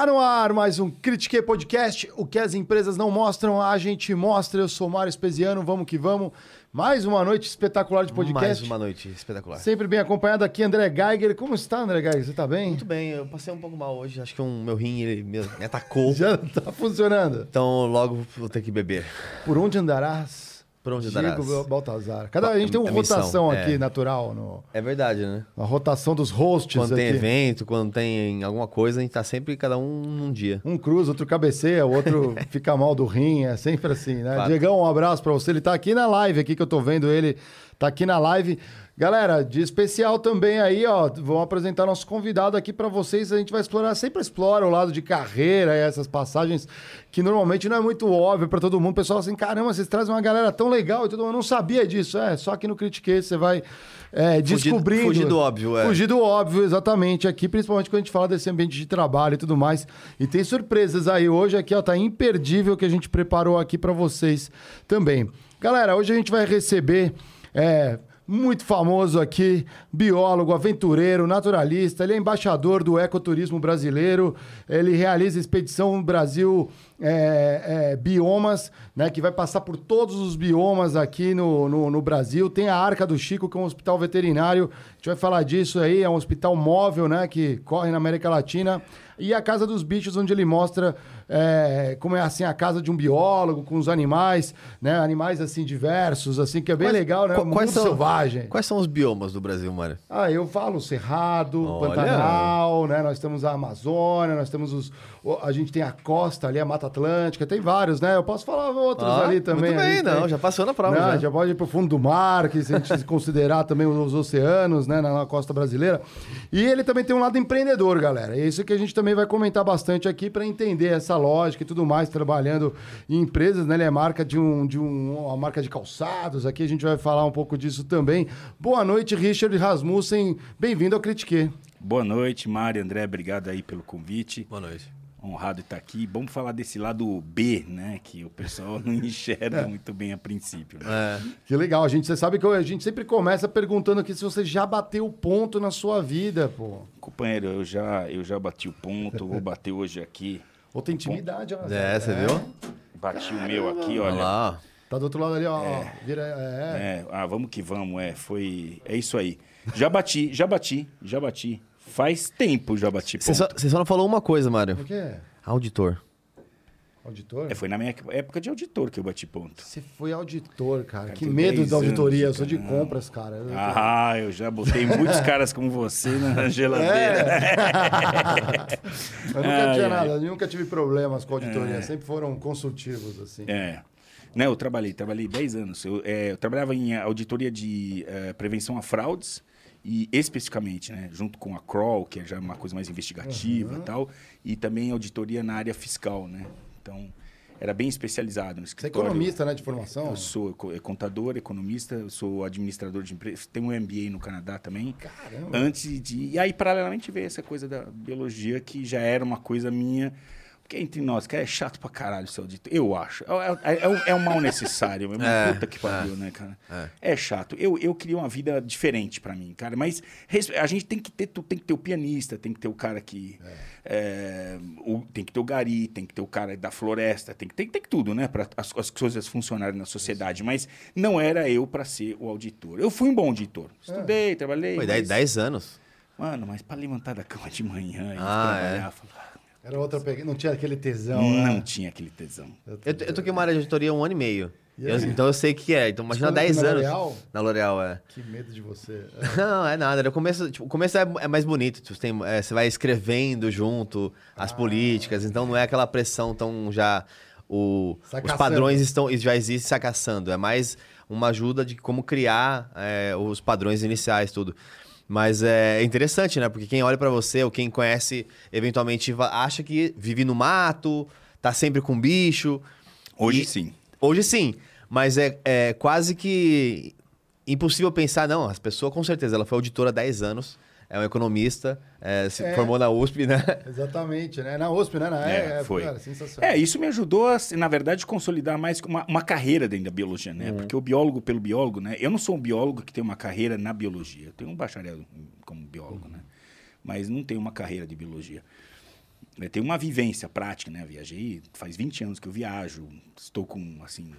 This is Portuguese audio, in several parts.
Tá no ar mais um Critique Podcast. O que as empresas não mostram, a gente mostra. Eu sou Mário Espesiano, vamos que vamos. Mais uma noite espetacular de podcast. Mais uma noite espetacular. Sempre bem acompanhado aqui, André Geiger. Como está, André Geiger? Você tá bem? Muito bem, eu passei um pouco mal hoje. Acho que um, meu rim ele me, me atacou. Já tá funcionando. Então logo vou ter que beber. Por onde andarás? Por onde Diego andarás? Baltazar. Cada, a gente tem uma missão, rotação é. aqui natural, no, É verdade, né? a rotação dos hosts Quando tem aqui. evento, quando tem alguma coisa, a gente tá sempre cada um num dia. Um cruza, outro cabeceia, o outro fica mal do rim, é sempre assim, né? Diegão, um abraço pra você. Ele tá aqui na live, aqui que eu tô vendo ele, tá aqui na live. Galera, de especial também aí, ó, vamos apresentar nosso convidado aqui pra vocês. A gente vai explorar, sempre explora o lado de carreira e essas passagens que normalmente não é muito óbvio pra todo mundo. O pessoal assim, caramba, vocês trazem uma galera tão legal e todo mundo não sabia disso. É, só aqui no Critique você vai é, descobrindo. fugir do óbvio, é. Fugir do óbvio, exatamente. Aqui, principalmente quando a gente fala desse ambiente de trabalho e tudo mais. E tem surpresas aí hoje aqui, ó, tá imperdível que a gente preparou aqui pra vocês também. Galera, hoje a gente vai receber é, muito famoso aqui, biólogo, aventureiro, naturalista, ele é embaixador do ecoturismo brasileiro, ele realiza expedição no Brasil é, é, biomas, né, que vai passar por todos os biomas aqui no, no, no Brasil. Tem a Arca do Chico, que é um hospital veterinário, a gente vai falar disso aí, é um hospital móvel, né, que corre na América Latina. E a Casa dos Bichos, onde ele mostra é, como é assim a casa de um biólogo, com os animais, né, animais assim diversos, assim, que é bem Quais- legal, né, qu- um quais são- selvagem. Quais são os biomas do Brasil, Mário? Ah, eu falo Cerrado, Olha. Pantanal, né? Nós temos a Amazônia, nós temos os. A gente tem a costa ali, a Mata Atlântica, tem vários, né? Eu posso falar outros Ah, ali também. muito bem, não, tem- já passou na prova, Não, já. já pode ir pro fundo do mar, que se a gente considerar também os oceanos, né? Na, na costa brasileira. E ele também tem um lado empreendedor, galera. É isso que a gente também vai comentar bastante aqui para entender essa lógica e tudo mais, trabalhando em empresas, né? Ele é marca de um, de um, uma marca de calçados. Aqui a gente vai falar um pouco disso também. Boa noite, Richard Rasmussen. Bem-vindo ao Critique. Boa noite, Mário, André, obrigado aí pelo convite. Boa noite. Honrado estar aqui. Vamos falar desse lado B, né? Que o pessoal não enxerga muito bem a princípio. né? É, Que legal, a gente, você sabe que a gente sempre começa perguntando aqui se você já bateu o ponto na sua vida, pô. Companheiro, eu já, eu já bati o ponto, vou bater hoje aqui. Ou tem intimidade, ó. é você viu? Bati o meu aqui, Olha olha. lá. Tá do outro lado ali, ó. ó. Vira, é. É, ah, vamos que vamos, é, foi, é isso aí. Já bati, já bati, já bati. Faz tempo já bati Você ponto. só, você só não falou uma coisa, Mário. O que é? Auditor. Auditor? É, foi na minha época de auditor que eu bati ponto. Você foi auditor, cara. Cara, que medo 10 da auditoria. anos, eu sou de compras, cara. Eu- Ah, eu já botei muitos caras como você na geladeira. eu nunca Ai, tinha ai. nada, eu nunca tive problemas com auditoria. Sempre foram consultivos, assim. É. Né, eu trabalhei, trabalhei 10 anos. Eu, é, eu trabalhava em auditoria de eh, prevenção a fraudes e especificamente, né, junto com a Kroll, que é já uma coisa mais investigativa e tal, e também auditoria na área fiscal, né? Então, era bem especializado no Você é escritório. economista, né, de formação? Eu sou eco- contador, economista, sou administrador de empresa, tenho um MBA no Canadá também. Caramba. Antes de. E aí, paralelamente, veio essa coisa da biologia, que já era uma coisa minha. Porque entre nós, que é chato pra caralho ser auditor. Eu acho. É, é, é um, é um mal necessário. É uma É, puta que pariu, né, cara? é. É. chato. Eu, eu queria uma vida diferente pra mim, cara. Mas a gente tem que ter, tu- tem que ter o pianista, tem que ter o cara que. é, o- tem que ter o gari, tem que ter o cara da floresta, tem que ter, tem que tudo, né? Pra as, as coisas funcionarem na sociedade. Mas não era eu pra ser o auditor. Eu fui um bom auditor. Estudei, trabalhei. Foi mas- 10 anos. Mano, mas pra levantar da cama de manhã e Ah, trabalhar, falar, Era outra pegada. Não tinha aquele tesão, não né? tinha aquele tesão. Eu, eu toquei uma área de auditoria há um ano e meio. E Eu- então eu sei o que é. Então imagina Escolha 10 na anos. L'Oréal? Na L'Oréal, é. Que medo de você. Não, é nada. O começo, tipo, o começo é, é mais bonito. Tipo, tem, é, você vai escrevendo junto Ah. as políticas, então não é aquela pressão tão já. O, os padrões estão, já existem se caçando. É mais uma ajuda de como criar é, os padrões iniciais, tudo. Mas é interessante, né? Porque quem olha pra você, ou quem conhece, eventualmente acha que vive no mato, tá sempre com bicho. Hoje E- sim. Hoje sim, mas é, é quase que impossível pensar, não, as pessoas com certeza, ela foi auditora há 10 anos, é um economista, é, se É. formou na USP, né? Exatamente, né? Na USP, né? Na, É, foi. Cara, sensacional. É, isso me ajudou, a, na verdade, consolidar mais uma, uma carreira dentro da biologia, Uhum. né? Porque o biólogo pelo biólogo, né? Eu não sou um biólogo que tem uma carreira na biologia. Eu tenho um bacharel como biólogo, né? Mas não tenho uma carreira de biologia. eu tenho uma vivência prática, né? Viajei, faz 20 anos que eu viajo, estou com, assim,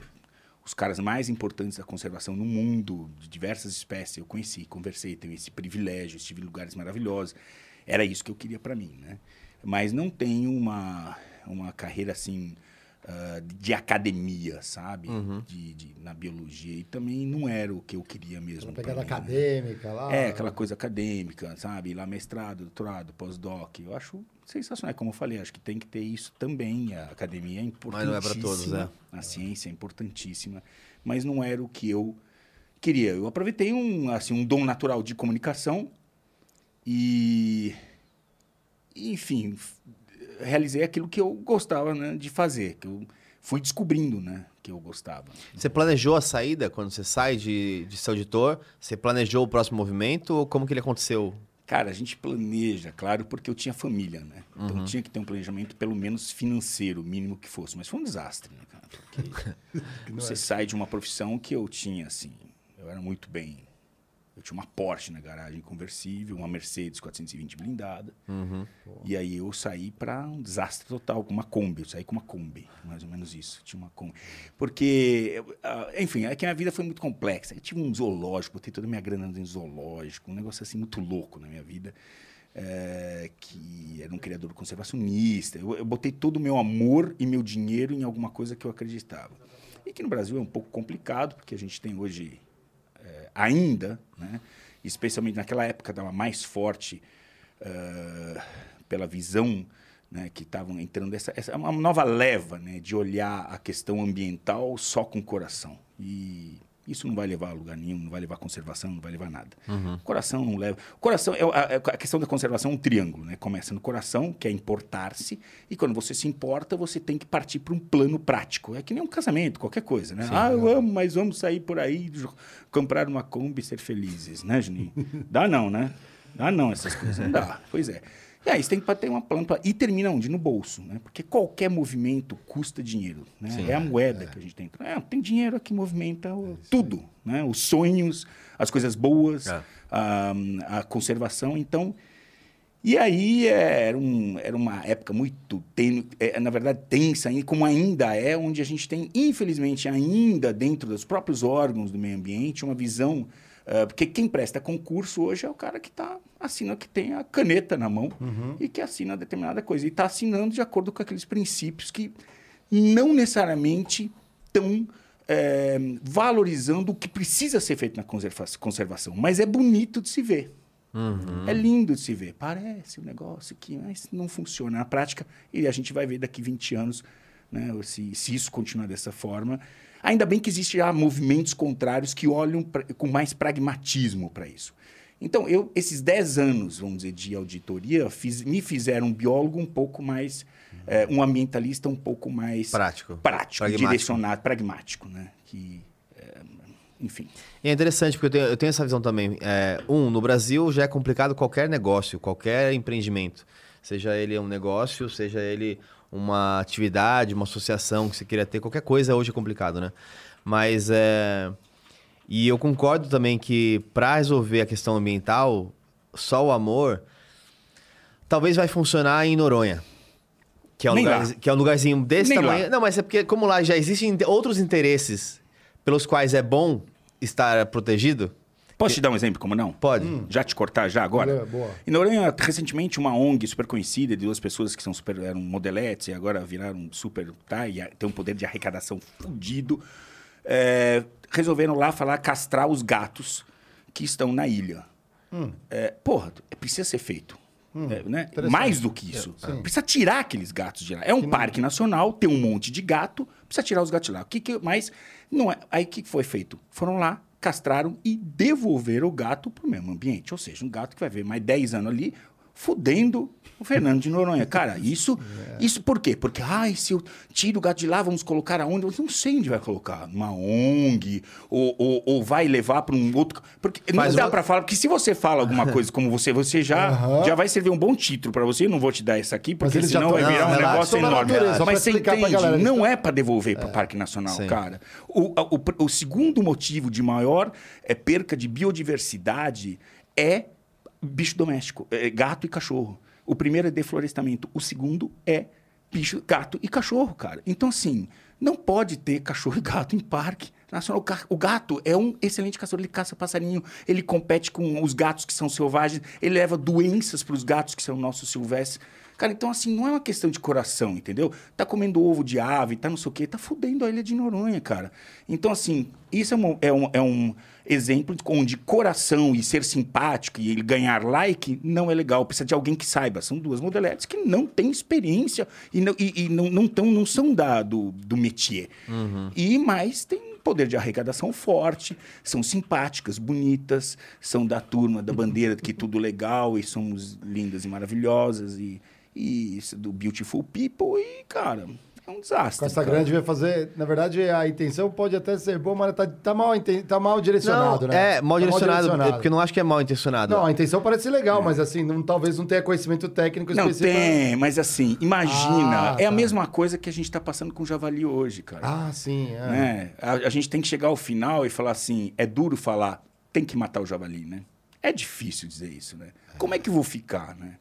os caras mais importantes da conservação no mundo, de diversas espécies. Eu conheci, conversei, tenho esse privilégio, estive em lugares maravilhosos. Era isso que eu queria para mim, né? Mas não tenho uma, uma carreira assim uh, de academia, sabe? Uhum. De, de, na biologia. E também não era o que eu queria mesmo. Pra pegada mim, né? acadêmica lá. É, aquela coisa acadêmica, sabe? Lá mestrado, doutorado, pós-doc. Eu acho sensacional. Como eu falei, acho que tem que ter isso também. A academia é Mas importantíssima. não é pra todos, né? A ciência é importantíssima. Mas não era o que eu queria. Eu aproveitei um, assim, um dom natural de comunicação e... Enfim, realizei aquilo que eu gostava né, de fazer. Que eu fui descobrindo, né? Que eu gostava. Você planejou a saída quando você sai de, de seu editor? Você planejou o próximo movimento ou como que ele aconteceu? Cara, a gente planeja, claro, porque eu tinha família, né? Então Uhum. tinha que ter um planejamento, pelo menos financeiro, o mínimo que fosse. Mas foi um desastre, né, cara? Porque você sai de uma profissão que eu tinha, assim, eu era muito bem. Eu tinha uma Porsche na garagem conversível, uma Mercedes 420 blindada. Uhum. E aí eu saí para um desastre total, com uma Kombi. Eu saí com uma Kombi, mais ou menos isso. Tinha uma Kombi. Porque, eu, enfim, é que a minha vida foi muito complexa. Eu tive um zoológico, botei toda a minha grana em zoológico, um negócio assim muito louco na minha vida. é, que era um criador conservacionista. Eu, eu botei todo o meu amor e meu dinheiro em alguma coisa que eu acreditava. E que no Brasil é um pouco complicado, porque a gente tem hoje ainda, né, especialmente naquela época estava mais forte eh, pela visão né, que estavam entrando essa, essa uma nova leva né, de olhar a questão ambiental só com o coração. E isso não vai levar a lugar nenhum, não vai levar a conservação, não vai levar a nada. O coração não leva. O coração é a, a questão da conservação é um triângulo, né? Começa no coração, que é importar-se, e quando você se importa, você tem que partir para um plano prático. É que nem um casamento, qualquer coisa, né? ah, eu amo, mas vamos sair por aí, comprar uma Kombi e ser felizes, né, Juninho? Dá não, né? Dá não essas coisas, não dá. Pois é. E aí você tem que ter uma plano pra- e termina onde? No bolso, né? Porque qualquer movimento custa dinheiro, né? Sim. é a moeda que a gente tem. É, tem dinheiro que movimenta o- tudo, né? Os sonhos, as coisas boas, É. a, a conservação. Então, e aí é, era, um, era uma época muito, ten, é, na verdade, tensa, e como ainda é, onde a gente tem, infelizmente, ainda dentro dos próprios órgãos do meio ambiente, uma visão. Ah, porque quem presta concurso hoje é o cara que está assina, que tem a caneta na mão e que assina determinada coisa. E está assinando de acordo com aqueles princípios que não necessariamente estão é, valorizando o que precisa ser feito na conserva conservação. Mas é bonito de se ver. É lindo de se ver. Parece um negócio que mas não funciona na prática. E a gente vai ver daqui 20 anos né, se, se isso continuar dessa forma. Ainda bem que existem já movimentos contrários que olham pra, com mais pragmatismo para isso. Então, eu, esses 10 anos, vamos dizer, de auditoria, fiz- me fizeram um biólogo um pouco mais, eh, um ambientalista um pouco mais Prático. prático Pragmático. direcionado, pragmático, né? Que, eh, enfim. E é interessante porque eu tenho, eu tenho essa visão também. É, um, no Brasil já é complicado qualquer negócio, qualquer empreendimento. Seja ele um negócio, seja ele uma atividade, uma associação que você queira ter, qualquer coisa hoje é complicado, né? Mas é. E eu concordo também que para resolver a questão ambiental, só o amor talvez vai funcionar em Noronha. Que é um, lugar, que é um lugarzinho desse Nem tamanho. lá. Não, mas é porque, como lá já existem outros interesses pelos quais é bom estar protegido, Posso te dar um exemplo, como não? pode. Já te cortar já agora? É, boa. Em Noronha, recentemente, uma ONG super conhecida de duas pessoas que são super, eram modeletes e agora viraram super. Tá, e tem um poder de arrecadação fudido. é, resolveram lá falar castrar os gatos que estão na ilha. É, porra, precisa ser feito. É, né? Mais do que isso. sim. Precisa tirar aqueles gatos de lá. É um parque nacional, tem um monte de gato, precisa tirar os gatos de lá. O que que, mas não é. Aí o que que foi feito? Foram lá, castraram e devolveram o gato para o mesmo ambiente. Ou seja, um gato que vai ver mais 10 anos ali, fudendo o Fernando de Noronha. Cara, isso, isso por quê? Porque, ai, se eu tiro o gato de lá, vamos colocar aonde? Eu não sei onde vai colocar. Numa ONG, ou, ou, ou vai levar para um outro. Porque não Mas dá o- para falar, porque se você fala alguma coisa como você, você já, Aham. já vai servir um bom título para você. Eu não vou te dar essa aqui, porque senão tão- vai virar Não, um relaxa. negócio enorme. natureza, Mas você entende, galera, não é para devolver para o Parque Nacional, Sim. cara. O, o o segundo motivo de maior é, perca de biodiversidade é bicho doméstico, é gato e cachorro. O primeiro é deflorestamento. O segundo é bicho, gato e cachorro, cara. Então, assim, não pode ter cachorro e gato em parque nacional. O gato é um excelente caçador, ele caça passarinho, ele compete com os gatos que são selvagens, ele leva doenças para os gatos que são nossos silvestres. Cara, então assim, não é uma questão de coração, entendeu? Tá comendo ovo de ave, tá não sei o quê, tá fudendo a ilha de Noronha, cara. Então assim, isso é é um, é um exemplo onde coração e ser simpático e ele ganhar like não é legal. Precisa de alguém que saiba. São duas modeletes que não têm experiência e não, e, e não, não, tão, não são da, do, do métier. Uhum. E mais tem poder de arrecadação forte, são simpáticas, bonitas, são da turma da bandeira que tudo legal e somos lindas e maravilhosas e e isso do Beautiful People e, cara, é um desastre. Com essa grande vai fazer. Na verdade, a intenção pode até ser boa, mas tá, tá, mal, tá mal direcionado, não, né? É, mal, tá direcionado, mal direcionado. Porque não acho que é mal intencionado. Não, a intenção parece legal, é. mas assim, não, talvez não tenha conhecimento técnico não, específico. Não, tem, mas assim, imagina. Ah, é tá. a mesma coisa que a gente tá passando com o Javali hoje, cara. Ah, sim. É. Né? A, a gente tem que chegar ao final e falar assim: é duro falar, tem que matar o Javali, né? É difícil dizer isso, né? Como é que eu vou ficar, né?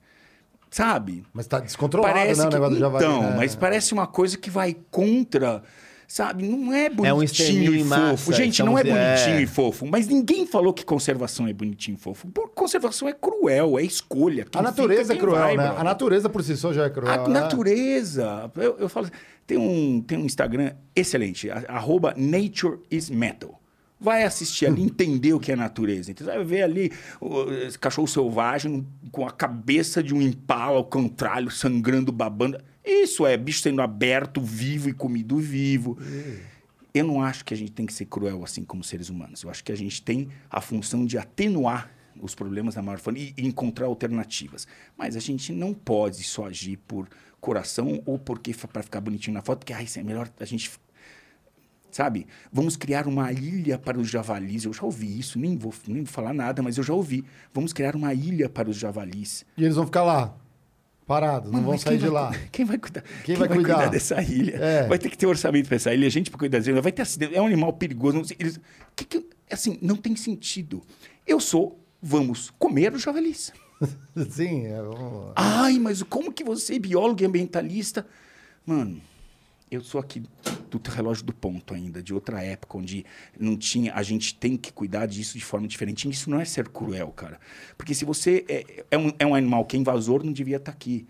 Sabe? Mas tá descontrolado, parece né, que, o negócio então, do javali. Então, né? mas parece uma coisa que vai contra... Sabe, não é bonitinho é um e massa, fofo. Gente, não é bonitinho é... e fofo. Mas ninguém falou que conservação é bonitinho e fofo. Por conservação é cruel, é escolha. Quem a natureza fica, é cruel, vai, né? A natureza por si só já é cruel. A né? natureza. Eu, eu falo, tem um, tem um Instagram excelente, arroba Nature is Metal. Vai assistir ali, entender o que é natureza. Então, você vai ver ali o cachorro selvagem com a cabeça de um impala ao contrário, sangrando, babando. Isso é bicho sendo aberto, vivo e comido vivo. Eu não acho que a gente tem que ser cruel assim como seres humanos. Eu acho que a gente tem a função de atenuar os problemas da maior família e encontrar alternativas. Mas a gente não pode só agir por coração ou porque para ficar bonitinho na foto, porque ah, é melhor a gente sabe? Vamos criar uma ilha para os javalis. Eu já ouvi isso, nem vou, nem vou falar nada, mas eu já ouvi. Vamos criar uma ilha para os javalis. E eles vão ficar lá, parados, não vão sair de lá. Quem vai cuidar? Quem, quem vai, cuidar? cuidar? dessa ilha? É. Vai ter que ter orçamento para essa ilha, gente para cuidar dessa ilha. Vai ter acidente. É um animal perigoso. Eles, que, que, assim, não tem sentido. Eu sou, vamos comer os javalis. Sim. É, vamos... Ai, mas como que você, biólogo e ambientalista... Mano, eu sou aqui do relógio do ponto ainda, de outra época, onde não tinha. A gente tem que cuidar disso de forma diferente. E isso não é ser cruel, cara. Porque se você é, é, um, é um animal que é invasor, não devia estar tá aqui.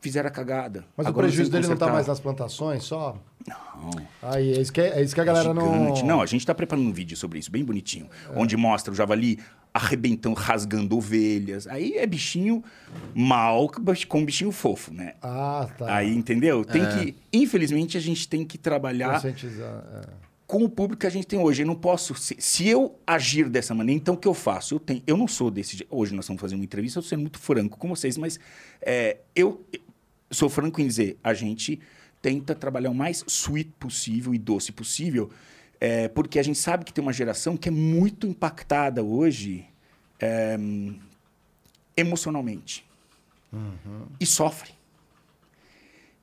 Fizeram a cagada. Mas Agora o prejuízo dele não está mais nas plantações só? Não. Aí, é isso que, é, é isso que a galera Gigante. não. Não, a gente está preparando um vídeo sobre isso, bem bonitinho. É. Onde mostra o javali arrebentando, rasgando ovelhas. Aí é bichinho mal com bichinho fofo, né? Ah, tá. Aí, entendeu? Tem é. que. Infelizmente, a gente tem que trabalhar. É. Com o público que a gente tem hoje. Eu não posso. Se, se, eu agir dessa maneira, então o que eu faço? Eu, tenho, eu não sou desse. Hoje nós estamos fazendo uma entrevista, eu estou sendo muito franco com vocês, mas é, eu sou franco em dizer: a gente tenta trabalhar o mais sweet possível e doce possível é, porque a gente sabe que tem uma geração que é muito impactada hoje é, emocionalmente. Uhum. E sofre.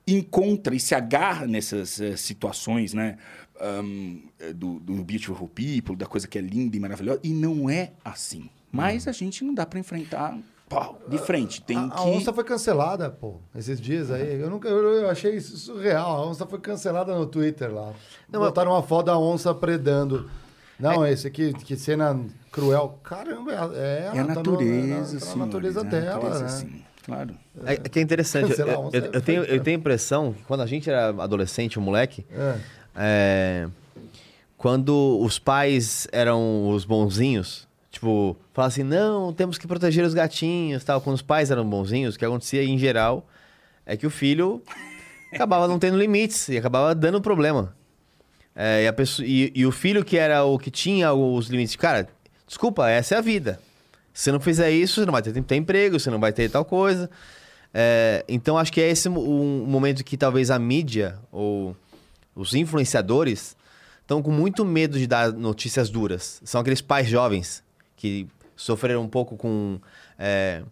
Encontra e se agarra nessas uh, situações, né? Um, do, do Beautiful People, da coisa que é linda e maravilhosa. E não é assim. Mas uhum. a gente não dá para enfrentar pau, de frente. Tem a, que... a onça foi cancelada, pô, esses dias aí. Eu nunca eu, eu achei isso surreal. A onça foi cancelada no Twitter lá. Não, Botaram uma foto da onça predando. Não, é... esse aqui, que cena cruel. Caramba, é, é a, natureza, tá no, tá na, natureza dela, é a natureza, né? Sim. Claro. É, é, que é interessante. eu, eu, eu, eu, tenho, eu tenho a impressão que quando a gente era adolescente, um moleque, é. É, quando os pais eram os bonzinhos, Tipo, falar assim, não, temos que proteger os gatinhos, tal. Quando os pais eram bonzinhos, o que acontecia em geral é que o filho acabava não tendo limites e acabava dando problema. É, e, pessoa, e, e, o filho que era o que tinha os limites, cara, desculpa, essa é a vida. Se você não fizer isso, você não vai ter tempo de ter emprego, você não vai ter tal coisa. É, então acho que é esse um momento que talvez a mídia ou os influenciadores estão com muito medo de dar notícias duras. São aqueles pais jovens que sofreram um pouco com. É,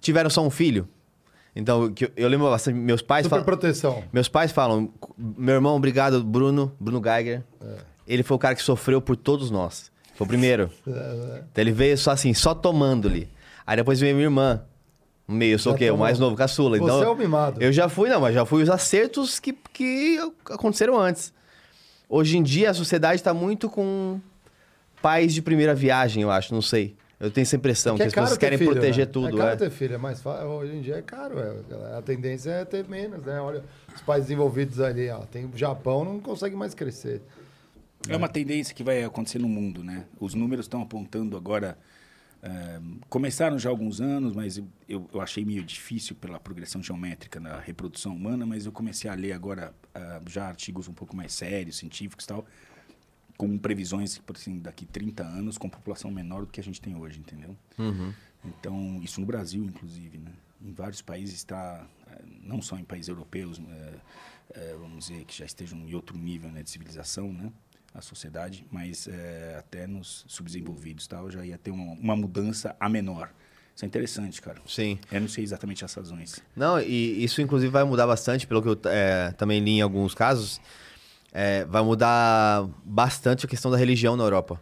tiveram só um filho. Então, eu, eu lembro bastante. Meus pais falam. proteção. Meus pais falam. Meu irmão, obrigado, Bruno, Bruno Geiger. É. Ele foi o cara que sofreu por todos nós. Foi o primeiro. É, é. então ele veio só assim, só tomando-lhe. Aí depois veio minha irmã, no meio. Eu sou Já o quê? O tomou. mais novo, caçula. Você Então, é o mimado. eu já fui, não, mas já fui os acertos que, que aconteceram antes. Hoje em dia, a sociedade tá muito com pais de primeira viagem, eu acho, não sei. Eu tenho essa impressão, Porque que as pessoas querem filho, proteger né? tudo. É caro é. ter filho, é mais fácil. Hoje em dia é caro. é. A tendência é ter menos, né? Olha, os países desenvolvidos ali, ó. Tem o Japão, não consegue mais crescer. É uma tendência que vai acontecer no mundo, né? Os números estão apontando agora. eh, começaram já há alguns anos, mas eu, eu, eu achei meio difícil pela progressão geométrica na reprodução humana, mas eu comecei a ler agora ah, já artigos um pouco mais sérios, científicos e tal, com previsões, por assim, daqui 30 anos, com população menor do que a gente tem hoje, entendeu? Uhum. Então, isso no Brasil, inclusive, né? Em vários países está, eh, não só em países europeus, eh, eh, vamos dizer, que já estejam em outro nível né, de civilização, né? A sociedade, mas eh, até nos subdesenvolvidos tal, já ia ter uma, uma mudança a menor. Isso é interessante, cara. Sim. Eu não sei exatamente as razões. Não, e isso inclusive vai mudar bastante, pelo que eu é, também li em alguns casos. É, vai mudar bastante a questão da religião na Europa.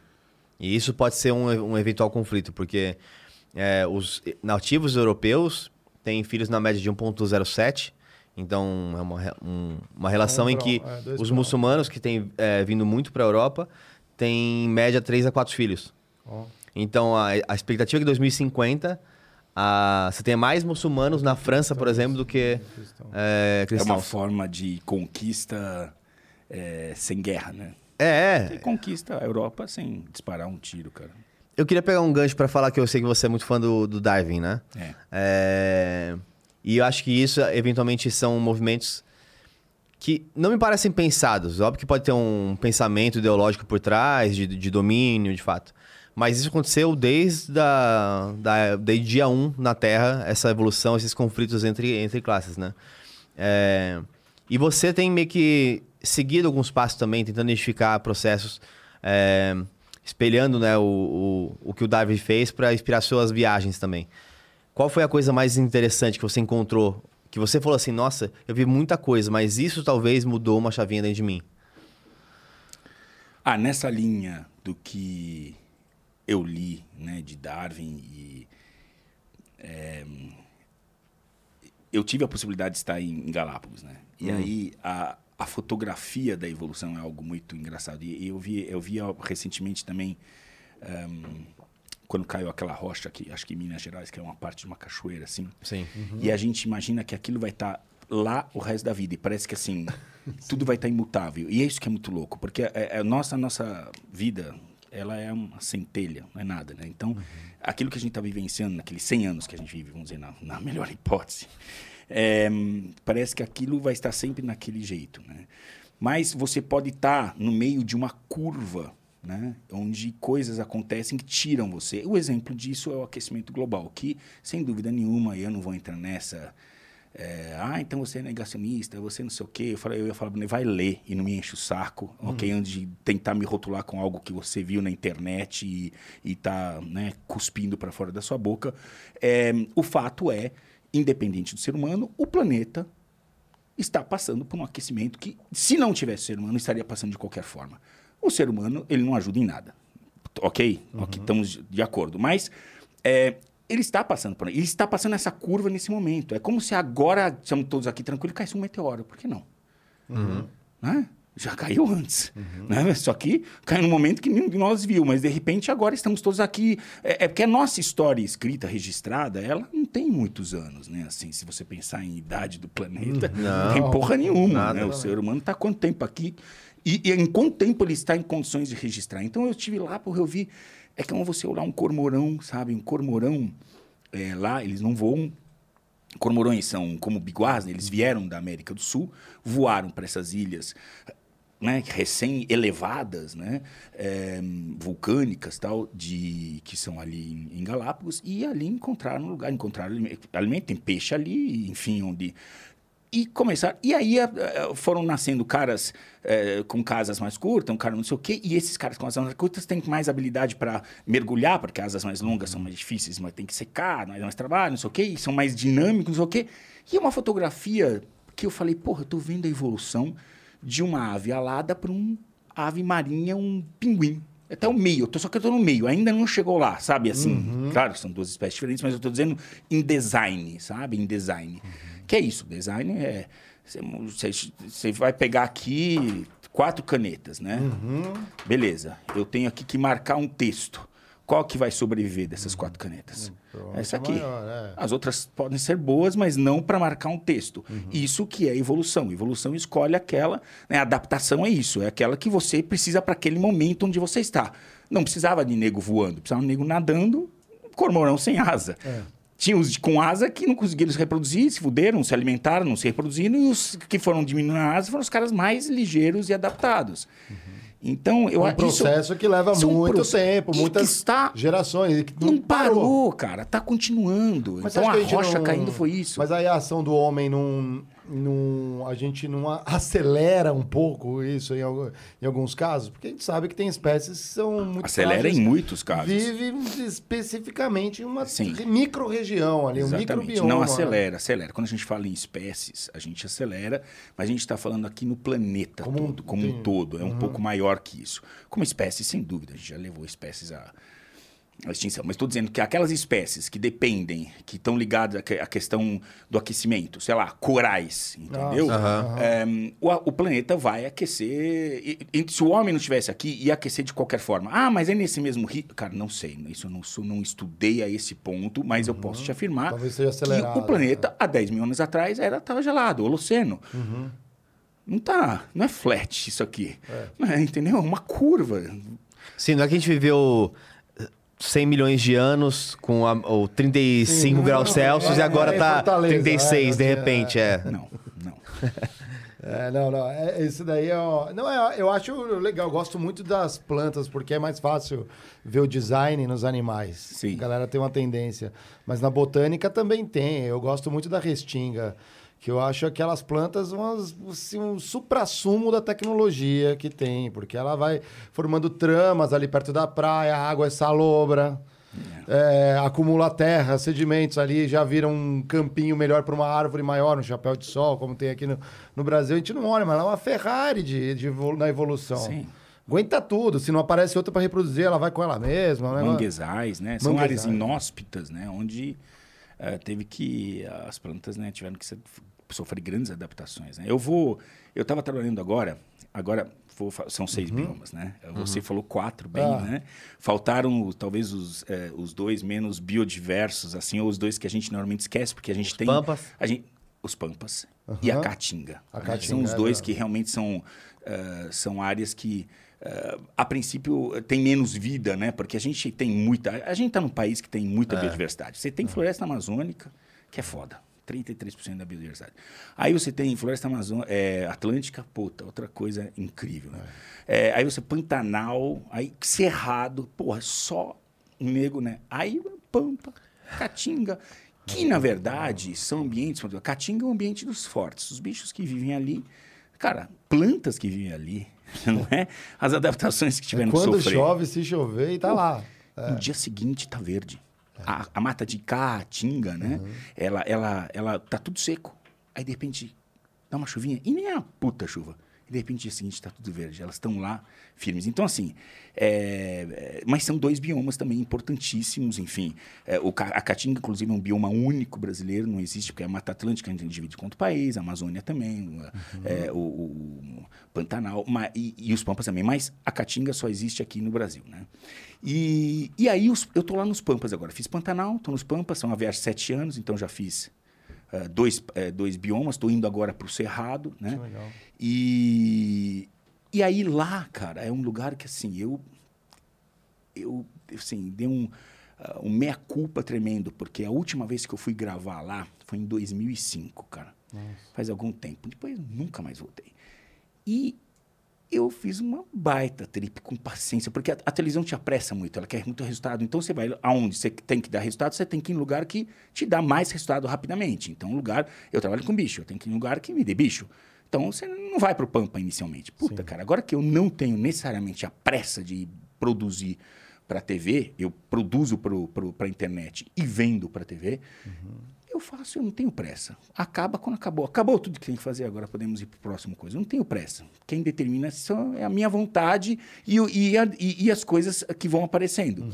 E isso pode ser um, um eventual conflito, porque é, os nativos europeus têm filhos na média de 1,07. Então, é uma, um- uma relação Um em que é, os muçulmanos, que têm é, vindo muito para a Europa, têm em média 3 a 4 filhos. Ó. Então, a, a expectativa é que em 2050 a, você tenha mais muçulmanos na França, por exemplo, do que é, É uma cristãos. forma de conquista eh, sem guerra, né? É, Você é. conquista a Europa sem disparar um tiro, cara. Eu queria pegar um gancho para falar que eu sei que você é muito fã do, do diving, né? É. É, E eu acho que isso, eventualmente, são movimentos que não me parecem pensados. Óbvio que pode ter um pensamento ideológico por trás, de, de domínio, de fato. Mas isso aconteceu desde a, da, desde dia 1 na Terra, essa evolução, esses conflitos entre, entre classes, né? É, E você tem meio que seguido alguns passos também, tentando identificar processos, é, espelhando né, o, o, o que o Darwin fez para inspirar suas viagens também. Qual foi a coisa mais interessante que você encontrou? Que você falou assim, nossa, eu vi muita coisa, mas isso talvez mudou uma chavinha dentro de mim. Ah, nessa linha do que eu li, né, de Darwin e é, eu tive a possibilidade de estar em, em Galápagos, né? E aí a, a fotografia da evolução é algo muito engraçado. E, eu vi eu vi recentemente também ehm, quando caiu aquela rocha aqui, acho que em Minas Gerais, que é uma parte de uma cachoeira assim. Sim. E a gente imagina que aquilo vai estar lá o resto da vida. E parece que assim, tudo vai estar imutável. E é isso que é muito louco, porque é, é- a nossa, a nossa vida, ela é uma centelha, não é nada, né? Então, aquilo que a gente está vivenciando naqueles 100 anos que a gente vive, vamos dizer, na, na melhor hipótese, é, parece que aquilo vai estar sempre naquele jeito, né? Mas você pode estar no meio de uma curva, né? Onde coisas acontecem que tiram você. O exemplo disso é o aquecimento global, que, sem dúvida nenhuma, eu não vou entrar nessa. é, ah, então você é negacionista, você não sei o quê. Eu, falei, eu ia falar, vai ler e não me enche o saco, ok? Antes de tentar me rotular com algo que você viu na internet e, e tá né, cuspindo para fora da sua boca. É, o fato é, independente do ser humano, o planeta está passando por um aquecimento que, se não tivesse ser humano, estaria passando de qualquer forma. O ser humano, ele não ajuda em nada. Ok? Ok, estamos de acordo. Mas é, ele está passando por Ele está passando essa curva nesse momento. É como se agora, estamos todos aqui tranquilos, caísse um meteoro. Por que não? Né? Já caiu antes. Né? Só que caiu num momento que nenhum de nós viu, mas de repente agora estamos todos aqui. É, é porque a nossa história escrita, registrada, ela não tem muitos anos, né? Assim, se você pensar em idade do planeta, não, tem porra nenhuma. Nada. né? O ser humano está quanto tempo aqui? E, e em quanto tempo ele está em condições de registrar? Então eu estive lá porque eu vi. É como você olhar um cormorão, sabe? Um cormorão é, lá, eles não voam Cormorões são como biguás, né? eles vieram da América do Sul, voaram para essas ilhas né, recém-elevadas, né, eh, vulcânicas, tal, de, que são ali em, Galápagos, e ali encontraram um lugar, encontraram alime- alimento, tem peixe ali, enfim, onde... E começaram. E aí eh, eh, foram nascendo caras eh, com casas mais curtas, um cara não sei o quê, e esses caras com asas mais curtas têm mais habilidade para mergulhar, porque asas mais longas são mais difíceis, mas tem que secar, mais, mais trabalho, não sei o quê, e são mais dinâmicos, não sei o quê. E é uma fotografia que eu falei, porra, eu tô vendo a evolução de uma ave alada para um ave marinha, um pinguim. Até o meio, tô, só que eu tô no meio, ainda não chegou lá, sabe? Assim, claro, são duas espécies diferentes, mas eu tô dizendo em design, sabe? Em design. Que é isso, design é. Você, você vai pegar aqui quatro canetas, né? Beleza, eu tenho aqui que marcar um texto. Qual que vai sobreviver dessas quatro canetas? provavelmente Essa a aqui. maior, é. As outras podem ser boas, mas não para marcar um texto. Uhum. Isso que é evolução. Evolução escolhe aquela, né, adaptação é isso, é aquela que você precisa para aquele momento onde você está. Não precisava de nego voando, precisava de nego nadando, cormorão sem asa. É. Tinha os com asa que não conseguiram se reproduzir, se fuderam, se alimentaram, não se reproduziram, e os que foram diminuindo a asa foram os caras mais ligeiros e adaptados. Então, eu um acho processo que leva isso é um muito processo- tempo, e que muitas está- gerações. que não, parou, cara, tá continuando. Mas então a rocha não- caindo foi isso. Mas aí a ação do homem não, não. A gente não a- acelera um pouco isso em, em alguns casos? Porque a gente sabe que tem espécies que são muito. Acelera em muitos casos. Vive especificamente em uma Sim. micro-região ali, um Exatamente. microbioma. Não acelera, acelera. Quando a gente fala em espécies, a gente acelera, mas a gente está falando aqui no planeta Como um- todo, como um todo. É um pouco maior que isso. Como espécie, sem dúvida, a gente já levou espécies à, à extinção. Mas estou dizendo que aquelas espécies que dependem, que estão ligadas à que- à questão do aquecimento, sei lá, corais, entendeu? Nossa. É, o, o planeta vai aquecer. e- e se o homem não estivesse aqui, ia aquecer de qualquer forma. Ah, mas é nesse mesmo ritmo. Cara, não sei. Isso eu não, sou, não estudei a esse ponto, mas eu posso te afirmar Uhum. Talvez seja que o planeta, há 10 mil anos atrás, era tava gelado, holoceno. Uhum. Não tá. Não é flat isso aqui. É. Não é, entendeu? É uma curva. Sim, não é que a gente viveu 100 milhões de anos com a, o 35 Sim, graus não, Celsius é, e agora é tá Fortaleza, 36 é, de é, repente, é. Não, não. É, não, não. É, isso daí é. ó, Não, é, eu acho legal. Eu gosto muito das plantas, porque é mais fácil ver o design nos animais. Sim. A galera tem uma tendência. Mas na botânica também tem. Eu gosto muito da restinga. Que eu acho aquelas plantas umas, assim, um supra-sumo da tecnologia que tem. Porque ela vai formando tramas ali perto da praia, a água é salobra. É, acumula terra, sedimentos ali, já vira um campinho melhor para uma árvore maior, um chapéu de sol, como tem aqui no, no Brasil. A gente não olha, mas ela é uma Ferrari de, de evolu- na evolução. Sim. Aguenta tudo. Se não aparece outra para reproduzir, ela vai com ela mesma. né? Manguezais, né? São Manguezais. áreas inóspitas, né? Onde eh, teve que as plantas, né, tiveram que ser- sofrer grandes adaptações. Né? Eu vou, eu estava trabalhando agora, agora vou são seis biomas, né? Você falou quatro, bem, Uhum. Ah. né? Faltaram talvez os, eh, os dois menos biodiversos, assim, ou os dois que a gente normalmente esquece, porque a gente tem pampas? a gente, os pampas e a caatinga. A caatinga, São os é dois verdade. que realmente são, eh, são áreas que, eh, a princípio, eh, tem menos vida, né? Porque a gente tem muita... A gente está num país que tem muita biodiversidade. Você tem floresta amazônica, que é foda. 33% da biodiversidade. Aí você tem floresta amazônica, é, atlântica, puta, outra coisa incrível. né? É, aí você Pantanal, aí Cerrado, porra, só um nego, né? Aí Pampa, Caatinga, que na verdade são ambientes. Caatinga é um ambiente dos fortes, os bichos que vivem ali. Cara, plantas que vivem ali, não é? As adaptações que tiveram que Quando sofrer. chove, se chover, e tá lá. No dia seguinte tá verde. A, a mata de caatinga, né? Ela, ela, ela tá tudo seco. Aí de repente dá uma chuvinha e nem é uma puta chuva. E de repente dia seguinte tá tudo verde. Elas estão lá firmes. Então assim, é, é, mas são dois biomas também importantíssimos. Enfim, É, o, a caatinga inclusive é um bioma único brasileiro, não existe porque a Mata Atlântica a gente divide com outro país, a Amazônia também, o- é, o, o Pantanal e, e os Pampas também. Mas a caatinga só existe aqui no Brasil, né? E, e aí os- eu tô lá nos Pampas agora. Fiz Pantanal, tô nos Pampas, são a viagem sete anos, então já fiz eh, dois, eh, dois biomas, tô indo agora pro Cerrado, né? Que legal. E, e aí lá, cara, é um lugar que assim, eu eu assim, dei um ah, um meia-culpa tremendo, porque a última vez que eu fui gravar lá foi em 2005, cara. Faz algum tempo. Depois eu nunca mais voltei. E eu fiz uma baita trip com paciência, porque a, a televisão te apressa muito, ela quer muito resultado. Então você vai aonde você tem que dar resultado, você tem que ir em lugar que te dá mais resultado rapidamente. Então, lugar, eu trabalho com bicho, eu tenho que ir em lugar que me dê bicho. Então você não vai para o Pampa inicialmente. Puta, cara, agora que eu não tenho necessariamente a pressa de produzir para TV, eu produzo para a internet e vendo para TV, eu eu faço? Eu não tenho pressa. Acaba quando acabou. Acabou tudo que tem que fazer, agora podemos ir para o próximo coisa. Eu não tenho pressa. Quem determina só é a minha vontade e, e, a- e- e as coisas que vão aparecendo.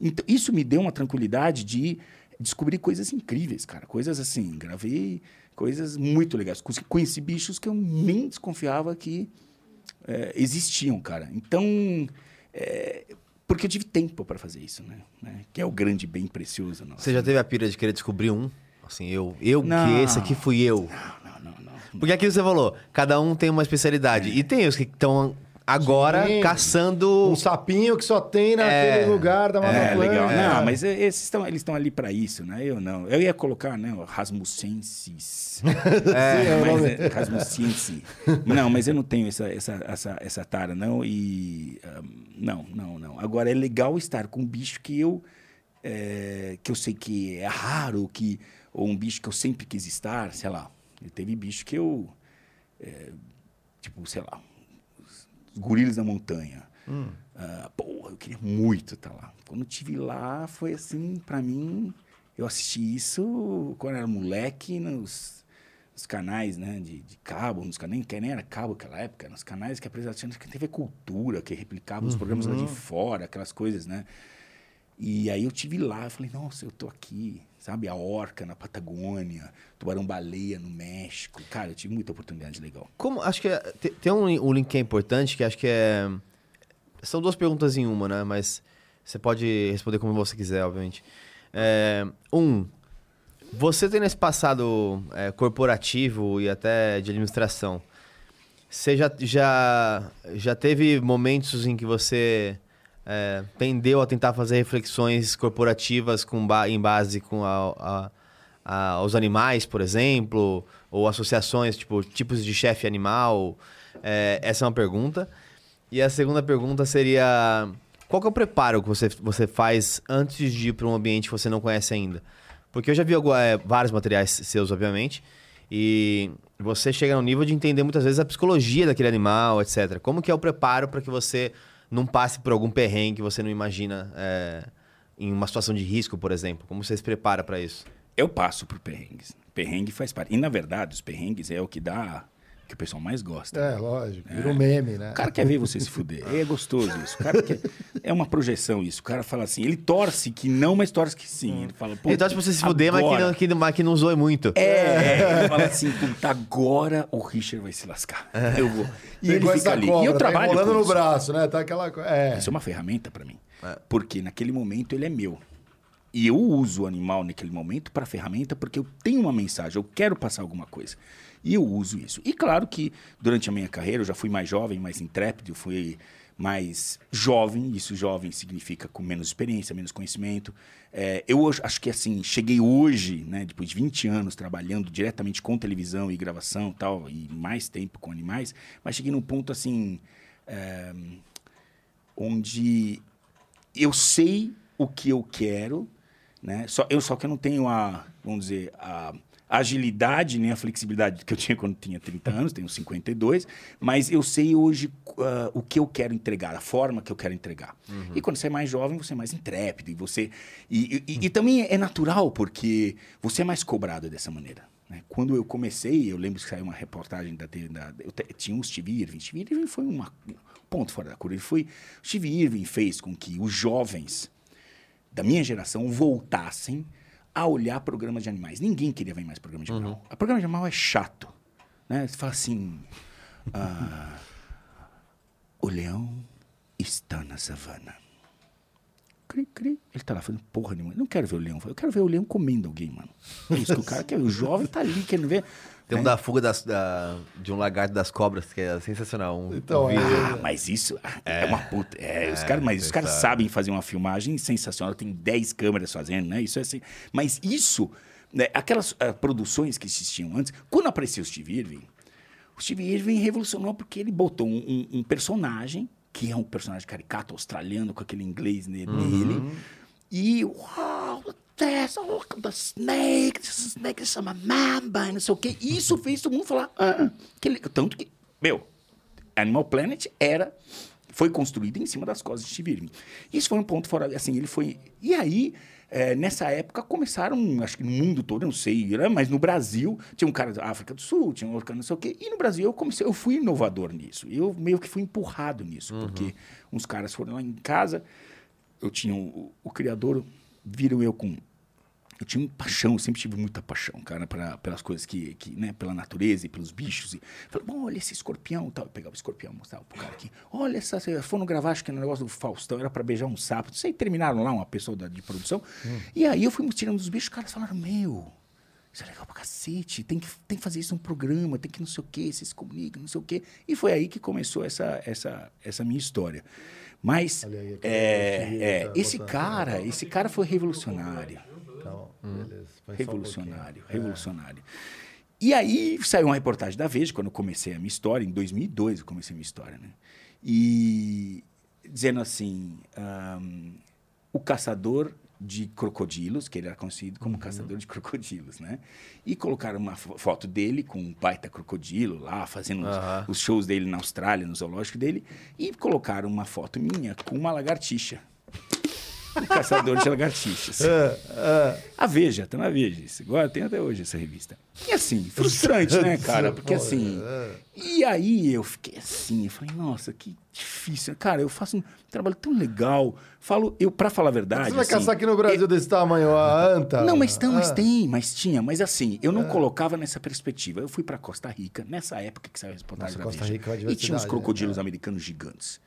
Então, isso me deu uma tranquilidade de descobrir coisas incríveis, cara. Coisas assim, gravei coisas muito legais. Conheci- Conheci bichos que eu nem desconfiava que é, existiam, cara. Então, é, porque eu tive tempo para fazer isso, né? Né? Que é o grande bem precioso. nosso. Você já teve a pira de querer descobrir um? Assim, eu, eu Não. que esse aqui fui eu. Não, não, não. Porque aquilo que você falou, cada um tem uma especialidade. E tem os que estão agora Sim. caçando. Um sapinho que só tem naquele É. lugar da Mata É, legal. Não, mas é- esses estão, eles estão ali para isso, né? Eu não. Eu ia colocar, né? Rasmussensis. É, o mas, é, Rasmussense. Não, mas eu não tenho essa, essa, essa, essa tara, não. E. ahm, não, não, não. Agora, é legal estar com um bicho que eu. é, que eu sei que é raro, que, ou um bicho que eu sempre quis estar, sei lá. Teve bicho que eu. é, tipo, sei lá. Os gorilas da montanha. Ah, porra, eu queria muito estar lá. Quando eu estive lá, foi assim, pra mim, eu assisti isso quando era moleque nos, nos canais, né, de, de cabo, nos canais, nem, nem era cabo naquela época, nos canais que apresentavam, que TV Cultura, que replicava os programas lá de fora, aquelas coisas, né. E aí eu tive lá, eu falei, nossa, eu tô aqui, sabe, a Orca na Patagônia, Tubarão-Baleia no México. Cara, eu tive muita oportunidade legal. Como, acho que é- te- tem um, um link que é importante, que acho que é. São duas perguntas em uma, né? Mas você pode responder como você quiser, obviamente. É, um, você tem nesse passado é, corporativo e até de administração, você já, já, já teve momentos em que você é, tendeu a tentar fazer reflexões corporativas com ba- em base com a, a- a- aos animais, por exemplo, ou associações, tipo tipos de chefe animal? É, essa é uma pergunta. E a segunda pergunta seria: qual que é o preparo que você, você faz antes de ir para um ambiente que você não conhece ainda? Porque eu já vi é, vários materiais seus, obviamente, e você chega no nível de entender muitas vezes a psicologia daquele animal, etc. Como que é o preparo para que você não passe por algum perrengue que você não imagina é, em uma situação de risco, por exemplo? Como você se prepara para isso? Eu passo por perrengues. Perrengue faz parte. E, na verdade, os perrengues é o que dá... que o pessoal mais gosta. É, lógico. Vira um meme, né? O cara quer ver você se fuder. É gostoso isso. O cara quer... É uma projeção isso. O cara fala assim, ele torce que não, mas torce que sim. Ele fala, pô, Então, tipo, você se fuder, mas que não, que, mas que não zoe muito. É, é, ele fala assim, puta, agora o Richard vai se lascar. Eu vou. E ele fica ali. cobra, e eu tá trabalho enrolando com no braço, né? Tá aquela. É. Isso é uma ferramenta para mim. Porque naquele momento ele é meu. E eu uso o animal naquele momento para ferramenta porque eu tenho uma mensagem, eu quero passar alguma coisa. E eu uso isso. E claro que durante a minha carreira eu já fui mais jovem, mais intrépido, eu fui mais jovem. Isso jovem significa com menos experiência, menos conhecimento. É, eu acho que assim, cheguei hoje, né, depois de 20 anos trabalhando diretamente com televisão e gravação e tal, e mais tempo com animais, mas cheguei num ponto assim. é, onde eu sei o que eu quero, né? Só, eu só que eu não tenho a, vamos dizer, a agilidade nem a flexibilidade que eu tinha quando tinha 30 anos, tenho 52, mas eu sei hoje ah, o que eu quero entregar, a forma que eu quero entregar. E quando você é mais jovem, você é mais intrépido e você e, e- e também é natural porque você é mais cobrado dessa maneira. né? Quando eu comecei, eu lembro que saiu uma reportagem da, da eu tinha um Steve Irving. Steve Irving foi uma, um ponto fora da curva. Ele foi, o Steve Irving fez com que os jovens da minha geração voltassem a olhar programas de animais. Ninguém queria ver mais programa de animal. A programa de animal é chato. Né? Você fala assim... ah, o leão está na savana. Cri, cri. Ele tá lá fazendo porra nenhuma. Eu não quero ver o leão. Eu quero ver o leão comendo alguém, mano. É isso que o cara quer. O jovem tá ali querendo ver. Tem um da fuga das- da- de um lagarto das cobras, que é sensacional. Um, Então, um vídeo. Ah, mas isso é, uma puta. É, os caras, mas os caras sabem fazer uma filmagem sensacional. Tem 10 câmeras fazendo, né? Isso é assim. Mas isso, né, aquelas ah, produções que existiam antes, quando apareceu o Steve Irving, o Steve Irving revolucionou porque ele botou um, um- um personagem, que é um personagem caricato australiano, com aquele inglês ne- nele. E, uau, that's, oh, the snake, this snake is a mamba, não sei o quê. Isso fez todo mundo falar. Ah, ah, que tanto que, meu, Animal Planet era foi construído em cima das costas de Steve. Isso foi um ponto fora, assim, ele foi... E aí, é, nessa época começaram, acho que no mundo todo, não sei, né? mas no Brasil, tinha um cara da África do Sul, tinha um outro cara não sei o quê, e no Brasil eu comecei, eu fui inovador nisso, eu meio que fui empurrado nisso, porque uns caras foram lá em casa, eu tinha o, o criador, viram eu com eu tinha um paixão, sempre tive muita paixão, cara, pra, pelas coisas que, que, né, pela natureza e pelos bichos. E falei, bom, olha esse escorpião tal. Eu pegava o escorpião, mostrava pro cara aqui. Olha essa, foram gravar, acho que no negócio do Faustão, era pra beijar um sapo. Não sei, terminaram lá, uma pessoa da, de produção. E aí eu fui tirando dos bichos, os caras falaram, meu, isso é legal pra cacete, tem que, tem que fazer isso num programa, tem que não sei o quê, você se comunica, não sei o quê. E foi aí que começou essa, essa, essa minha história. Mas, aí, é, é, esse cara, esse cara foi revolucionário. Então, beleza. Põe só um Revolucionário, pouquinho. revolucionário. E aí saiu uma reportagem da Veja, quando eu comecei a minha história, em 2002 eu comecei a minha história, né? E dizendo assim, ahm, o caçador de crocodilos, que ele era conhecido como caçador de crocodilos, né? E colocaram uma fo- foto dele com um baita crocodilo lá, fazendo os- Aham. os shows dele na Austrália, no zoológico dele, e colocaram uma foto minha com uma lagartixa. O caçador de lagartixas. A Veja, tá na Veja. Isso. Agora tem até hoje essa revista. E assim, frustrante, né, cara? Porque assim. E aí eu fiquei assim, eu falei, nossa, que difícil. Cara, eu faço um trabalho tão legal. Falo, eu, pra falar a verdade. Você vai assim, caçar aqui no Brasil desse tamanho, a anta? não, mas tem, mas Ah. tem, mas tinha. Mas assim, eu não colocava nessa perspectiva. Eu fui pra Costa Rica, nessa época que saiu a reportagem Nossa, da Costa Veja. Rica é E tinha uns diversidade, crocodilos né? americanos gigantes.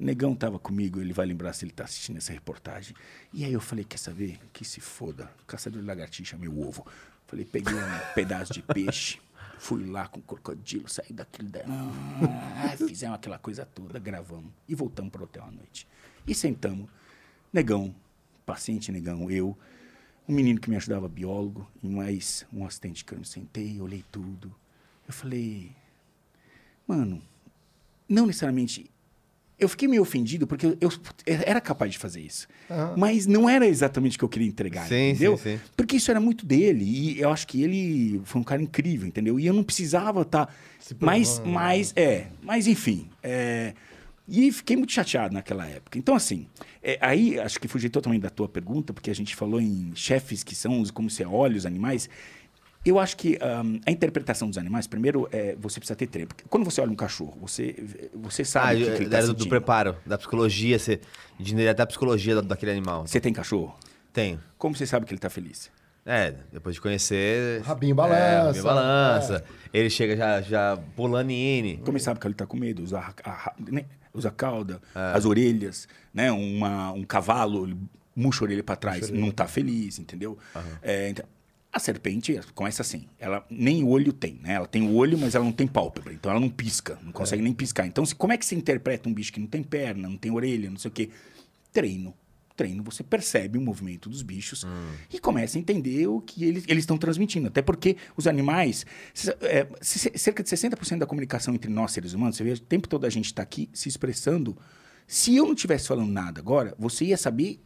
O negão tava comigo, ele vai lembrar se ele tá assistindo essa reportagem. E aí eu falei, quer saber? Que se foda. Caçador de lagartixa, meu ovo. Falei, peguei um pedaço de peixe, fui lá com o crocodilo, saí daquele... Da... Fizemos aquela coisa toda, gravamos. E voltamos pro hotel à noite. E sentamos. Negão, paciente negão, eu, um menino que me ajudava, biólogo, e mais um assistente que eu sentei, olhei tudo. Eu falei, mano, não necessariamente. Eu fiquei meio ofendido porque eu, eu era capaz de fazer isso. Aham. Mas não era exatamente o que eu queria entregar, Sim, entendeu? sim, sim. Porque isso era muito dele. E eu acho que ele foi um cara incrível, entendeu? E eu não precisava estar. Se mas, mas, é. Mas, enfim. é, e fiquei muito chateado naquela época. Então, assim, é, aí acho que fugi totalmente da tua pergunta, porque a gente falou em chefes que são como você olha os animais. Eu acho que ahm, a interpretação dos animais, primeiro, é, você precisa ter treino. Porque quando você olha um cachorro, você, você Ah, sabe o que, que ele tá era do, do preparo, da psicologia, você, de até a psicologia da- daquele animal. Você tem cachorro? Tenho. Como você sabe que ele está feliz? É, depois de conhecer. Rabinho É, balança. rabinho balança. Ele chega já, já pulando em Como ele sabe que ele está com medo, usa a, a- né? usa a cauda, É. as orelhas, né? Uma, um cavalo, ele murcha a orelha para trás, não está feliz, entendeu? É, então, a serpente começa assim, ela nem olho tem, né? Ela tem o olho, mas ela não tem pálpebra, então ela não pisca, não consegue nem piscar. Então, se, como é que se interpreta um bicho que não tem perna, não tem orelha, não sei o quê? Treino. Treino, você percebe o movimento dos bichos e começa a entender o que eles estão transmitindo. Até porque os animais, é, cerca de 60% da comunicação entre nós, seres humanos, você vê, o tempo todo a gente está aqui se expressando. Se eu não estivesse falando nada agora, você ia saber.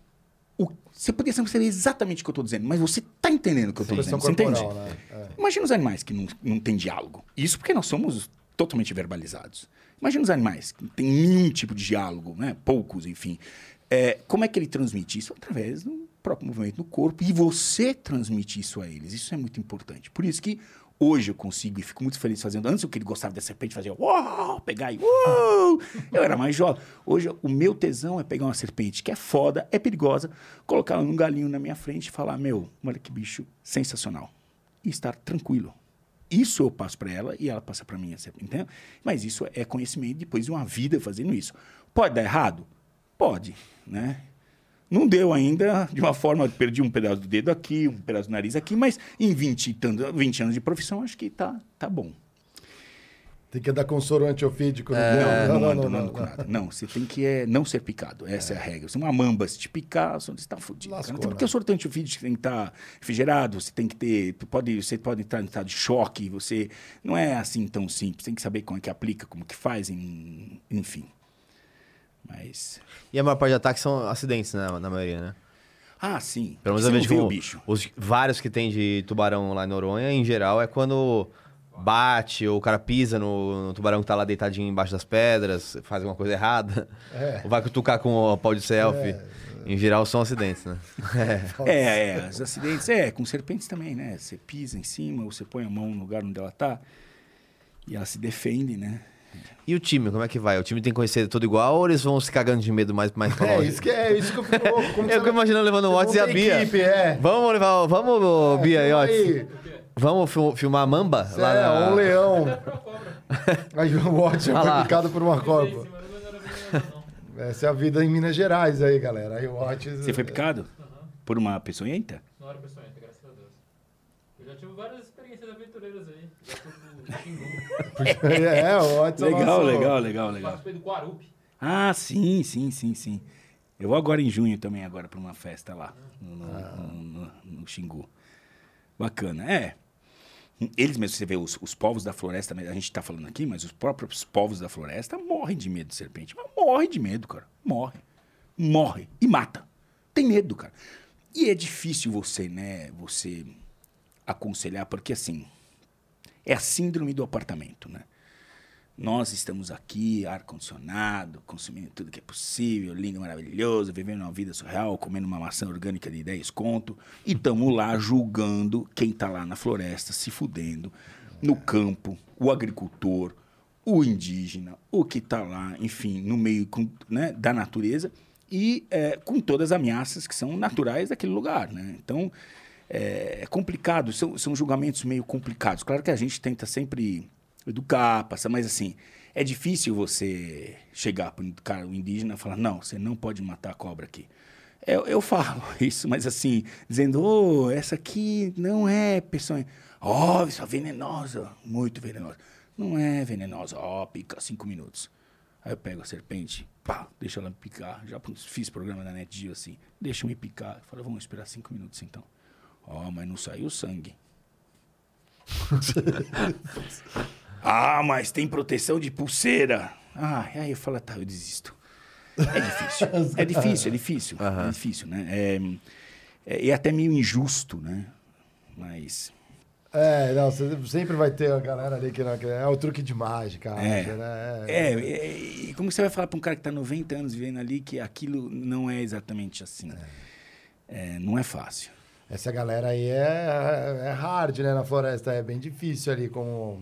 O, você poderia saber exatamente o que eu estou dizendo, mas você está entendendo o que eu estou dizendo. Você entende? corporal, né? É. Imagina os animais que não, não têm diálogo. Isso porque nós somos totalmente verbalizados. Imagina os animais que não têm nenhum tipo de diálogo, né? poucos, enfim. É, como é que ele transmite isso? Através do próprio movimento do corpo. E você transmite isso a eles. Isso é muito importante. Por isso que hoje eu consigo e fico muito feliz fazendo. Antes eu que ele gostava da serpente, fazia uau, pegar e uau. Eu era mais jovem. Hoje o meu tesão é pegar uma serpente que é foda, é perigosa, colocar ela num galinho na minha frente e falar: Meu, olha que bicho sensacional. E estar tranquilo. Isso eu passo para ela e ela passa para mim, entendeu? Mas isso é conhecimento depois de uma vida fazendo isso. Pode dar errado? Pode, né? Não deu ainda, de uma forma, perdi um pedaço do dedo aqui, um pedaço do nariz aqui, mas em 20, e tanto- 20 anos de profissão, acho que tá, tá bom. Tem que dar com soro antiofídico. no não, não, ando, não ando com nada. Não, você tem que é, não ser picado. Essa é, a regra. Se uma mamba se te picar, você está fudido. Lascou, Até porque né? o soro antiofídico tem que estar refrigerado, você tem que ter. Pode, você pode entrar em estado de choque, você. Não é assim tão simples. Tem que saber como é que aplica, como que faz, em- enfim. Mas. E a maior parte de ataques são acidentes, né, na maioria, né? Ah, sim. Pelo menos eu vejo o bicho. os vários que tem de tubarão lá em Noronha, em geral, é quando bate, ou o cara pisa no, no tubarão que tá lá deitadinho embaixo das pedras, faz alguma coisa errada. É. Ou vai cutucar com o pau de selfie. É. Em geral são acidentes, né? É, é, os acidentes, é, com serpentes também, né? Você pisa em cima, ou você põe a mão no lugar onde ela tá, e ela se defende, né? E o time, como é que vai? O time tem que conhecer tudo igual ou eles vão se cagando de medo mais, mais pra É isso que, é isso que eu fico louco. Como Eu fico imaginando levando o Watts e a Bia. equipe, é. Vamos levar, vamos, Bia e Watts. Vamos fil- filmar a Mamba? é, na- um leão. Aí o Watch Olha foi lá. picado por uma cobra. Essa é a vida em Minas Gerais aí, galera. Aí o Watch... Você foi picado? Por uma peçonhenta? Não era peçonhenta, graças a Deus. Eu já tive várias experiências aventureiras aí. É, é o Legal, legal, legal, legal. Participei do Guarupi. Ah, sim, sim, sim, sim. Eu vou agora em junho também, agora para uma festa lá, no, no, no- no Xingu. Bacana, é. Eles mesmos, você vê, os, os povos da floresta, a gente tá falando aqui, mas os próprios povos da floresta morrem de medo de serpente. Mas morre de medo, cara. Morre. Morre. E mata. Tem medo, cara. E é difícil você, né, você aconselhar, porque assim, é a síndrome do apartamento, né? Nós estamos aqui, ar-condicionado, consumindo tudo que é possível, lindo, maravilhoso, vivendo uma vida surreal, comendo uma maçã orgânica de 10 conto, e estamos lá julgando quem está lá na floresta, se fudendo, no campo, o agricultor, o indígena, o que está lá, enfim, no meio né, da natureza, e é, com todas as ameaças que são naturais daquele lugar. Né? Então, é, é complicado, são, são julgamentos meio complicados. Claro que a gente tenta sempre educar, passar, mas assim, é difícil você chegar para um indígena e falar, não, você não pode matar a cobra aqui. Eu, eu falo isso, mas assim, dizendo, oh, essa aqui não é peçonha. Ó, isso é venenosa, muito venenosa. Não é venenosa, ó, pica cinco minutos. Aí eu pego a serpente, pá, deixa ela me picar. Já fiz programa da NetGeo assim, deixa eu me picar. Eu falo, vamos esperar cinco minutos então. Ó, mas não saiu sangue. ah, mas tem proteção de pulseira. Ah, aí eu falo, tá, eu desisto. É difícil. É difícil, é difícil. É difícil, né? É, é, é até meio injusto, né? Mas. É, não, sempre vai ter a galera ali que, não, que é o truque de mágica, É. acha, né? É, é, e como você vai falar para um cara que está 90 anos vivendo ali que aquilo não é exatamente assim? É, não é fácil. Essa galera aí é, é hard, né, na floresta, é bem difícil ali com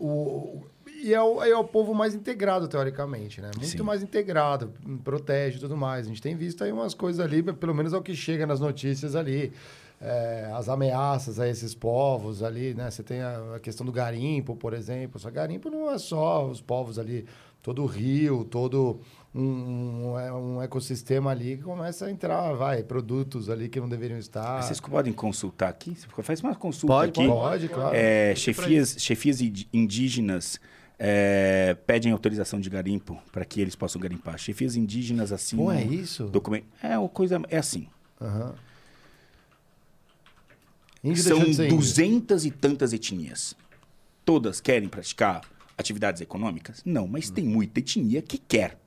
o... E é o, é o povo mais integrado, teoricamente, né? Muito Sim. mais integrado, protege e tudo mais. A gente tem visto aí umas coisas ali, pelo menos é o que chega nas notícias ali. é, as ameaças a esses povos ali, né? Você tem a, a questão do garimpo, por exemplo. Só garimpo não é só os povos ali, todo o rio, todo um, um, um ecossistema ali que começa a entrar, vai, produtos ali que não deveriam estar. Vocês podem consultar aqui? Você faz uma consulta Pode, aqui. Pode, claro. É, chefias, chefias indígenas é, pedem autorização de garimpo para que eles possam garimpar. Chefias indígenas assim. Pô, é isso? Documento. É uma coisa. É assim. Índio São duzentas e tantas etnias. Todas querem praticar atividades econômicas? Não, mas tem muita etnia que quer.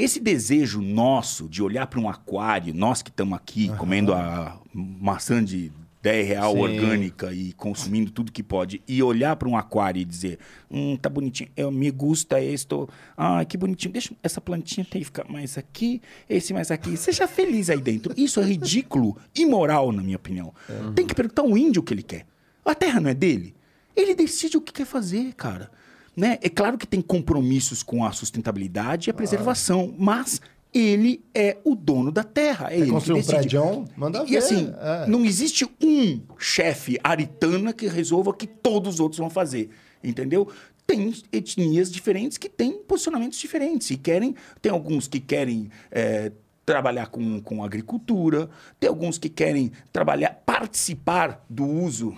Esse desejo nosso de olhar para um aquário, nós que estamos aqui comendo a maçã de 10 real Sim. orgânica e consumindo tudo que pode, e olhar para um aquário e dizer, hum, tá bonitinho, eu me gusta isto, ah, que bonitinho, deixa essa plantinha tem que ficar mais aqui, esse mais aqui, seja feliz aí dentro. Isso é ridículo, imoral, na minha opinião. Tem que perguntar ao índio o que ele quer. A terra não é dele. Ele decide o que quer fazer, cara. Né? É claro que tem compromissos com a sustentabilidade e a preservação, mas ele é o dono da terra. É ele construir um prédião? Manda e ver, assim, é. não existe um chefe aritana que resolva que todos os outros vão fazer. Entendeu? Tem etnias diferentes que têm posicionamentos diferentes e querem. Tem alguns que querem. é, Trabalhar com, com agricultura, tem alguns que querem trabalhar, participar do uso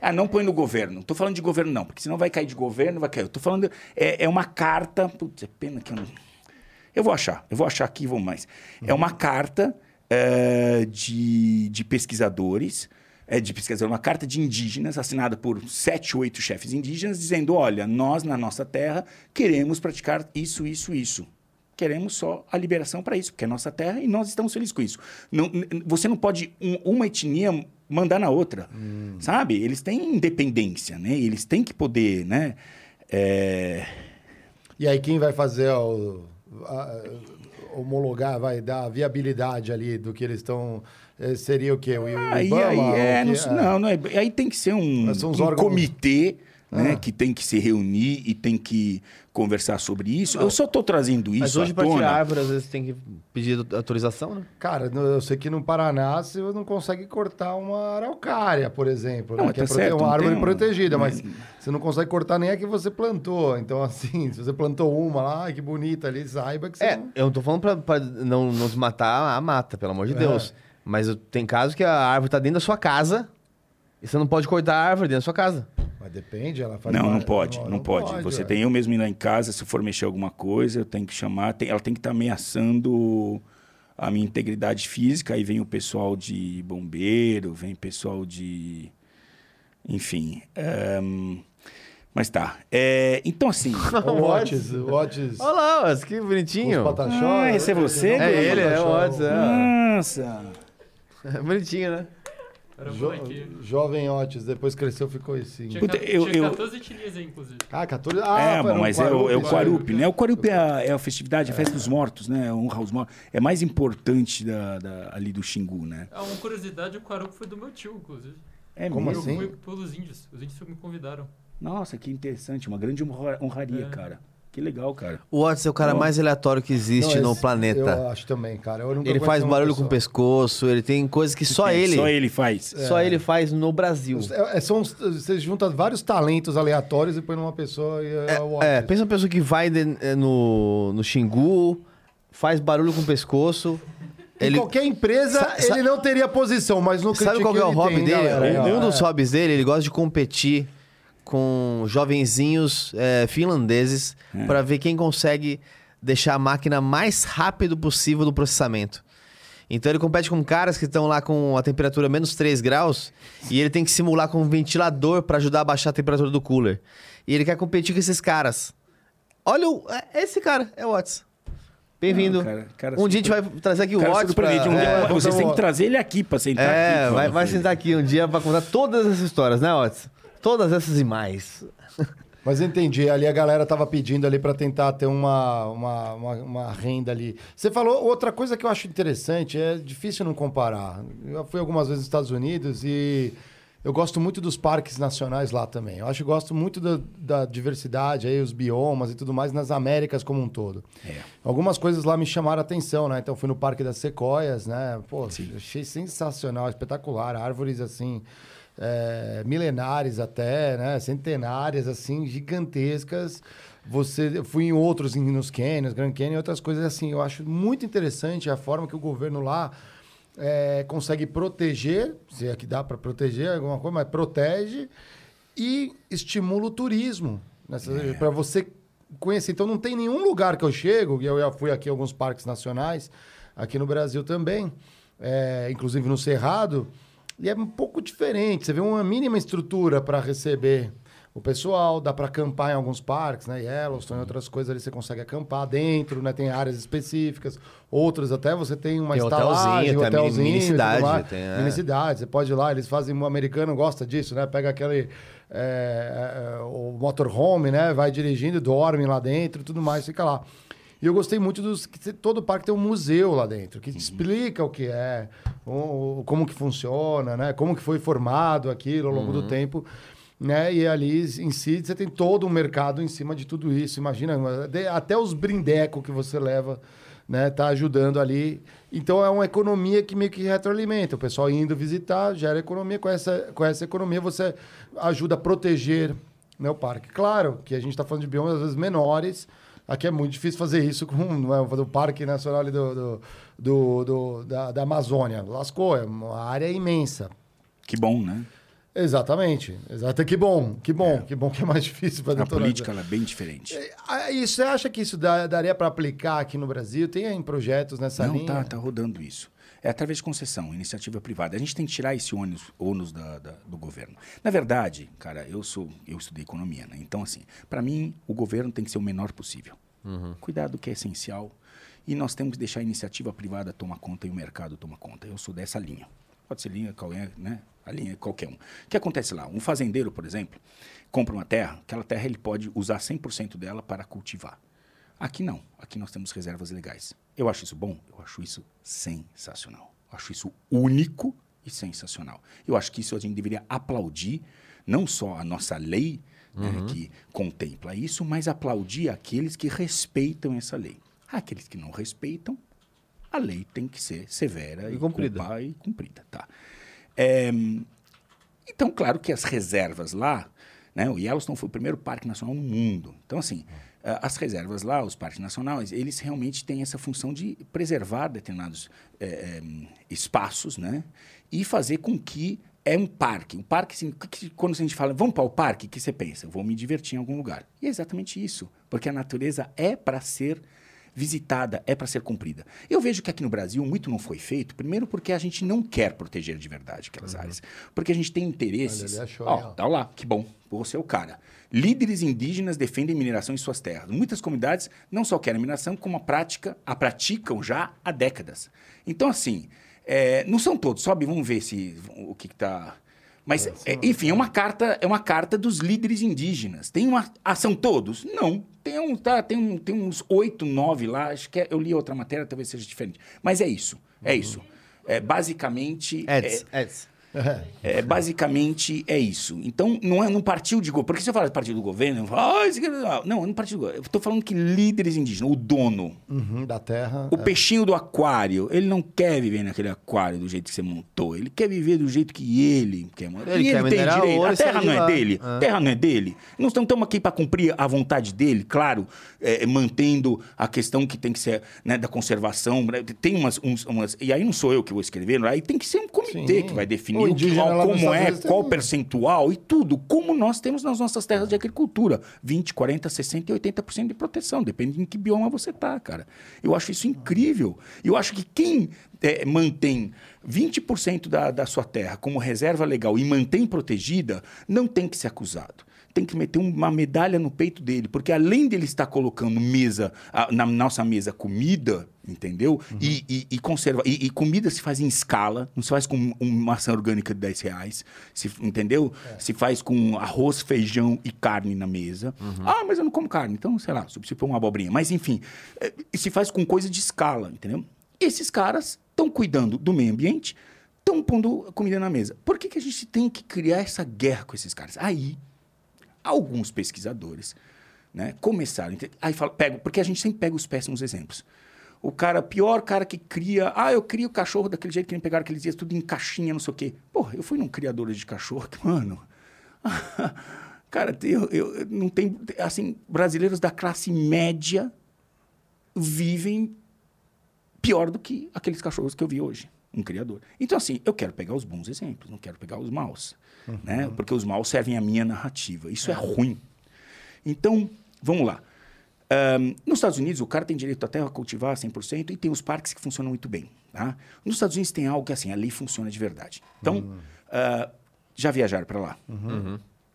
ah, não põe no governo. Tô falando de governo, não, porque senão vai cair de governo, vai cair. Tô falando. É, é uma carta. Putz, é pena que eu não. Eu vou achar, eu vou achar aqui, vou mais. É uma carta é, de, de pesquisadores, é, de pesquisadores, uma carta de indígenas, assinada por sete, oito chefes indígenas, dizendo: olha, nós na nossa terra queremos praticar isso, isso, isso. Queremos só a liberação para isso, porque é nossa terra e nós estamos felizes com isso. Não, você não pode, um- uma etnia mandar na outra, sabe? Eles têm independência, né? Eles têm que poder, né? É, E aí quem vai fazer o, a- homologar, vai dar a viabilidade ali do que eles estão... eh, Seria o quê? O, o Aí, Ibama? aí, é, não, não, não é- aí tem que ser um, um comitê, né, Ah. que tem que se reunir e tem que conversar sobre isso. Eu só estou trazendo isso Mas hoje, tona. tirar árvore, às vezes tem que pedir autorização, né? Cara, eu sei que no Paraná você não consegue cortar uma araucária, por exemplo, Não, né? que é tá prote- certo, uma não árvore tem um- protegida, mas você não consegue cortar nem a que você plantou. Então, assim, se você plantou uma lá, que bonita ali, saiba que você É, não... eu não tô falando pra, pra não, não desmatar a mata, pelo amor de É. Deus. Mas tem casos que a árvore tá dentro da sua casa e você não pode cortar a árvore dentro da sua casa. Mas depende, ela faz Não, uma- não pode, não, pode. Você ué. tem eu mesmo ir lá em casa, se for mexer alguma coisa, eu tenho que chamar, tem- ela tem que estar ameaçando a minha integridade física, aí vem o pessoal de bombeiro, vem pessoal de. Enfim. ehm, Mas tá. É, então, assim. O Otis, o Otis... Olha lá, que bonitinho. Ah, esse é você, não, É os ele, é o. Otis, é. Nossa! É bonitinho, né? Era um Jo- bonequinho. jovem Otis, depois cresceu, ficou assim. Tinha, Puta, eu- tinha eu- 14 etnias aí, inclusive. Ah, 14... Ah, é, era bom, um mas é o, é o Quarup, Quarup, né? O Quarup é a, é a festividade, a festa dos mortos, né? Honra aos mortos. É mais importante da, da- ali do Xingu, né? Ah, uma curiosidade, o Quarup foi do meu tio, inclusive. É Como mesmo? assim? Eu fui pelos índios. Os índios me convidaram. Nossa, que interessante. Uma grande honra- honraria, É. cara. Que legal, cara. O Otis é o cara Não. mais aleatório que existe Não, no esse- planeta. Eu acho também, cara. Ele faz barulho com o pescoço, ele tem coisas que só ele, Só ele faz. só ele faz no Brasil. É, é, são, você junta vários talentos aleatórios e põe numa pessoa e é, o É, Otis. pensa uma pessoa que vai de- eh, no, no Xingu, faz barulho com o pescoço. Em Ele, qualquer empresa, Sa- ele não teria posição, mas no sabe qual que é o hobby tem, dele? galera, um, um é. dos hobbies dele, ele gosta de competir com jovenzinhos eh, finlandeses É. pra ver quem consegue deixar a máquina mais rápido possível do processamento. Então ele compete com caras que estão lá com a temperatura menos 3 graus e ele tem que simular com um ventilador pra ajudar a baixar a temperatura do cooler. E ele quer competir com esses caras. Olha o, é esse cara, é o Watts. Bem-vindo. Um dia a gente vai trazer aqui o Watts pra... Um é, vocês têm que trazer ele aqui pra sentar é, aqui. vai, fala vai ele. sentar aqui um dia pra contar todas essas histórias, né, Watts? Todas essas e mais. Mas entendi, ali a galera tava pedindo ali para tentar ter uma, uma, uma, uma renda ali. Você falou outra coisa que eu acho interessante, é difícil não comparar. Eu fui algumas vezes nos Estados Unidos e eu gosto muito dos parques nacionais lá também. Eu acho que gosto muito da, da diversidade, aí, os biomas e tudo mais nas Américas como um todo. É. Algumas coisas lá me chamaram a atenção, né? Então fui no Parque das Sequoias, né? Pô, achei sensacional, espetacular. Árvores assim, é, milenares até, né? Centenárias, assim, gigantescas. Você eu fui em outros, em- nos canyons, Grand Canyon, outras coisas assim. Eu acho muito interessante a forma que o governo lá é, consegue proteger, se é que dá para proteger alguma coisa, mas protege e estimula o turismo. Para você conhecer. Então, não tem nenhum lugar que eu chego, e eu já fui aqui em alguns parques nacionais, aqui no Brasil também, é, inclusive no Cerrado, e é um pouco diferente. Você vê uma mínima estrutura para receber o pessoal, dá para acampar em alguns parques, né? Yellowstone e outras coisas ali você consegue acampar dentro, né? Tem áreas específicas, outras até você tem uma Tem estalagem, hotelzinho, tem mini- hotelzinho, mini e tudo cidade, tem, é. Mini cidade, você pode ir lá, eles fazem, o americano gosta disso, né? Pega aquele é, é, o motorhome, né? Vai dirigindo, dorme lá dentro, tudo mais, fica lá. E eu gostei muito dos que todo parque tem um museu lá dentro que te explica o que é, o, como que funciona, né? Como que foi formado aquilo ao longo do tempo. Né? E ali em si você tem todo um mercado em cima de tudo isso. Imagina, até os brindecos que você leva, né? Tá ajudando ali. Então é uma economia que meio que retroalimenta. O pessoal indo visitar, gera economia. Com essa, com essa economia você ajuda a proteger né, o parque. Claro que a gente está falando de biomas às vezes menores. Aqui é muito difícil fazer isso com não é, o Parque Nacional do, do, do- do- da, da Amazônia. Lascou, é uma área imensa. Que bom, né? Exatamente. Exato. Que bom, que bom, que bom que é mais difícil para A política é bem diferente. E você acha que isso dá- daria para aplicar aqui no Brasil? Tem em projetos nessa Não, linha? tá, tá rodando isso. É através de concessão, iniciativa privada. A gente tem que tirar esse ônus, ônus da- da- do governo. Na verdade, cara, eu sou, eu estudei economia, né? Então, assim, para mim, o governo tem que ser o menor possível. Cuidar do que é essencial. E nós temos que deixar a iniciativa privada tomar conta e o mercado tomar conta. Eu sou dessa linha. Pode ser linha, qual é, né? A linha é qualquer um. O que acontece lá? Um fazendeiro, por exemplo, compra uma terra, aquela terra ele pode usar 100% dela para cultivar. Aqui não. Aqui nós temos reservas legais. Eu acho isso bom? Eu acho isso sensacional. Eu acho isso único e sensacional. Eu acho que isso a gente deveria aplaudir, não só a nossa lei, né, que contempla isso, mas aplaudir aqueles que respeitam essa lei. Aqueles que não respeitam, a lei tem que ser severa E e, cumprida. e cumprida. Tá. É, então, claro que as reservas lá, né, o Yellowstone foi o primeiro parque nacional no mundo. Então, assim, eh, as reservas lá, os parques nacionais, eles realmente têm essa função de preservar determinados eh, eh, espaços, né, e fazer com que é um parque. Um parque, assim, que- quando a gente fala, vamos para o parque, o que você pensa? Vou me divertir em algum lugar. E é exatamente isso, porque a natureza é para ser visitada, é para ser cumprida. Eu vejo que aqui no Brasil muito não foi feito, primeiro porque a gente não quer proteger de verdade aquelas áreas, porque a gente tem interesses. Olha, ele achou ó. tá lá, que bom, você é o cara. Líderes indígenas defendem mineração em suas terras. Muitas comunidades não só querem mineração, como a prática, a praticam já há décadas. Então, assim, é, não são todos. Sobe, vamos ver se o que está. Mas, é, enfim, é uma carta, é uma carta dos líderes indígenas. Tem uma. Ah, são todos? Não. Tem, um, tá, tem, um, tem uns oito, nove lá. Acho que é- eu li outra matéria, talvez seja diferente. Mas é isso. É isso. É, basicamente. é- Eds, Eds. É, basicamente é isso. Então, não é num partido de governo. Porque se eu falar de partido do governo, eu falo, ah, aqui não, não, não partido do governo. Eu estou falando que líderes indígenas, o dono, Uhum, da terra. o peixinho do aquário, ele não quer viver naquele aquário do jeito que você montou. Ele quer viver do jeito que ele quer. Ele e quer ele tem direito. A terra não é lá. dele. Ah. A terra não é dele. Nós não estamos aqui para cumprir a vontade dele, claro, é, mantendo a questão que tem que ser né, da conservação. né, Tem umas, uns- umas. E aí não sou eu que vou escrever, aí tem que ser um comitê Sim. que vai definir Indígena nos como é, tem qual percentual e tudo, como nós temos nas nossas terras de agricultura. 20, 40, 60 e 80% de proteção, depende em que bioma você tá, cara. Eu acho isso incrível. Eu acho que quem eh, mantém 20% da, da sua terra como reserva legal e mantém protegida, não tem que ser acusado. Tem que meter uma medalha no peito dele, porque além dele estar colocando mesa, na nossa mesa comida, entendeu? E, e, e conserva. E, e comida se faz em escala, não se faz com uma maçã orgânica de 10 reais, se, entendeu? Se faz com arroz, feijão e carne na mesa. Ah, mas eu não como carne, então, sei lá, se for uma abobrinha. Mas enfim, eh, se faz com coisa de escala, entendeu? Esses caras estão cuidando do meio ambiente, estão pondo comida na mesa. Por que, que a gente tem que criar essa guerra com esses caras? Aí, alguns pesquisadores né, começaram. Aí fala, pego, porque a gente sempre pega os péssimos exemplos. O cara, pior cara que cria. Ah, eu crio o cachorro daquele jeito que nem pegaram aqueles dias, tudo em caixinha, não sei o quê. Porra, eu fui num criador de cachorro que, mano. cara, eu eu não tem. Assim, brasileiros da classe média vivem pior do que aqueles cachorros que eu vi hoje. Um criador. Então, assim, eu quero pegar os bons exemplos, não quero pegar os maus. Né? Porque os maus servem à minha narrativa. Isso é ruim. Então, vamos lá. Ahn, nos Estados Unidos, o cara tem direito à terra a cultivar 100% e tem os parques que funcionam muito bem. Tá? Nos Estados Unidos tem algo que, assim, a lei funciona de verdade. Então, ah, já viajaram para lá?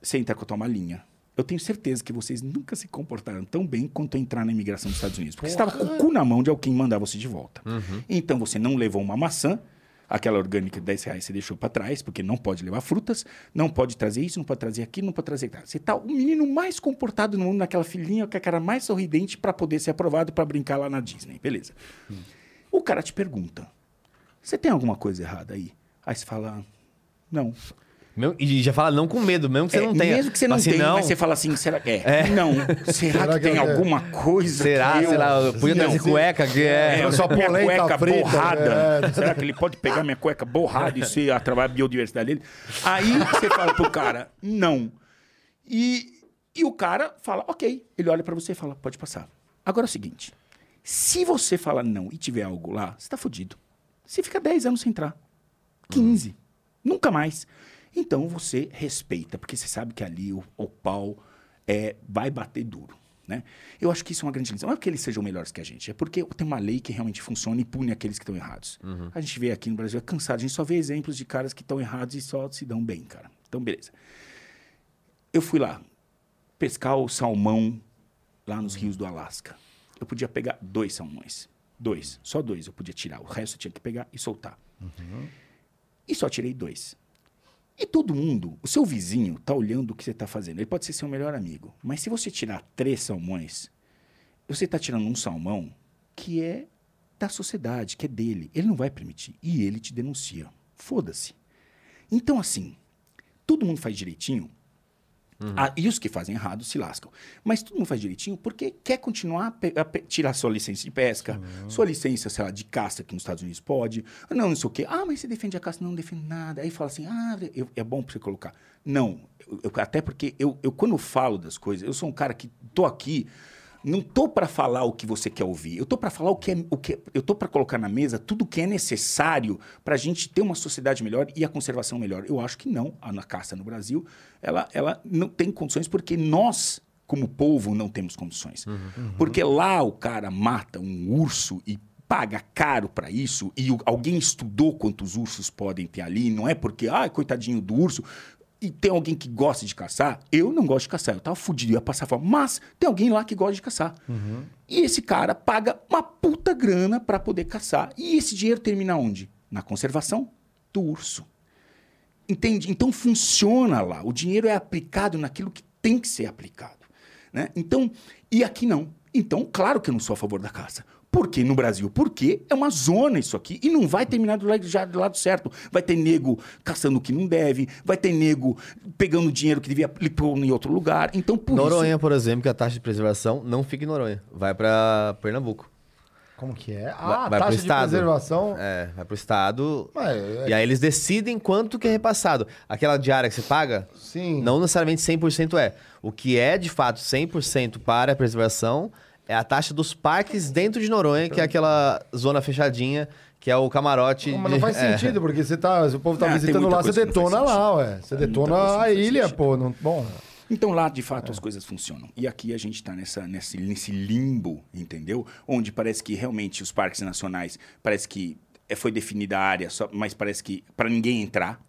Você entra com uma linha. Eu tenho certeza que vocês nunca se comportaram tão bem quanto entrar na imigração dos Estados Unidos. Porque você estava com o cu na mão de alguém mandar você de volta. Então, você não levou uma maçã, aquela orgânica de 10 reais você deixou para trás, porque não pode levar frutas, não pode trazer isso, não pode trazer aquilo, não pode trazer... aquilo. Você tá o menino mais comportado no mundo, naquela filhinha com a cara mais sorridente para poder ser aprovado para brincar lá na Disney. Beleza. O cara te pergunta, você tem alguma coisa errada aí? Aí você fala, não. E já fala não com medo, mesmo que você É, não tenha. Mesmo que você não Assim, tenha, não, mas você fala assim, será que é? Não. Será, Será que, que tem eu- alguma coisa? Será? que eu- Será? Eu podia trazer cueca, que é. É, Só minha cueca frita, borrada. é. Será que ele pode pegar minha cueca borrada e ser atravar a biodiversidade dele? Aí você fala pro cara, não. E, e o cara fala, ok. Ele olha pra você e fala, pode passar. Agora é o seguinte: se você fala não e tiver algo lá, você tá fudido. Você fica 10 anos sem entrar. 15. Nunca mais. Então você respeita, porque você sabe que ali o, o pau é, vai bater duro. Né? Eu acho que isso é uma grande lição. Não é porque eles sejam melhores que a gente, é porque tem uma lei que realmente funciona e pune aqueles que estão errados. A gente vê aqui no Brasil, é cansado, a gente só vê exemplos de caras que estão errados e só se dão bem, cara. Então, beleza. Eu fui lá pescar o salmão lá nos rios do Alasca. Eu podia pegar dois salmões. Dois. Só dois eu podia tirar. O resto eu tinha que pegar e soltar. E só tirei dois. E todo mundo, o seu vizinho, tá olhando o que você tá fazendo. Ele pode ser seu melhor amigo. Mas se você tirar três salmões, você tá tirando um salmão que é da sociedade, que é dele. Ele não vai permitir. E ele te denuncia. Foda-se. Então, assim, todo mundo faz direitinho. Ah, e os que fazem errado se lascam. Mas todo mundo faz direitinho porque quer continuar a, a tirar sua licença de pesca, sua licença, sei lá, de caça que nos Estados Unidos pode. Não, não sei o quê. Ah, mas você defende a caça? Não, não defende nada. Aí fala assim, ah, eu- é bom pra você colocar. Não, eu- eu- até porque eu, eu, quando eu falo das coisas, eu sou um cara que tô aqui, não tô para falar o que você quer ouvir. Eu tô para falar o que é, o que é- eu tô para colocar na mesa tudo o que é necessário para a gente ter uma sociedade melhor e a conservação melhor. Eu acho que não. A caça no Brasil, ela, ela não tem condições porque nós como povo não temos condições. Porque lá o cara mata um urso e paga caro para isso e o- alguém estudou quantos ursos podem ter ali, não é porque, ah, coitadinho do urso, e tem alguém que gosta de caçar, eu não gosto de caçar, eu tava fudido, ia passar fome, mas tem alguém lá que gosta de caçar. E esse cara paga uma puta grana para poder caçar. E esse dinheiro termina onde? Na conservação do urso. Entende? Então funciona lá. O dinheiro é aplicado naquilo que tem que ser aplicado. Né? Então, e aqui não. Então, claro que eu não sou a favor da caça. Por que no Brasil? Porque é uma zona isso aqui e não vai terminar do lado, já do lado certo. Vai ter nego caçando o que não deve, vai ter nego pegando dinheiro que devia pôr em outro lugar. Então, por Noronha, isso... por exemplo, que a taxa de preservação não fica em Noronha. Vai pra Pernambuco. Como que é? Vai- Ah, vai pro taxa de estado. preservação. É, vai pro estado. Ué, é- E aí eles decidem quanto que é repassado. Aquela diária que você paga, Sim. não necessariamente 100% é. O que é, de fato, 100% para a preservação é a taxa dos parques dentro de Noronha, que é aquela zona fechadinha, que é o camarote. Não, mas de- não faz é. sentido, porque você tá, se o povo tá tem visitando lá, você detona lá, ué. Você muita detona a ilha, sentido. pô. Não, bom, Então lá, de fato, as coisas funcionam. E aqui a gente está nessa, nesse, nesse limbo, entendeu? Onde parece que realmente os parques nacionais, parece que é, foi definida a área, só, mas parece que para ninguém entrar.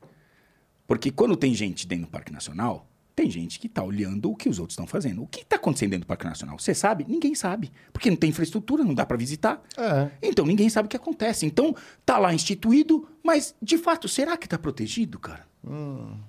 Porque quando tem gente dentro do Parque Nacional, tem gente que está olhando o que os outros estão fazendo. O que está acontecendo dentro do Parque Nacional? Você sabe? Ninguém sabe. Porque não tem infraestrutura, não dá para visitar. É. Então ninguém sabe o que acontece. Então tá lá instituído, mas de fato, será que está protegido, cara?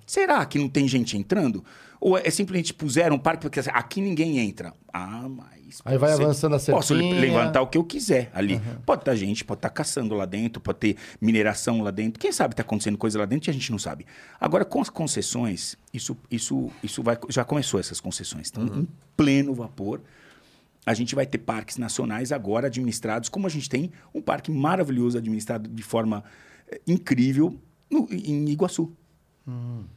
Será que não tem gente entrando? Ou é simplesmente puseram um parque porque assim, aqui ninguém entra? Ah, mas. Aí vai ser- avançando a Posso cerquinha. levantar o que eu quiser ali. Pode estar gente, pode estar caçando lá dentro, pode ter mineração lá dentro. Quem sabe está acontecendo coisa lá dentro e a gente não sabe. Agora, com as concessões, isso, isso, isso vai, já começou essas concessões. Estão em pleno vapor. A gente vai ter parques nacionais agora administrados, como a gente tem um parque maravilhoso administrado de forma eh, incrível no- em Iguaçu.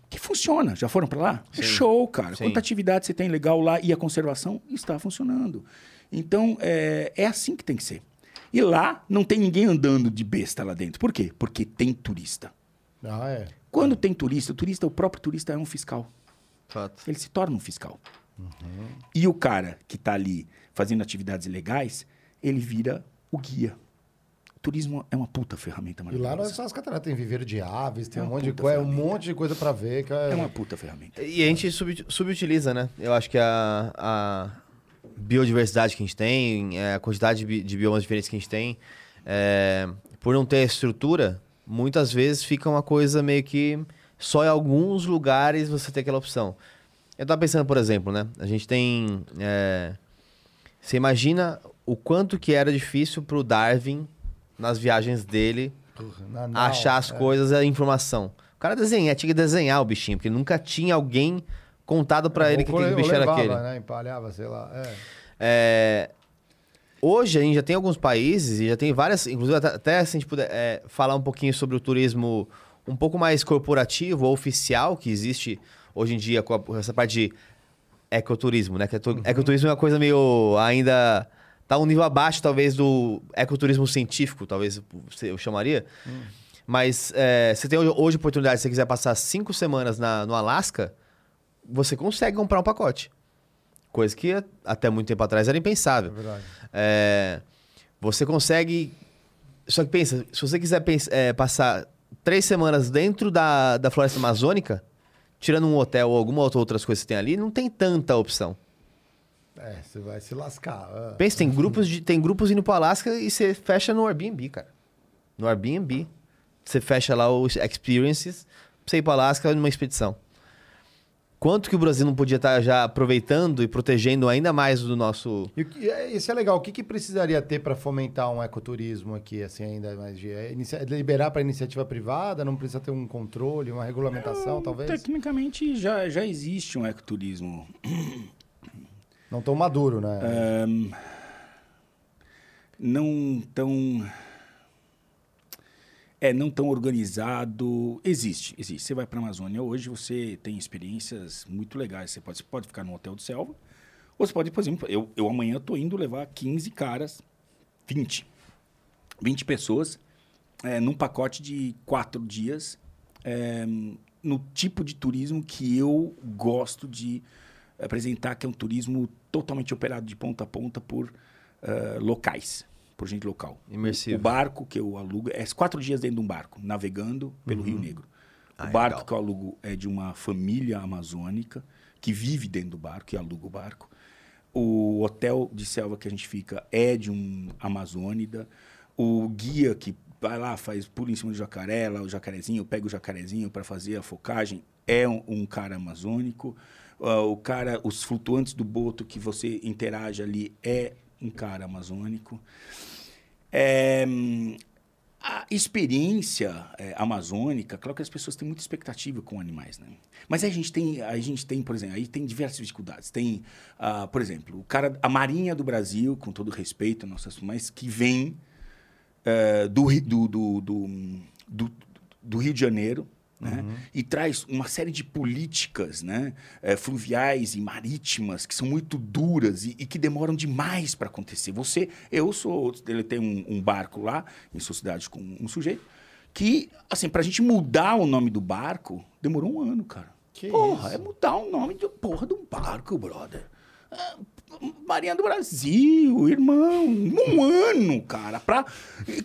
Que funciona. Já foram para lá? É show, cara. Sim. Quanta atividade você tem legal lá e a conservação está funcionando. Então, é, é assim que tem que ser. E lá não tem ninguém andando de besta lá dentro. Por quê? Porque tem turista. Ah, é. Quando tem turista, o turista, o próprio turista é um fiscal. Fato. Ele se torna um fiscal. E o cara que está ali fazendo atividades ilegais, ele vira o guia. Turismo é uma puta ferramenta E lá maravilhosa. não é só as cataratas, tem viveiro de aves, tem É um uma monte de coisa, um ferramenta. monte de coisa pra ver. Que é... É uma puta ferramenta. E a gente sub- subutiliza, né? Eu acho que a, a biodiversidade que a gente tem, é, a quantidade de, bi- de biomas diferentes que a gente tem, é, por não ter estrutura, muitas vezes fica uma coisa meio que só em alguns lugares você tem aquela opção. Eu tava pensando, por exemplo, né? A gente tem. é, você imagina o quanto que era difícil pro Darwin, nas viagens dele, Porra, achar as é. coisas, a informação. O cara desenha, tinha que desenhar o bichinho, porque nunca tinha alguém contado pra ele que aquele le- bicho ou era levava, aquele. Né? Empalhava, sei lá. É. É, Hoje a gente já tem alguns países e já tem várias, inclusive até, se a gente puder é, falar um pouquinho sobre o turismo um pouco mais corporativo ou oficial que existe hoje em dia com a- essa parte de ecoturismo, né? Que é tu- Ecoturismo é uma coisa meio ainda tá um nível abaixo talvez do ecoturismo científico, talvez eu chamaria. Mas é, você tem hoje, oportunidade, se você quiser passar cinco semanas na, no Alasca, você consegue comprar um pacote. Coisa que até muito tempo atrás era É impensável. verdade. É, você consegue. Só que pensa, se você quiser é, passar três semanas dentro da, da floresta amazônica, tirando um hotel ou alguma outra outras coisas que você tem ali, não tem tanta opção. É, você vai se lascar. é. Pensa, tem grupos, de, tem grupos indo pro Alasca e você fecha no Airbnb, cara. No Airbnb. Você fecha lá os experiences, pra você ir para Alasca numa expedição. Quanto que o Brasil não podia estar já aproveitando e protegendo ainda mais do nosso. E é, isso é legal. O que, que precisaria ter para fomentar um ecoturismo aqui, assim, ainda mais de. é, inicia- liberar para iniciativa privada? Não precisa ter um controle, uma regulamentação, talvez? Tecnicamente já, já existe um ecoturismo. Não tão maduro, né? Não tão. É, não tão organizado. Existe, existe. Você vai para a Amazônia hoje, você tem experiências muito legais. Você pode, você pode ficar no hotel de selva, ou você pode, por exemplo, eu, eu amanhã estou indo levar 15 caras, 20. 20 pessoas, é, num pacote de quatro dias, é, no tipo de turismo que eu gosto de apresentar, que é um turismo totalmente operado de ponta a ponta por eh, locais, por gente local. Imersivo. O barco que eu alugo é quatro dias dentro de um barco, navegando pelo Rio Negro. Ah, o barco legal. que eu alugo é de uma família amazônica que vive dentro do barco e aluga o barco. O hotel de selva que a gente fica é de um amazônida. O guia que vai lá, faz pula em cima do jacaré, lá o jacarezinho, pega o jacarezinho para fazer a focagem, é um, um cara amazônico. Ah, o cara, os flutuantes do boto que você interage ali é um cara amazônico. É, a experiência é, amazônica, claro que as pessoas têm muita expectativa com animais, né? Mas aí a gente tem, a gente tem, por exemplo, aí tem diversas dificuldades. Tem, ah, por exemplo, o cara, a Marinha do Brasil, com todo respeito, nossas, mas que vem Ri- do, do, do, do, do Rio de Janeiro, né? E traz uma série de políticas né? eh, fluviais e marítimas que são muito duras e, e que demoram demais para acontecer. Você, eu sou, ele tem um, um barco lá em sociedade com um sujeito que, assim, para a gente mudar o nome do barco, demorou um ano, cara. Que porra, isso? é mudar o nome do porra do barco, brother. É, Marinha do Brasil, irmão. Um ano, cara. Pra,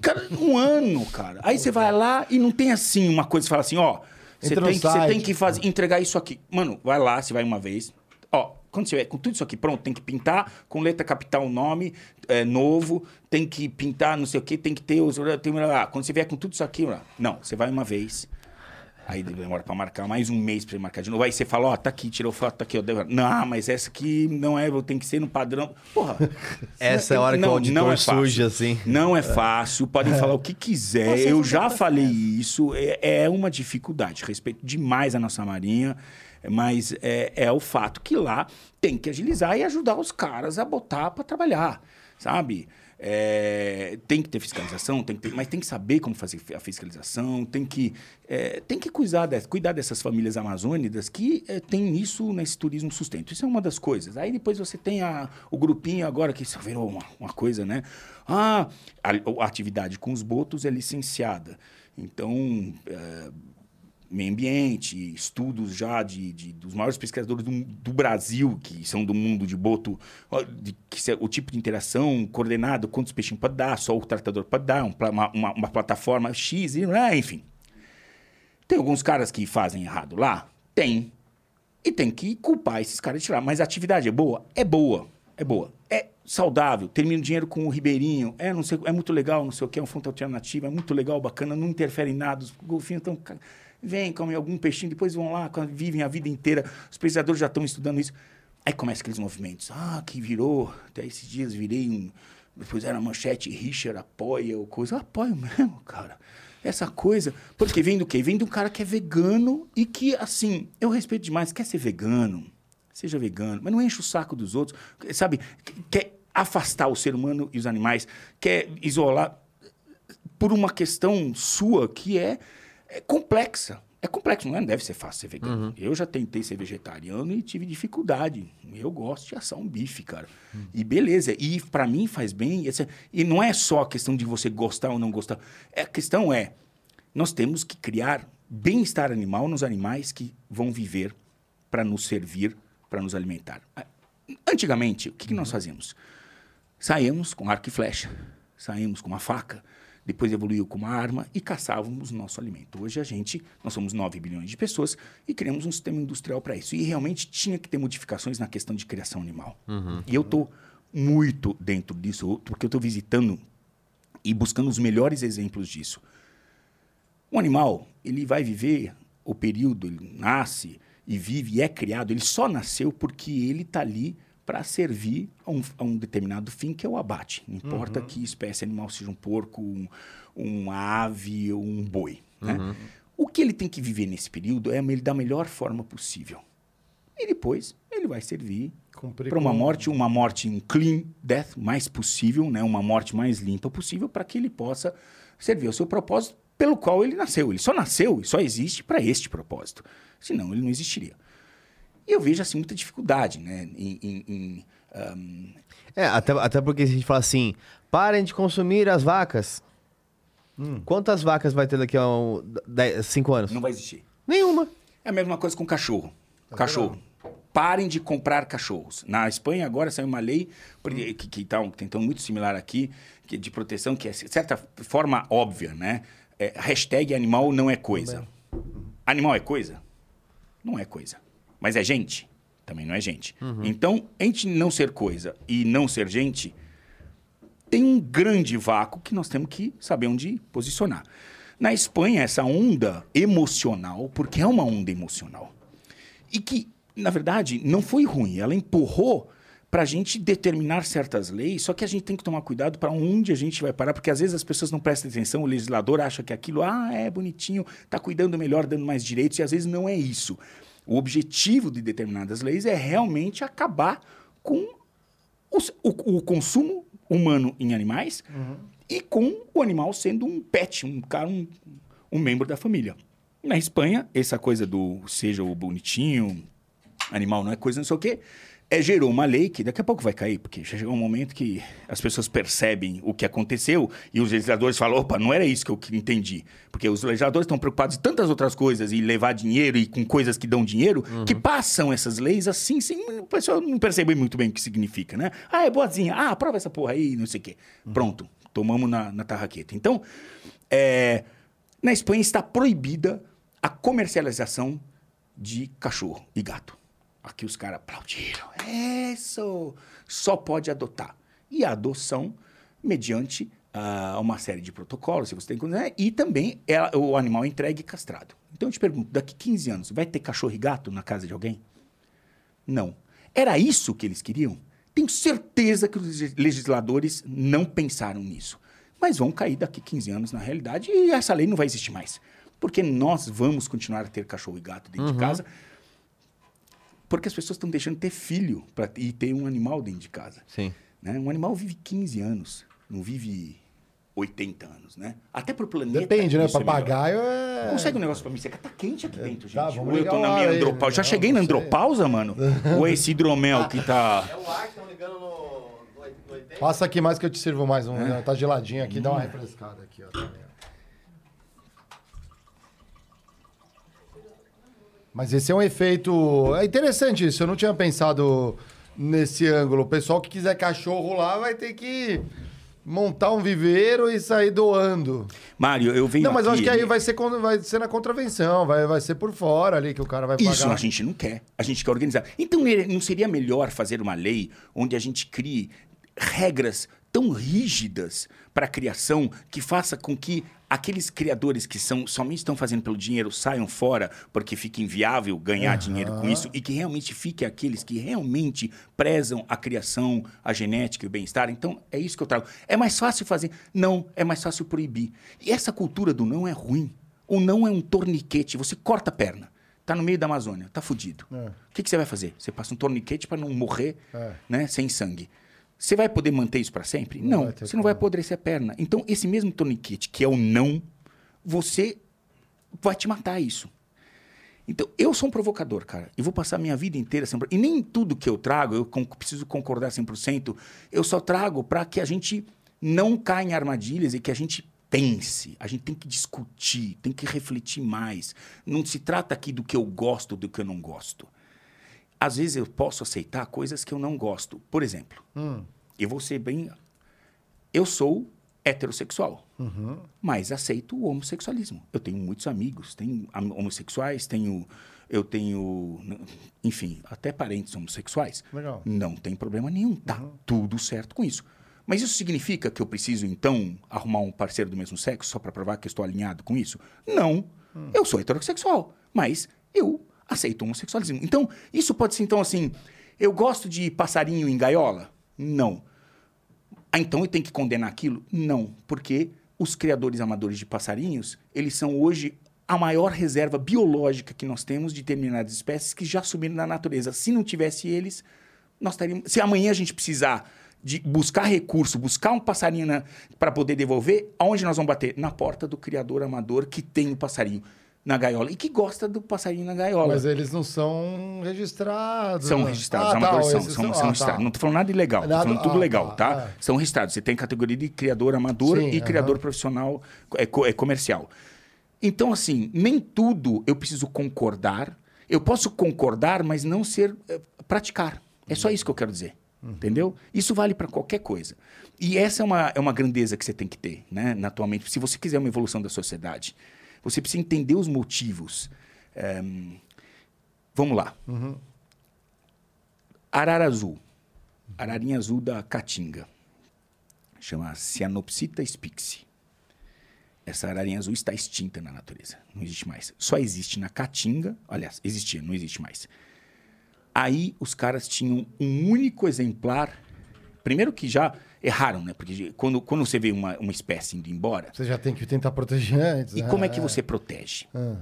cara um ano, cara. Aí você vai lá e não tem assim uma coisa, você fala assim, ó. Você tem, que, você tem que fazer, entregar isso aqui. Mano, vai lá, você vai uma vez. Ó, quando você tiver com tudo isso aqui pronto, tem que pintar com letra capital o nome é, novo, tem que pintar não sei o que, tem que ter os. Tem, lá. Quando você vier com tudo isso aqui, não, você vai uma vez. Aí demora pra marcar mais um mês pra você marcar de novo. Aí você fala, ó, tá aqui, tirou foto, tá aqui, ó. Não, mas essa aqui não é, tem que ser no padrão. Porra. Essa é a hora que o auditor surge, assim. Não é fácil, podem falar o que quiser. Eu já falei isso, é, é uma dificuldade. Respeito demais a nossa marinha, mas é, é o fato que lá tem que agilizar e ajudar os caras a botar pra trabalhar, sabe? É, tem que ter fiscalização, tem que ter- mas tem que saber como fazer a fiscalização, tem que, é, tem que cuidar, de- cuidar dessas famílias amazônicas que é, tem isso nesse turismo sustento. Isso é uma das coisas. Aí depois você tem a- o grupinho agora que isso virou uma, uma coisa, né? Ah, a, a atividade com os botos é licenciada. Então, é, meio ambiente, estudos já de, de- dos maiores pesquisadores do, do Brasil, que são do mundo de boto, de, que o tipo de interação coordenado, quantos peixinhos pode dar, só o tratador pode dar, um uma, uma, uma plataforma X, né, enfim. Tem alguns caras que fazem errado lá? Tem. E tem que culpar esses caras de tirar. Mas a atividade é boa? É boa. É boa. É saudável. Termina o dinheiro com o Ribeirinho. É, não sei, é muito legal, não sei o que, é uma fonte alternativa, é muito legal, bacana, não interfere em nada. Os golfinhos estão. Vem, comem algum peixinho, depois vão lá, vivem a vida inteira. Os pesquisadores já estão estudando isso. Aí começa aqueles movimentos. Ah, que virou. Até esses dias virei um. Depois era manchete, Richard apoia ou coisa. Eu apoio mesmo, cara. Essa coisa. Porque vem do quê? Vem de um cara que é vegano e que, assim, eu respeito demais. Quer ser vegano? Seja vegano. Mas não enche o saco dos outros. Sabe? Quer afastar o ser humano e os animais. Quer isolar por uma questão sua que é, é complexa. É complexo, não é? deve ser fácil ser vegano. Eu já tentei ser vegetariano e tive dificuldade. Eu gosto de assar um bife, cara. E beleza. E para mim faz bem. E não é só a questão de você gostar ou não gostar. É, a questão é, nós temos que criar bem-estar animal nos animais que vão viver para nos servir, para nos alimentar. Antigamente, o que, que nós fazíamos? Saímos com arco e flecha, saímos com uma faca, depois evoluiu com uma arma e caçávamos nosso alimento. Hoje a gente, nós somos 9 bilhões de pessoas e criamos um sistema industrial para isso. E realmente tinha que ter modificações na questão de criação animal. E eu estou muito dentro disso, porque eu estou visitando e buscando os melhores exemplos disso. Um animal, ele vai viver o período, ele nasce e vive e é criado, ele só nasceu porque ele está ali para servir a um, a um determinado fim, que é o abate. Não importa que espécie animal seja um porco, um, uma ave ou um boi. Né? O que ele tem que viver nesse período é ele da melhor forma possível. E depois ele vai servir para uma morte, uma morte clean death mais possível, né? uma morte mais limpa possível, para que ele possa servir ao seu propósito pelo qual ele nasceu. Ele só nasceu e só existe para este propósito. Senão ele não existiria. E eu vejo assim muita dificuldade, né? Em, em- em, ahm, É, até, até porque a gente fala assim, parem de consumir as vacas. Quantas vacas vai ter daqui a um, dez, cinco anos? não vai existir. Nenhuma. É a mesma coisa com cachorro. cachorro. Parem de comprar cachorros. Na Espanha agora saiu uma lei porque- que, que tá um- tentando muito similar aqui, que, de proteção, que é de certa forma óbvia, né? É, hashtag animal não é coisa. Animal é coisa? Não é coisa. Mas é gente? Também não é gente. Então, entre não ser coisa e não ser gente, tem um grande vácuo que nós temos que saber onde posicionar. Na Espanha, essa onda emocional, porque é uma onda emocional, e que, na verdade, não foi ruim, ela empurrou para a gente determinar certas leis, só que a gente tem que tomar cuidado para onde a gente vai parar, porque às vezes as pessoas não prestam atenção, o legislador acha que aquilo, ah, é bonitinho, está cuidando melhor, dando mais direitos, e às vezes não é isso. O objetivo de determinadas leis é realmente acabar com o, o- o consumo humano em animais e com o animal sendo um pet, um cara, um, um membro da família. Na Espanha, essa coisa do seja o bonitinho, animal não é coisa, não sei o quê, é, gerou uma lei que daqui a pouco vai cair, porque já chegou um momento que as pessoas percebem o que aconteceu e os legisladores falam, opa, não era isso que eu entendi. Porque os legisladores estão preocupados em tantas outras coisas e levar dinheiro e com coisas que dão dinheiro, que passam essas leis assim, sem o pessoal não percebe muito bem o que significa, né? Ah, é boazinha, ah, aprova essa porra aí, não sei o quê. Pronto, tomamos na, na tarraqueta. Então, é, na Espanha está proibida a comercialização de cachorro e gato. Aqui os caras aplaudiram. Isso! Só pode adotar. E a adoção mediante ah, uma série de protocolos, se você tem condição, e também ela- o animal é entregue castrado. Então eu te pergunto, daqui 15 anos, vai ter cachorro e gato na casa de alguém? Não. Era isso que eles queriam? Tenho certeza que os legis- legisladores não pensaram nisso. Mas vão cair daqui 15 anos na realidade e essa lei não vai existir mais. Porque nós vamos continuar a ter cachorro e gato dentro de casa. Porque as pessoas estão deixando de ter filho pra, e ter um animal dentro de casa. Sim. né? Um animal vive 15 anos, não vive 80 anos, né? Até pro planeta. Depende, né? é. Papagaio é. Consegue um negócio pra mim secar? Tá quente aqui dentro, gente. tá, vamos Ou eu tô na minha andropausa. Já não, cheguei na não sei. andropausa, mano? Ou é esse hidromel que tá. É o ar que estão ligando no, no 80. Passa aqui mais que eu te sirvo mais um. É. né? Tá geladinho aqui, Hum. dá uma refrescada aqui, ó. também, Mas esse é um efeito. É interessante isso, eu não tinha pensado nesse ângulo. O pessoal que quiser cachorro lá vai ter que montar um viveiro e sair doando. Mário, eu venho Não, mas aqui- acho que aí vai ser, vai ser na contravenção, vai, vai ser por fora ali que o cara vai pagar. Isso a gente não quer. A gente quer organizar. Então, não seria melhor fazer uma lei onde a gente crie regras tão rígidas para a criação que faça com que aqueles criadores que são somente estão fazendo pelo dinheiro saiam fora porque fica inviável ganhar dinheiro com isso e que realmente fiquem aqueles que realmente prezam a criação, a genética e o bem-estar. Então, é isso que eu trago. É mais fácil fazer? Não, é mais fácil proibir. E essa cultura do não é ruim. O não é um torniquete, você corta a perna. Tá no meio da Amazônia, tá fudido. O que, que você vai fazer? Você passa um torniquete para não morrer É. né, sem sangue. Você vai poder manter isso para sempre? Não Não, você não vai apodrecer a perna. Então, esse mesmo torniquete, que é o não, você vai te matar isso. Então, eu sou um provocador, cara. E vou passar a minha vida inteira sempre. E nem tudo que eu trago, eu preciso concordar 100%. Eu só trago para que a gente não caia em armadilhas e que a gente pense. A gente tem que discutir, tem que refletir mais. Não se trata aqui do que eu gosto, do que eu não gosto. Às vezes eu posso aceitar coisas que eu não gosto. Por exemplo, eu vou ser bem. Eu sou heterossexual, mas aceito o homossexualismo. Eu tenho muitos amigos, tenho homossexuais, tenho. Eu tenho, enfim, até parentes homossexuais. Legal. Não tem problema nenhum. Tá tudo certo com isso. Mas isso significa que eu preciso, então, arrumar um parceiro do mesmo sexo só para provar que eu estou alinhado com isso? Não. Eu sou heterossexual. Mas eu aceito o homossexualismo. Então, isso pode ser, então, assim, eu gosto de passarinho em gaiola? Não. Ah, então eu tenho que condenar aquilo? Não, porque os criadores amadores de passarinhos, eles são hoje a maior reserva biológica que nós temos de determinadas espécies que já sumiram na natureza. Se não tivesse eles, nós estaríamos... Se amanhã a gente precisar de buscar recurso, buscar um passarinho para poder devolver, aonde nós vamos bater? Na porta do criador amador que tem o passarinho na gaiola e que gosta do passarinho na gaiola. Mas eles não são registrados. São né? registrados, Ah, os tá, amadores são, esses são, ah, são tá. registrados. Não tô falando nada ilegal, Nada- falando tudo ah, legal, tá, tá? é. São registrados. Você tem categoria de criador amador Sim, e criador aham. profissional é, é comercial. Então, assim, nem tudo eu preciso concordar. Eu posso concordar, mas não ser eh, praticar. É só isso que eu quero dizer. Entendeu? Isso vale para qualquer coisa. E essa é uma, é uma grandeza que você tem que ter, né, na tua mente. Se você quiser uma evolução da sociedade, você precisa entender os motivos. Ehm, vamos lá. Arara azul. Ararinha azul da Caatinga. Chama Cianopsita spixi. Essa ararinha azul está extinta na natureza. Não existe mais. Só existe na Caatinga. Aliás, existia, não existe mais. Aí os caras tinham um único exemplar. Primeiro que já erraram, né? Porque quando, quando você vê uma, uma espécie indo embora, Você já tem que tentar proteger antes. e né? como é que você protege? Ah.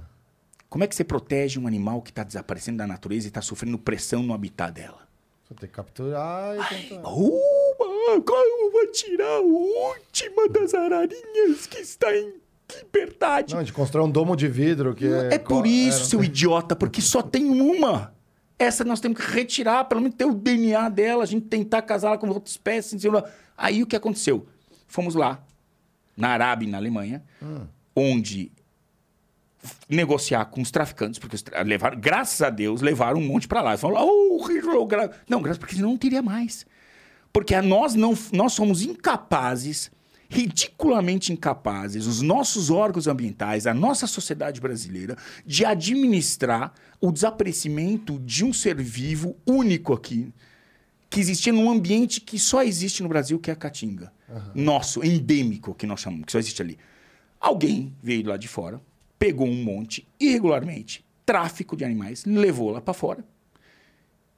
Como é que você protege um animal que está desaparecendo da natureza e está sofrendo pressão no habitat dela? Você tem que capturar e tentar. Uma, agora eu vou tirar a última das ararinhas que está em liberdade. Não, a gente constrói um domo de vidro que é. É por isso, é, seu idiota, porque só tem uma. Essa nós temos que retirar, pelo menos ter o DNA dela, a gente tentar casá-la com outra espécie. Aí o que aconteceu? Fomos lá, na Arábia na Alemanha, onde f- negociar com os traficantes, porque levaram, graças a Deus, levaram um monte para lá. Falaram, oh, resolveu gra-". não, graças porque senão não teria mais. Porque nós não, nós somos incapazes, ridiculamente incapazes, os nossos órgãos ambientais, a nossa sociedade brasileira, de administrar o desaparecimento de um ser vivo único aqui, que existia num ambiente que só existe no Brasil, que é a Caatinga. Nosso, endêmico, que nós chamamos, que só existe ali. Alguém veio lá de fora, pegou um monte, irregularmente, tráfico de animais, levou lá para fora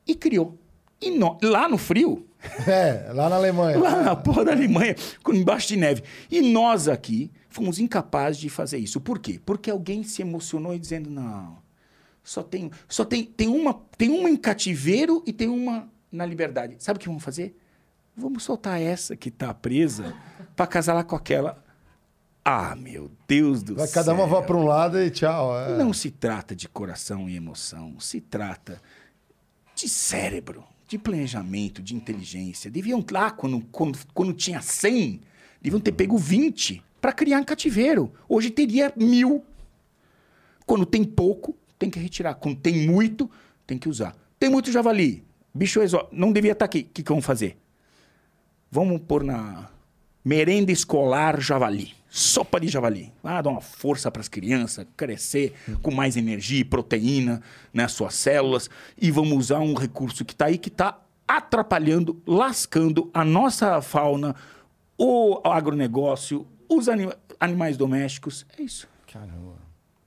e criou. E nó- lá no frio, É, lá na Alemanha. lá na porra da Alemanha, embaixo de neve. E nós aqui fomos incapazes de fazer isso. Por quê? Porque alguém se emocionou e dizendo, não, só tem, só tem, tem uma, tem uma em cativeiro e tem uma na liberdade. Sabe o que vamos fazer? Vamos soltar essa que tá presa para casar lá com aquela. Ah, meu Deus do Vai céu. cada uma vai para um lado e tchau. é. Não se trata de coração e emoção, se trata de cérebro, de planejamento, de inteligência. Deviam lá, quando, quando, quando tinha 100, deviam ter pego 20 para criar em cativeiro. Hoje teria mil. Quando tem pouco, tem que retirar. Quando tem muito, tem que usar. Tem muito javali, bicho exótico, não devia estar aqui. O que, que vamos fazer? Vamos pôr na merenda escolar javali. Sopa de javali. Ah, dar uma força para as crianças crescer com mais energia e proteína nas suas células. E vamos usar um recurso que está aí, que está atrapalhando, lascando a nossa fauna, o agronegócio, os anima- animais domésticos. É isso. Caramba.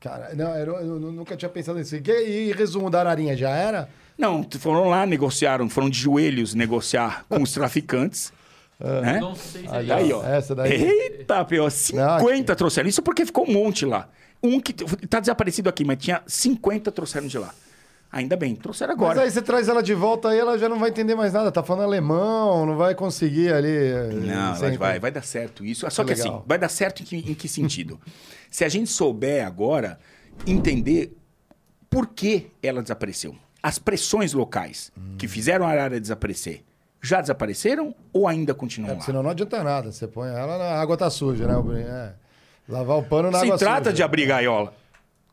Cara, não, eu, eu nunca tinha pensado nisso. E, e resumo da ararinha, já era? Não, foram lá, negociaram, foram de joelhos negociar com os traficantes. Né? Não sei se Aí, é ó. Essa daí. Eita, pior, 50 aqui. trouxeram. Isso porque ficou um monte lá. Um que tá desaparecido aqui, mas tinha 50 trouxeram de lá. Ainda bem, trouxeram Mas agora. aí você traz ela de volta aí, ela já não vai entender mais nada. Tá falando alemão, não vai conseguir ali. eh, Não, sem- vai, vai, dar certo isso. Só É que legal. assim, vai dar certo em que, em que sentido? Se a gente souber agora entender por que ela desapareceu. As pressões locais que Hum. fizeram a arara desaparecer já desapareceram ou ainda É, continuam porque lá? senão não adianta nada. Você põe ela na água tá suja, né? É. Lavar o pano na Se água trata suja. de abrir gaiola.